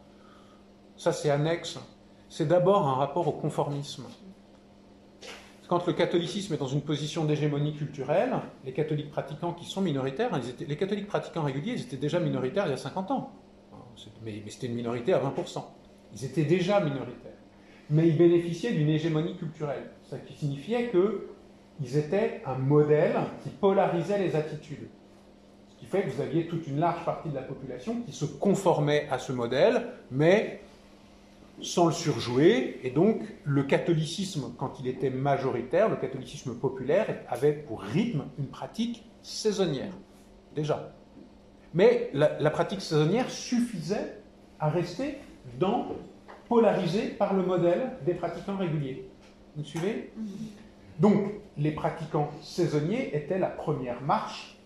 Ça, c'est annexe. C'est d'abord un rapport au conformisme. Quand le catholicisme est dans une position d'hégémonie culturelle, les catholiques pratiquants qui sont minoritaires, les catholiques pratiquants réguliers, ils étaient déjà minoritaires il y a 50 ans. Mais, c'était une minorité à 20%. Ils étaient déjà minoritaires. Mais ils bénéficiaient d'une hégémonie culturelle. Ce qui signifiait qu'ils étaient un modèle qui polarisait les attitudes. Ce qui fait que vous aviez toute une large partie de la population qui se conformait à ce modèle, mais sans le surjouer, et donc le catholicisme, quand il était majoritaire, le catholicisme populaire avait pour rythme une pratique saisonnière, déjà. Mais la, pratique saisonnière suffisait à rester dans, polarisé par le modèle des pratiquants réguliers. Vous me suivez? Donc, les pratiquants saisonniers étaient la première marche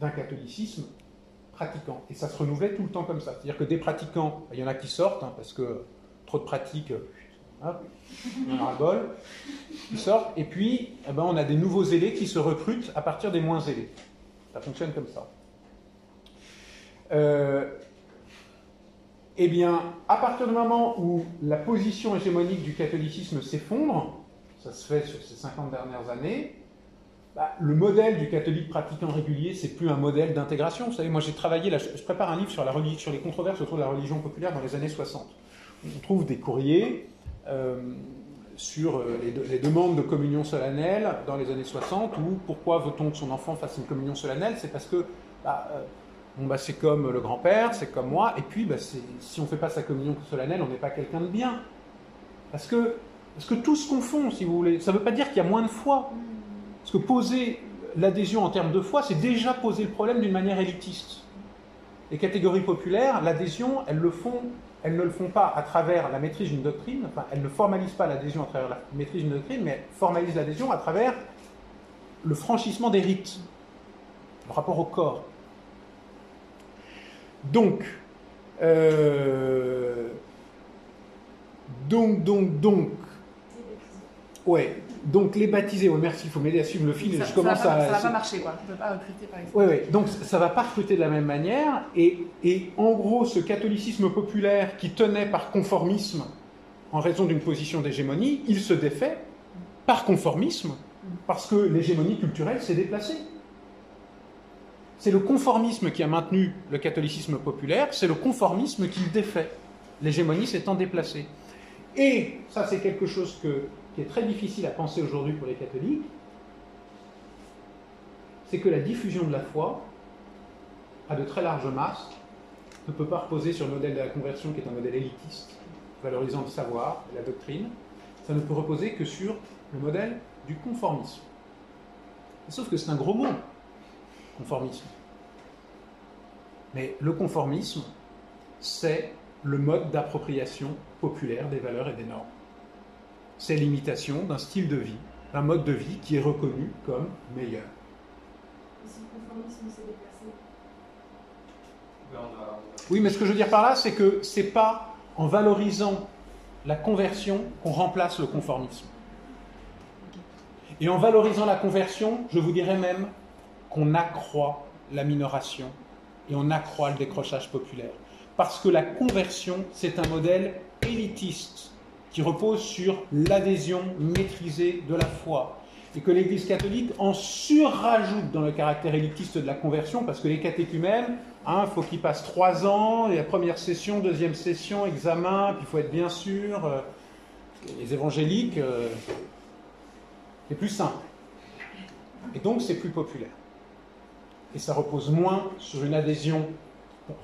d'un catholicisme pratiquant. Et ça se renouvelait tout le temps comme ça. C'est-à-dire que des pratiquants, il y en a qui sortent, hein, parce que trop de pratique, hop, ils sortent, et puis eh ben, on a des nouveaux zélés qui se recrutent à partir des moins zélés. Ça fonctionne comme ça. Euh, eh bien, à partir du moment où la position hégémonique du catholicisme s'effondre, ça se fait sur ces 50 dernières années, bah, le modèle du catholique pratiquant régulier, c'est plus un modèle d'intégration. Vous savez, moi j'ai travaillé, je prépare un livre sur, la, sur les controverses autour de la religion populaire dans les années 60 on trouve des courriers euh, sur euh, les, demandes de communion solennelle dans les années 60, ou pourquoi veut-on que son enfant fasse une communion solennelle? C'est parce que bah, euh, bah, c'est comme le grand-père, c'est comme moi, et puis bah, si on ne fait pas sa communion solennelle, on n'est pas quelqu'un de bien. Parce que, parce que tout se confond, si vous voulez. Ça ne veut pas dire qu'il y a moins de foi. Parce que poser l'adhésion en termes de foi, c'est déjà poser le problème d'une manière élitiste. Les catégories populaires, l'adhésion, elles le font elles ne le font pas à travers la maîtrise d'une doctrine, enfin, elles ne formalisent pas l'adhésion à travers la maîtrise d'une doctrine, mais formalisent l'adhésion à travers le franchissement des rites, le rapport au corps. Donc, euh, donc, donc, donc, ouais, donc les baptisés, merci, il faut m'aider à suivre le fil. Ça, je commence ça va, à, va pas marcher, quoi. On ne peut pas recruter par exemple. Oui, oui. Donc ça ne va pas recruter de la même manière. Et, et, en gros, ce catholicisme populaire qui tenait par conformisme en raison d'une position d'hégémonie, il se défait par conformisme parce que l'hégémonie culturelle s'est déplacée. C'est le conformisme qui a maintenu le catholicisme populaire, c'est le conformisme qui le défait, l'hégémonie s'étant déplacée. Et ça, c'est quelque chose que qui est très difficile à penser aujourd'hui pour les catholiques, c'est que la diffusion de la foi à de très larges masses ne peut pas reposer sur le modèle de la conversion qui est un modèle élitiste, valorisant le savoir et la doctrine. Ça ne peut reposer que sur le modèle du conformisme. Sauf que c'est un gros mot, conformisme. Mais le conformisme, c'est le mode d'appropriation populaire des valeurs et des normes. C'est l'imitation d'un style de vie, d'un mode de vie qui est reconnu comme meilleur. Oui, mais ce que je veux dire par là, c'est que c'est pas en valorisant la conversion qu'on remplace le conformisme. Et en valorisant la conversion, je vous dirais même qu'on accroît la minoration et on accroît le décrochage populaire. Parce que la conversion, c'est un modèle élitiste qui repose sur l'adhésion maîtrisée de la foi. Et que l'Église catholique en surrajoute dans le caractère élitiste de la conversion, parce que les catéchumènes, il hein, faut qu'ils passent trois ans, la première session, deuxième session, examen, puis il faut être bien sûr. Euh, les évangéliques, euh, c'est plus simple. Et donc c'est plus populaire. Et ça repose moins sur une adhésion,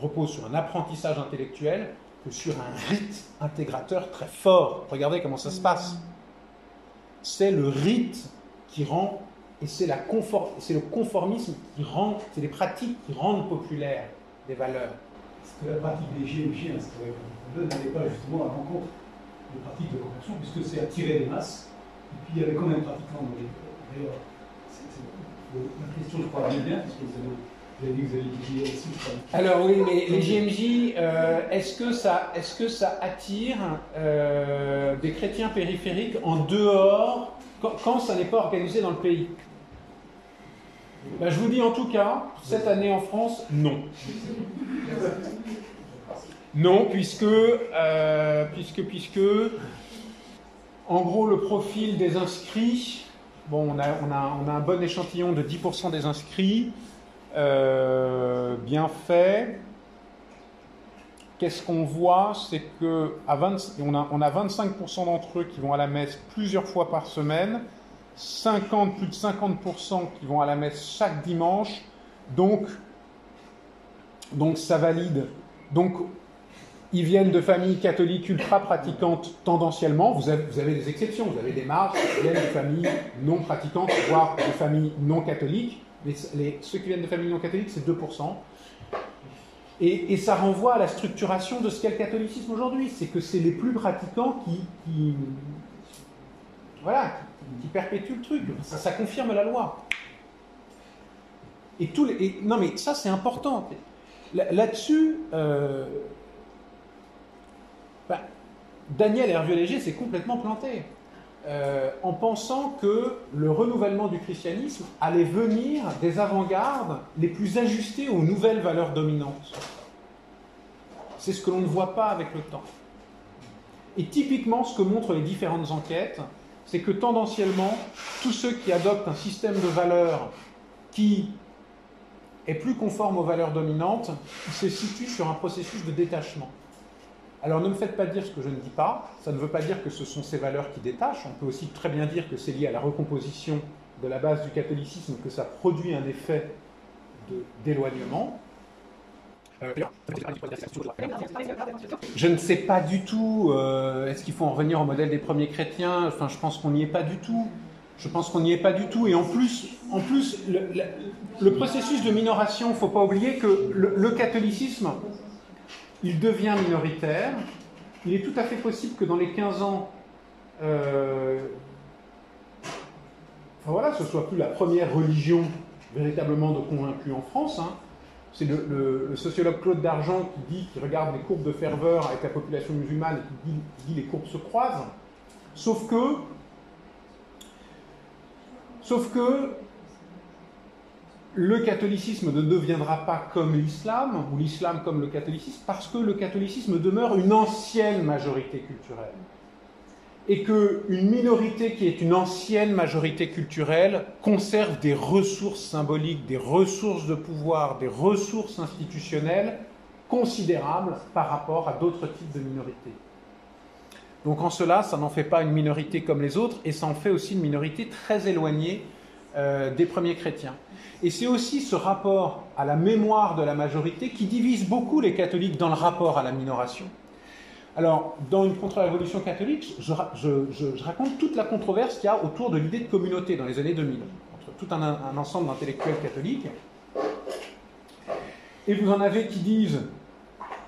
repose sur un apprentissage intellectuel que sur un rite intégrateur très fort. Regardez comment ça se passe. C'est le rite qui rend, et c'est le conformisme qui rend, c'est les pratiques qui rendent populaires des valeurs. Parce que la pratique des GMG, n'allait pas justement à l'encontre des pratiques de conversion, puisque c'est attirer les masses. Et puis il y avait quand même pratiquement, d'ailleurs, la question je crois bien, parce que vous alors oui, mais les GMJ, euh, est-ce que, ça, est que ça attire euh, des chrétiens périphériques en dehors, quand, ça n'est pas organisé dans le pays? Ben, Je vous dis en tout cas, cette année en France, non. Non, puisque, euh, puisque, puisque, en gros, le profil des inscrits, bon, on a, on a, on a un bon échantillon de 10% des inscrits. Euh, bien fait. Qu'est-ce qu'on voit? C'est que à 20, on, a, on a 25% d'entre eux qui vont à la messe plusieurs fois par semaine, 50, plus de 50% qui vont à la messe chaque dimanche. Donc, donc ça valide. Donc, ils viennent de familles catholiques ultra pratiquantes tendanciellement. Vous avez, vous avez des exceptions, vous avez des marges qui viennent de familles non pratiquantes, voire de familles non catholiques les, ceux qui viennent de familles non catholiques, c'est 2%. Et, ça renvoie à la structuration de ce qu'est le catholicisme aujourd'hui. C'est que c'est les plus pratiquants qui, voilà, qui, perpétuent le truc. Ça, confirme la loi. Et tout les, non, mais ça, c'est important. Là-dessus, euh, bah, Daniel Hervieux-Léger s'est complètement planté. Euh, en pensant que le renouvellement du christianisme allait venir des avant-gardes les plus ajustées aux nouvelles valeurs dominantes. C'est ce que l'on ne voit pas avec le temps. Et typiquement, ce que montrent les différentes enquêtes, c'est que tendanciellement, tous ceux qui adoptent un système de valeurs qui est plus conforme aux valeurs dominantes, se situent sur un processus de détachement. Alors ne me faites pas dire ce que je ne dis pas, ça ne veut pas dire que ce sont ces valeurs qui détachent, on peut aussi très bien dire que c'est lié à la recomposition de la base du catholicisme, que ça produit un effet d'éloignement. Euh, je ne sais pas du tout, euh, est-ce qu'il faut en revenir au modèle des premiers chrétiens? Enfin, je pense qu'on n'y est pas du tout. Je pense qu'on n'y est pas du tout. Et en plus, en plus le, processus de minoration, il ne faut pas oublier que le catholicisme, il devient minoritaire. Il est tout à fait possible que dans les 15 ans, euh, voilà, ce soit plus la première religion véritablement de convaincus en France. Hein. C'est le, sociologue Claude Dargent qui dit, qui regarde les courbes de ferveur avec la population musulmane et qui dit, qui les courbes se croisent. Sauf que, sauf que le catholicisme ne deviendra pas comme l'islam, ou l'islam comme le catholicisme, parce que le catholicisme demeure une ancienne majorité culturelle. Et qu'une minorité qui est une ancienne majorité culturelle conserve des ressources symboliques, des ressources de pouvoir, des ressources institutionnelles considérables par rapport à d'autres types de minorités. Donc en cela, ça n'en fait pas une minorité comme les autres, et ça en fait aussi une minorité très éloignée euh, des premiers chrétiens. Et c'est aussi ce rapport à la mémoire de la majorité qui divise beaucoup les catholiques dans le rapport à la minoration. Alors, dans une contre-révolution catholique, je, raconte toute la controverse qu'il y a autour de l'idée de communauté dans les années 2000, entre tout un, ensemble d'intellectuels catholiques. Et vous en avez qui disent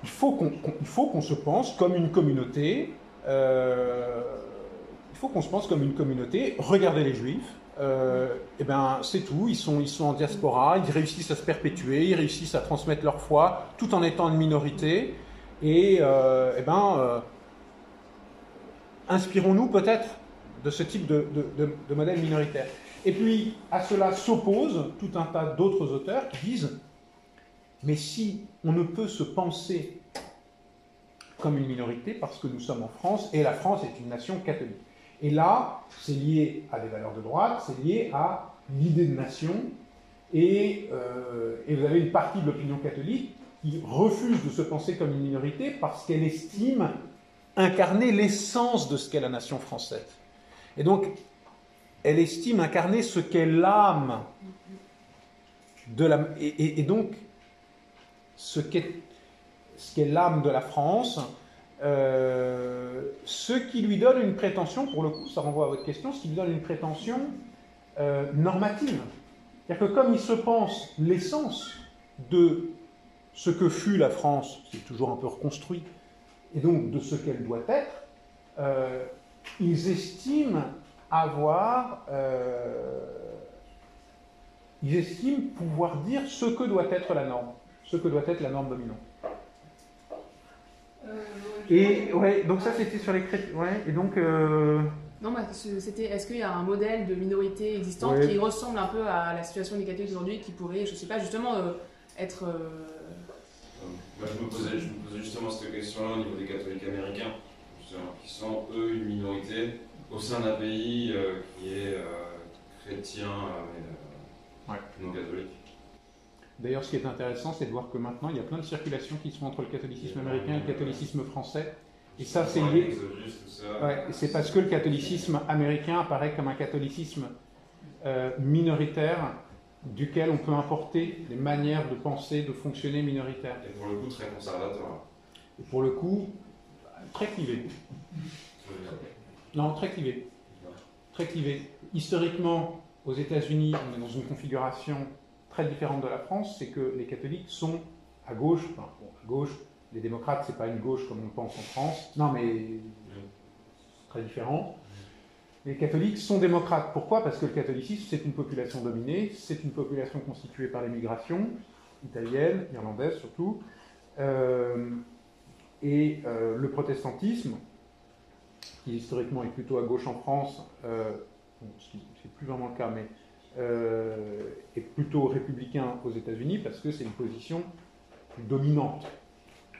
il faut qu'on se pense comme une communauté, euh, il faut qu'on se pense comme une communauté. Regardez les juifs. Euh, et ben, c'est tout. Ils sont, en diaspora. Ils réussissent à se perpétuer. Ils réussissent à transmettre leur foi tout en étant une minorité. Et, euh, eh ben, euh, inspirons-nous peut-être de ce type de, de, de modèle minoritaire. Et puis, à cela s'opposent tout un tas d'autres auteurs qui disent Mais si on ne peut se penser comme une minorité parce que nous sommes en France et la France est une nation catholique. Et là, c'est lié à des valeurs de droite, c'est lié à l'idée de nation. Et, euh, et, vous avez une partie de l'opinion catholique qui refuse de se penser comme une minorité parce qu'elle estime incarner l'essence de ce qu'est la nation française. Et donc, elle estime incarner ce qu'est l'âme de la. Et, et donc, ce qu'est ce qu'est l'âme de la France, euh, ce qui lui donne une prétention, pour le coup, ça renvoie à votre question, ce qui lui donne une prétention euh, normative. C'est-à-dire que comme il se pense l'essence de ce que fut la France, qui est toujours un peu reconstruit, et donc de ce qu'elle doit être, euh, ils estiment avoir, ils estiment pouvoir dire ce que doit être la norme, ce que doit être la norme dominante. Et ouais, donc ça c'était sur les chrétiens. Ouais, et donc. Euh... Non, bah, c'était. Est-ce qu'il y a un modèle de minorité existante qui ressemble un peu à la situation des catholiques aujourd'hui, qui pourrait, je sais pas, justement euh, être. Euh... Moi, je me, posais, je me posais justement cette question-là au niveau des catholiques américains, qui sont eux une minorité au sein d'un pays euh, qui est euh, chrétien mais non catholique. D'ailleurs, ce qui est intéressant, c'est de voir que maintenant, il y a plein de circulations qui sont entre le catholicisme américain et le catholicisme français. Et ça, c'est lié. Ouais, c'est parce que le catholicisme américain apparaît comme un catholicisme euh, minoritaire duquel on peut importer des manières de penser, de fonctionner minoritaires. Et pour le coup, très conservateur. Et pour le coup, très clivé. Non, très clivé. Très clivé. Historiquement, aux États-Unis, on est dans une configuration très différente de la France, c'est que les catholiques sont à gauche, enfin, à gauche, les démocrates, c'est pas une gauche comme on pense en France, non mais c'est très différent. Les catholiques sont démocrates. Pourquoi? Parce que le catholicisme, c'est une population dominée, c'est une population constituée par l'immigration, italienne, irlandaise surtout, euh, et euh, le protestantisme, qui historiquement est plutôt à gauche en France, euh, bon, ce qui n'est plus vraiment le cas, mais est plutôt républicain aux États-Unis parce que c'est une position dominante.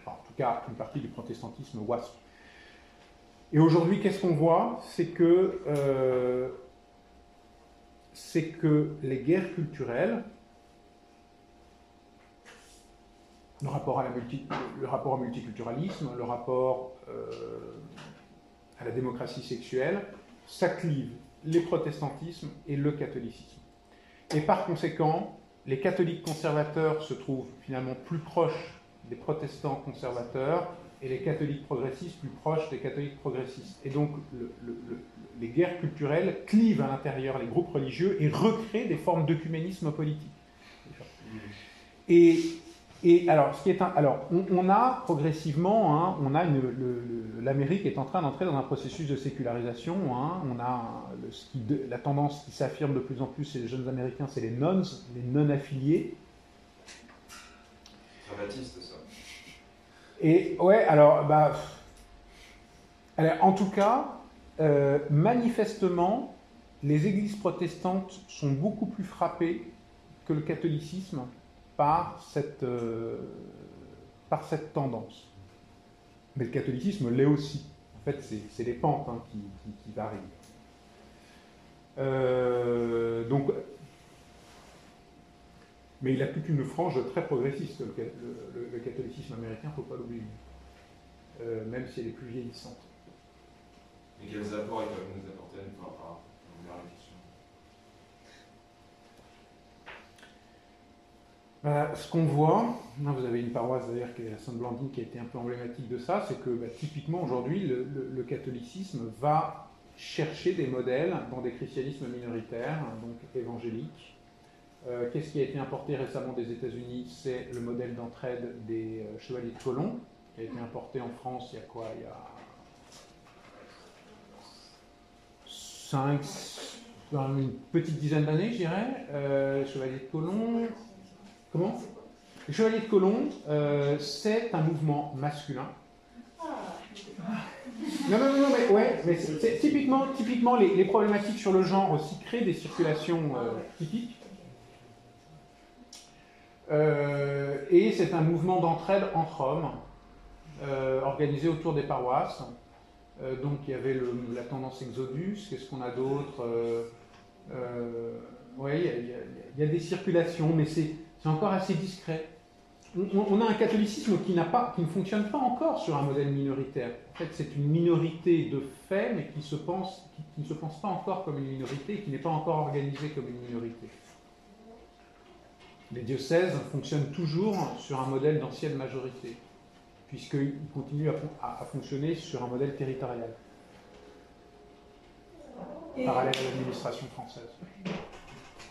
En tout cas, une partie du protestantisme WASP. Et aujourd'hui, qu'est-ce qu'on voit? C'est que, euh, que les guerres culturelles, le rapport, à la le rapport au multiculturalisme, le rapport euh, à la démocratie sexuelle, ça clive les protestantismes et le catholicisme. Et par conséquent, les catholiques conservateurs se trouvent finalement plus proches des protestants conservateurs et les catholiques progressistes plus proches des catholiques progressistes. Et donc le, le, les guerres culturelles clivent à l'intérieur les groupes religieux et recréent des formes d'œcuménisme politique. Et et alors, ce qui est un, alors on, a progressivement, hein, on a l'Amérique est en train d'entrer dans un processus de sécularisation. Hein, on a le, ce qui, la tendance qui s'affirme de plus en plus chez les jeunes Américains, c'est les nones, les non affiliés. Très baptiste, ça. Et ouais, alors, bah, alors en tout cas, euh, manifestement, les églises protestantes sont beaucoup plus frappées que le catholicisme par cette, euh, par cette tendance. Mais le catholicisme l'est aussi. En fait, c'est les pentes hein, qui, qui, varient. Euh, donc, mais il a toute une frange très progressiste, le, catholicisme américain, il ne faut pas l'oublier, euh, même si elle est plus vieillissante. Et quels apports ils peuvent nous apporter par rapport Bah, ce qu'on voit, vous avez une paroisse d'ailleurs qui est la Sainte-Blandine qui a été un peu emblématique de ça, c'est que bah, typiquement aujourd'hui le, catholicisme va chercher des modèles dans des christianismes minoritaires, hein, donc évangéliques. Euh, qu'est-ce qui a été importé récemment des États-Unis? C'est le modèle d'entraide des euh, chevaliers de Colomb, qui a été importé en France il y a quoi? Il y a 5, une petite dizaine d'années, je dirais. Euh, Chevalier de Colomb. Comment Le Chevalier de Colomb, euh, c'est un mouvement masculin. Non, non, non, mais ouais, mais typiquement, typiquement les, problématiques sur le genre aussi créent des circulations euh, typiques. et c'est un mouvement d'entraide entre hommes, organisé autour des paroisses. Euh, donc il y avait la tendance Exodus, qu'est-ce qu'on a d'autre euh, euh, Oui, il y, a des circulations, mais c'est encore assez discret. On, a un catholicisme qui, pas, qui ne fonctionne pas encore sur un modèle minoritaire. En fait, c'est une minorité de fait, mais qui, se pense, qui, ne se pense pas encore comme une minorité, qui n'est pas encore organisée comme une minorité. Les diocèses fonctionnent toujours sur un modèle d'ancienne majorité puisqu'il continue à, fonctionner sur un modèle territorial, parallèle à l'administration française.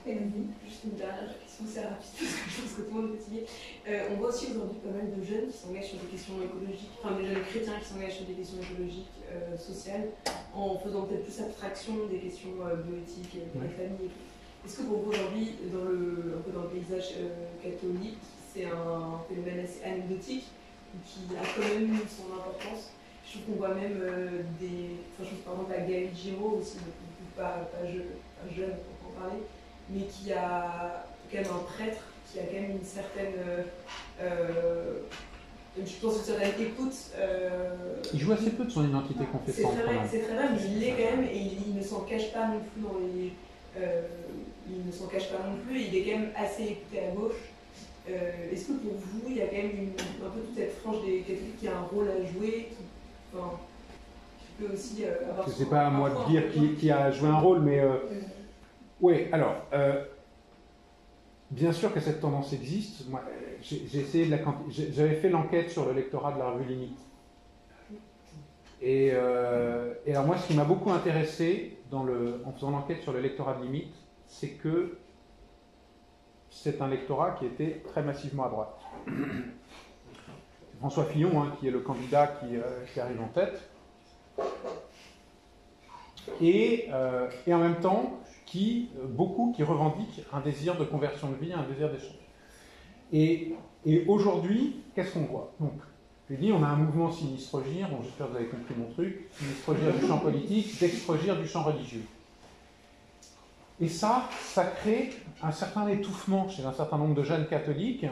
Juste une dernière question, c'est rapide (laughs) parce que je pense que tout le monde est fatigué. Euh, on voit aussi aujourd'hui pas mal de jeunes qui s'engagent sur des questions écologiques, enfin des jeunes chrétiens qui s'engagent sur des questions écologiques, euh, sociales, en faisant peut-être plus abstraction des questions euh, bioéthiques, de la famille. Est-ce que pour vous aujourd'hui, dans le, un peu dans le paysage catholique, c'est un phénomène assez anecdotique qui a quand même son importance? Je trouve qu'on voit même euh, des. Enfin, je pense par exemple à Gaël Giraud aussi, pas, pas, jeune, pas jeune pour en parler, mais qui a quand même un prêtre qui a quand même une certaine. Euh, euh je pense que certaine écoute. Euh, il joue assez peu de son identité confessante. C'est très vrai, mais il l'est quand même et il, ne s'en cache pas non plus dans les. il ne s'en cache pas non plus, il est quand même assez écouté à gauche. Est-ce que pour vous, il y a quand même un peu toute cette frange des catholiques qui a un rôle à jouer, qui, peut aussi avoir. Je sais pas à moi de dire qui, a joué un rôle, mais. Euh, oui, alors. Bien sûr que cette tendance existe. Moi, j'ai essayé de la, j'avais fait l'enquête sur le lectorat de la revue Limite. Et, et alors moi, ce qui m'a beaucoup intéressé dans le, en faisant l'enquête sur le lectorat de Limite, c'est que c'est un lectorat qui était très massivement à droite. François Fillon, hein, qui est le candidat qui, euh, arrive en tête, et, euh, et en même temps, qui, euh, beaucoup qui revendiquent un désir de conversion de vie, un désir d'échange. Et, aujourd'hui, qu'est-ce qu'on voit? Donc, je dit, on a un mouvement sinistre-gire, bon, j'espère que vous avez compris mon truc, sinistre-gire du champ politique, d'extre-gire du champ religieux. Et ça, ça crée un certain étouffement chez un certain nombre de jeunes catholiques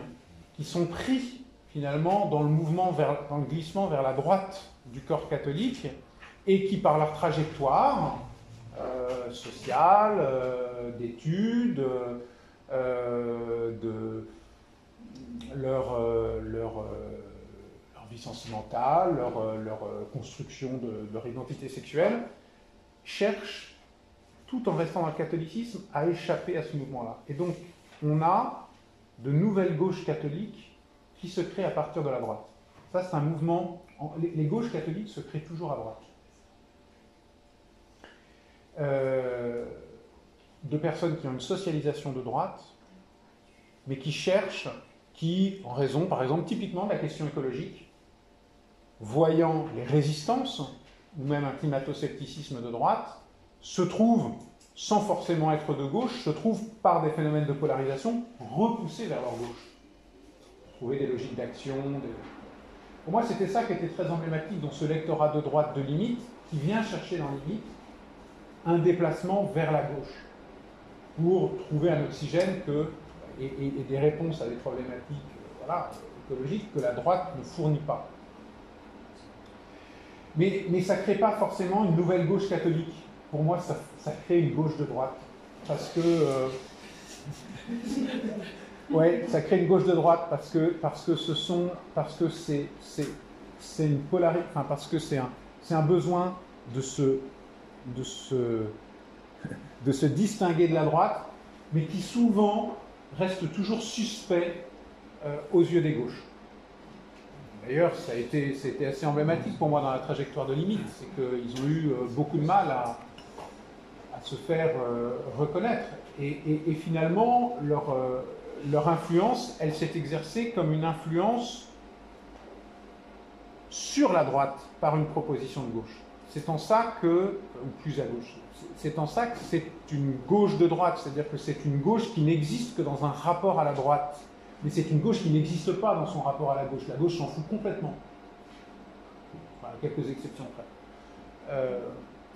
qui sont pris finalement dans le mouvement, vers, dans le glissement vers la droite du corps catholique et qui, par leur trajectoire sociale, euh, d'études, euh, de leur, vie sentimentale, leur, leur construction de, de leur identité sexuelle, cherchent tout en restant dans le catholicisme, à échapper à ce mouvement-là. Et donc, on a de nouvelles gauches catholiques qui se créent à partir de la droite. Ça, c'est un mouvement. Les gauches catholiques se créent toujours à droite. Euh, de personnes qui ont une socialisation de droite, mais qui cherchent, qui, en raison, par exemple, typiquement de la question écologique, voyant les résistances, ou même un climato-scepticisme de droite, se trouvent, sans forcément être de gauche, se trouvent par des phénomènes de polarisation repoussés vers leur gauche. Trouver des logiques d'action. Pour moi, c'était ça qui était très emblématique dans ce lectorat de droite de limite, qui vient chercher dans limite un déplacement vers la gauche pour trouver un oxygène que, et, des réponses à des problématiques voilà, écologiques que la droite ne fournit pas. Mais, mais ça ne crée pas forcément une nouvelle gauche catholique pour moi, ça, crée une gauche de droite. Parce que. Euh, (laughs) ouais, ça crée une gauche de droite parce que, parce que ce sont. Parce que c'est, c'est, une polarité. Enfin, parce que c'est un, c'est un besoin de se, de, se, de se distinguer de la droite, mais qui souvent reste toujours suspect euh, aux yeux des gauches. D'ailleurs, ça a été, c'était assez emblématique pour moi dans la trajectoire de limite, c'est qu'ils ont eu euh, beaucoup de mal à, se faire euh, reconnaître. Et, finalement, leur, leur influence, elle s'est exercée comme une influence sur la droite par une proposition de gauche. C'est en ça que, ou plus à gauche, c'est en ça que c'est une gauche de droite, c'est-à-dire que c'est une gauche qui n'existe que dans un rapport à la droite. Mais c'est une gauche qui n'existe pas dans son rapport à la gauche. La gauche s'en fout complètement. Enfin, quelques exceptions près. Euh,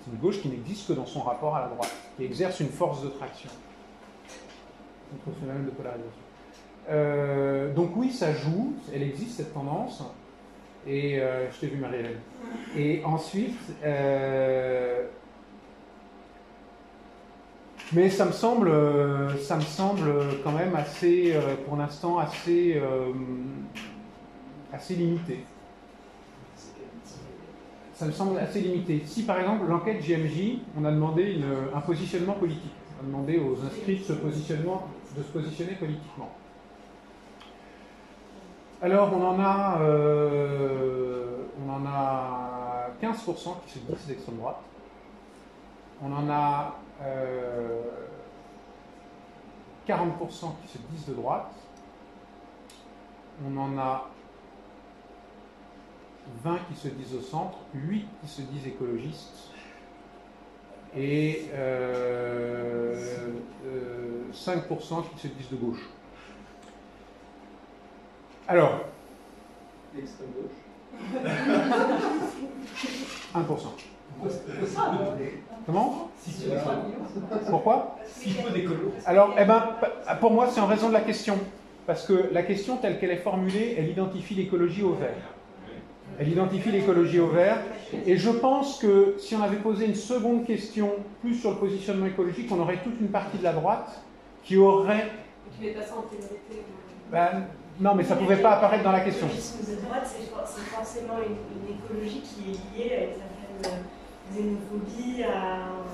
c'est une gauche qui n'existe que dans son rapport à la droite, qui exerce une force de traction contre ce phénomène de polarisation. Euh, donc oui, ça joue, elle existe cette tendance. Et euh, je t'ai vu Marie-Hélène. Et ensuite, mais ça me semble, ça me semble quand même assez, euh, pour l'instant, assez, euh, assez limité. Ça me semble assez limité. Si par exemple l'enquête JMJ, on a demandé un positionnement politique, on a demandé aux inscrits de positionnement, de se positionner politiquement. Alors on en a, euh, on en a 15% qui se disent d'extrême droite. On en a 40% euh, qui se disent de droite. On en a 20 qui se disent au centre, 8 qui se disent écologistes et 5% euh, euh, qui se disent de gauche. Alors, l'extrême gauche 1%. Comment? Pourquoi? Alors, eh ben, pour moi, c'est en raison de la question. Parce que la question telle qu'elle est formulée, elle identifie l'écologie au vert. Elle identifie l'écologie au vert. Et je pense que si on avait posé une seconde question, plus sur le positionnement écologique, on aurait toute une partie de la droite qui aurait. Tu pas ça en ben, non, mais ça ne pouvait pas apparaître dans la question. de droite, c'est forcément une, écologie qui est liée à une certaine xénophobie,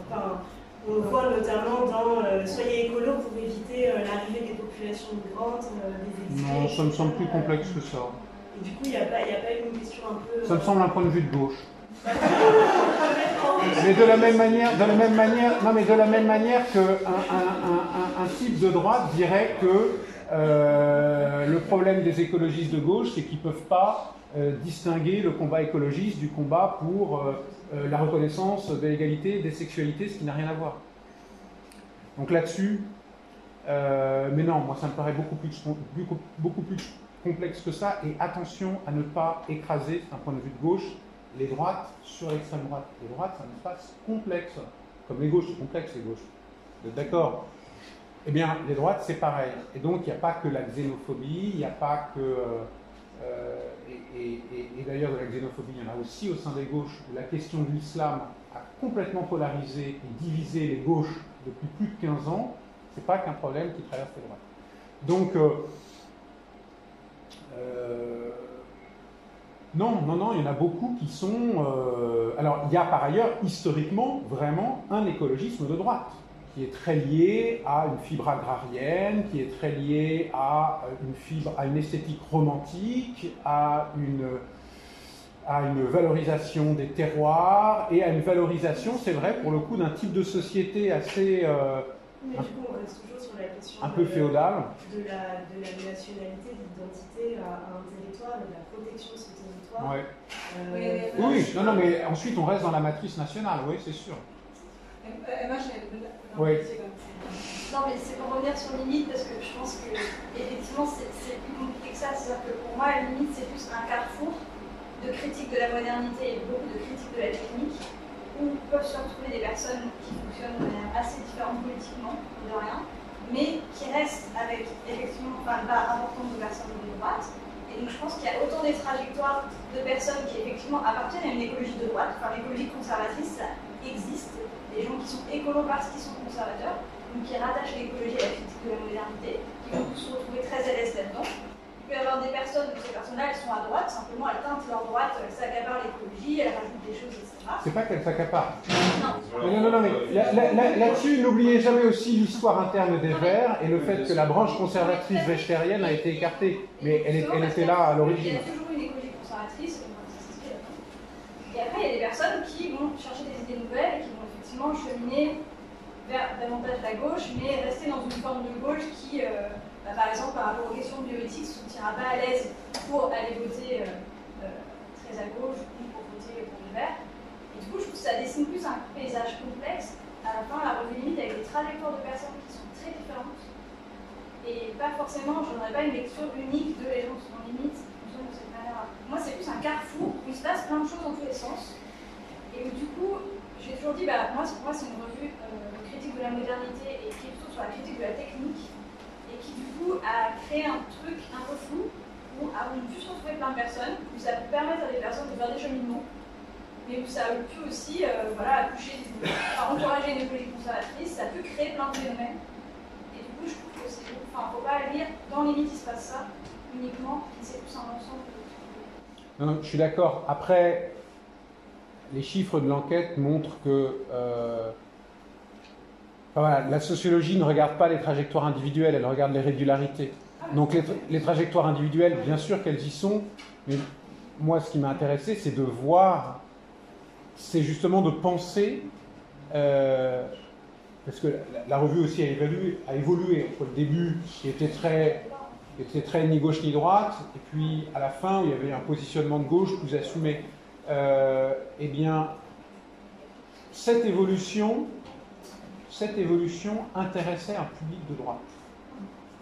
enfin, on le voit notamment dans euh, Soyez écolo pour éviter euh, l'arrivée des populations migrantes, euh, des exilés. Non, ça me semble plus complexe que ça. Et du coup, il n'y a, pas une question un peu. Ça me semble un point de vue de gauche. (laughs) mais de la même manière, de la même manière, non mais de la même manière qu'un un, un, type de droite dirait que le problème des écologistes de gauche, c'est qu'ils ne peuvent pas distinguer le combat écologiste du combat pour euh, la reconnaissance de l'égalité des sexualités, ce qui n'a rien à voir. Donc là-dessus, euh, mais non, moi ça me paraît beaucoup plus, complexe que ça, et attention à ne pas écraser, d'un point de vue de gauche, les droites sur l'extrême droite. Les droites, c'est un espace complexe, comme les gauches, c'est complexe les gauches. D'accord? Eh bien, les droites, c'est pareil. Et donc, il n'y a pas que la xénophobie, il n'y a pas que... Euh, et, d'ailleurs de la xénophobie, il y en a aussi au sein des gauches, la question de l'islam a complètement polarisé et divisé les gauches depuis plus de 15 ans, ce n'est pas qu'un problème qui traverse les droites. Donc, euh, euh, non, non, non, il y en a beaucoup qui sont... Euh, alors, il y a par ailleurs, historiquement, vraiment un écologisme de droite qui est très lié à une fibre agrarienne, qui est très lié à euh, une fibre, à une esthétique romantique, à une, à une valorisation des terroirs et à une valorisation, c'est vrai, pour le coup, d'un type de société assez euh, Mais du coup, on reste toujours sur la question un peu féodale de la, de la nationalité, de l'identité à, un territoire, de la protection de ce territoire. Ouais. Euh, oui, non, non, mais ensuite on reste dans la matrice nationale, oui, c'est sûr. Emma, oui. Non, mais c'est pour revenir sur limite parce que je pense que effectivement c'est plus compliqué que ça. C'est-à-dire que pour moi, limite, c'est plus un carrefour de critique de la modernité et beaucoup de critique de la technique où peuvent se retrouver des personnes qui fonctionnent de manière assez différente politiquement, de rien, mais qui restent avec effectivement une part importante de personnes de droite. Et donc je pense qu'il y a autant des trajectoires de personnes qui effectivement appartiennent à une écologie de droite, enfin l'écologie conservatrice, ça existe, des gens qui sont écolos parce qu'ils sont conservateurs, ou qui rattachent l'écologie à la critique de la modernité, qui vont se retrouver très à l'aise là-dedans. Il peut y avoir des personnes, ces personnes-là, elles sont à droite, simplement elles teintent leur droite, elles s'accaparent l'écologie, elles rajoutent des choses, etc. C'est pas qu'elles s'accaparent. Non. non, non, non, mais là-dessus, n'oubliez jamais aussi l'histoire interne des Verts et le fait que la branche conservatrice végétarienne a été écartée. Mais elle, elle était là à l'origine. Il y a toujours une écologie conservatrice, et après, il y a des personnes qui vont chercher des idées nouvelles et qui vont effectivement cheminer vers davantage la gauche, mais rester dans une forme de gauche qui, euh, bah, par exemple, par rapport aux questions de bioéthique, se sentira pas à l'aise pour aller voter euh, euh, très à gauche ou pour voter pour le vert. Et du coup, je trouve que ça dessine plus un paysage complexe. À la fin, la revue limite avec des trajectoires de personnes qui sont très différentes. Et pas forcément, je n'aurais pas une lecture unique de les gens qui sont limites. Moi, c'est plus un carrefour où il se passe plein de choses dans tous les sens. Et du coup, j'ai toujours dit, bah, moi, pour moi, c'est une revue euh, critique de la modernité et qui est plutôt sur la critique de la technique et qui, du coup, a créé un truc un peu flou où on pu se retrouver plein de personnes, où ça peut permettre à des personnes de faire des cheminements mais où ça a pu aussi euh, voilà, accoucher, encourager une écologie conservatrice, ça peut créer plein de phénomènes. Et du coup, je trouve que c'est. Enfin, faut pas lire dans les mythes, il se passe ça uniquement, c'est plus un ensemble. Non, je suis d'accord. Après, les chiffres de l'enquête montrent que euh, la sociologie ne regarde pas les trajectoires individuelles, elle regarde les régularités. Donc les, trajectoires individuelles, bien sûr qu'elles y sont, mais moi, ce qui m'a intéressé, c'est de voir c'est justement de penser, euh, parce que la, revue aussi a évolué, a évolué entre le début qui était très, était très ni gauche ni droite, et puis à la fin où il y avait un positionnement de gauche plus assumé. Euh, eh bien, cette évolution, cette évolution intéressait un public de droite.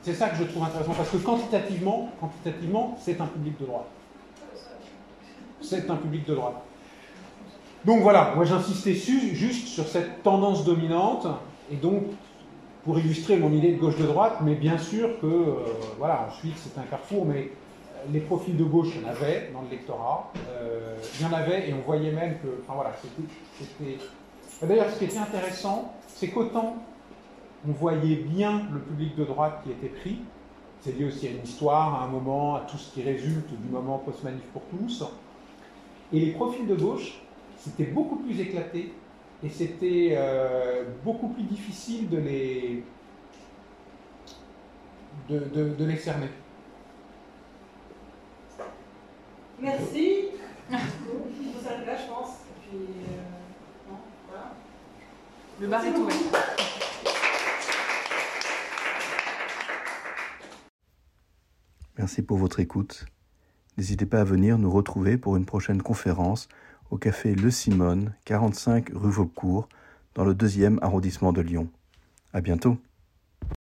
C'est ça que je trouve intéressant, parce que quantitativement, quantitativement, c'est un public de droite. C'est un public de droite. Donc voilà, moi j'insistais juste sur cette tendance dominante, et donc pour illustrer mon idée de gauche-de-droite, mais bien sûr que, euh, voilà, ensuite c'est un carrefour, mais les profils de gauche, il y en avait dans le lectorat, euh, il y en avait, et on voyait même que, enfin voilà, c'était... D'ailleurs, ce qui était intéressant, c'est qu'autant on voyait bien le public de droite qui était pris, c'est lié aussi à une histoire, à un moment, à tout ce qui résulte du moment post-manif pour tous, et les profils de gauche, c'était beaucoup plus éclaté et c'était euh, beaucoup plus difficile de les, de, de, les cerner. Merci. On s'arrête là, je pense. Et puis, euh, non, voilà. Le bar est ouvert. Merci pour votre écoute. N'hésitez pas à venir nous retrouver pour une prochaine conférence au café Le Simone, 45 rue Vaucourt, dans le deuxième arrondissement de Lyon. À bientôt.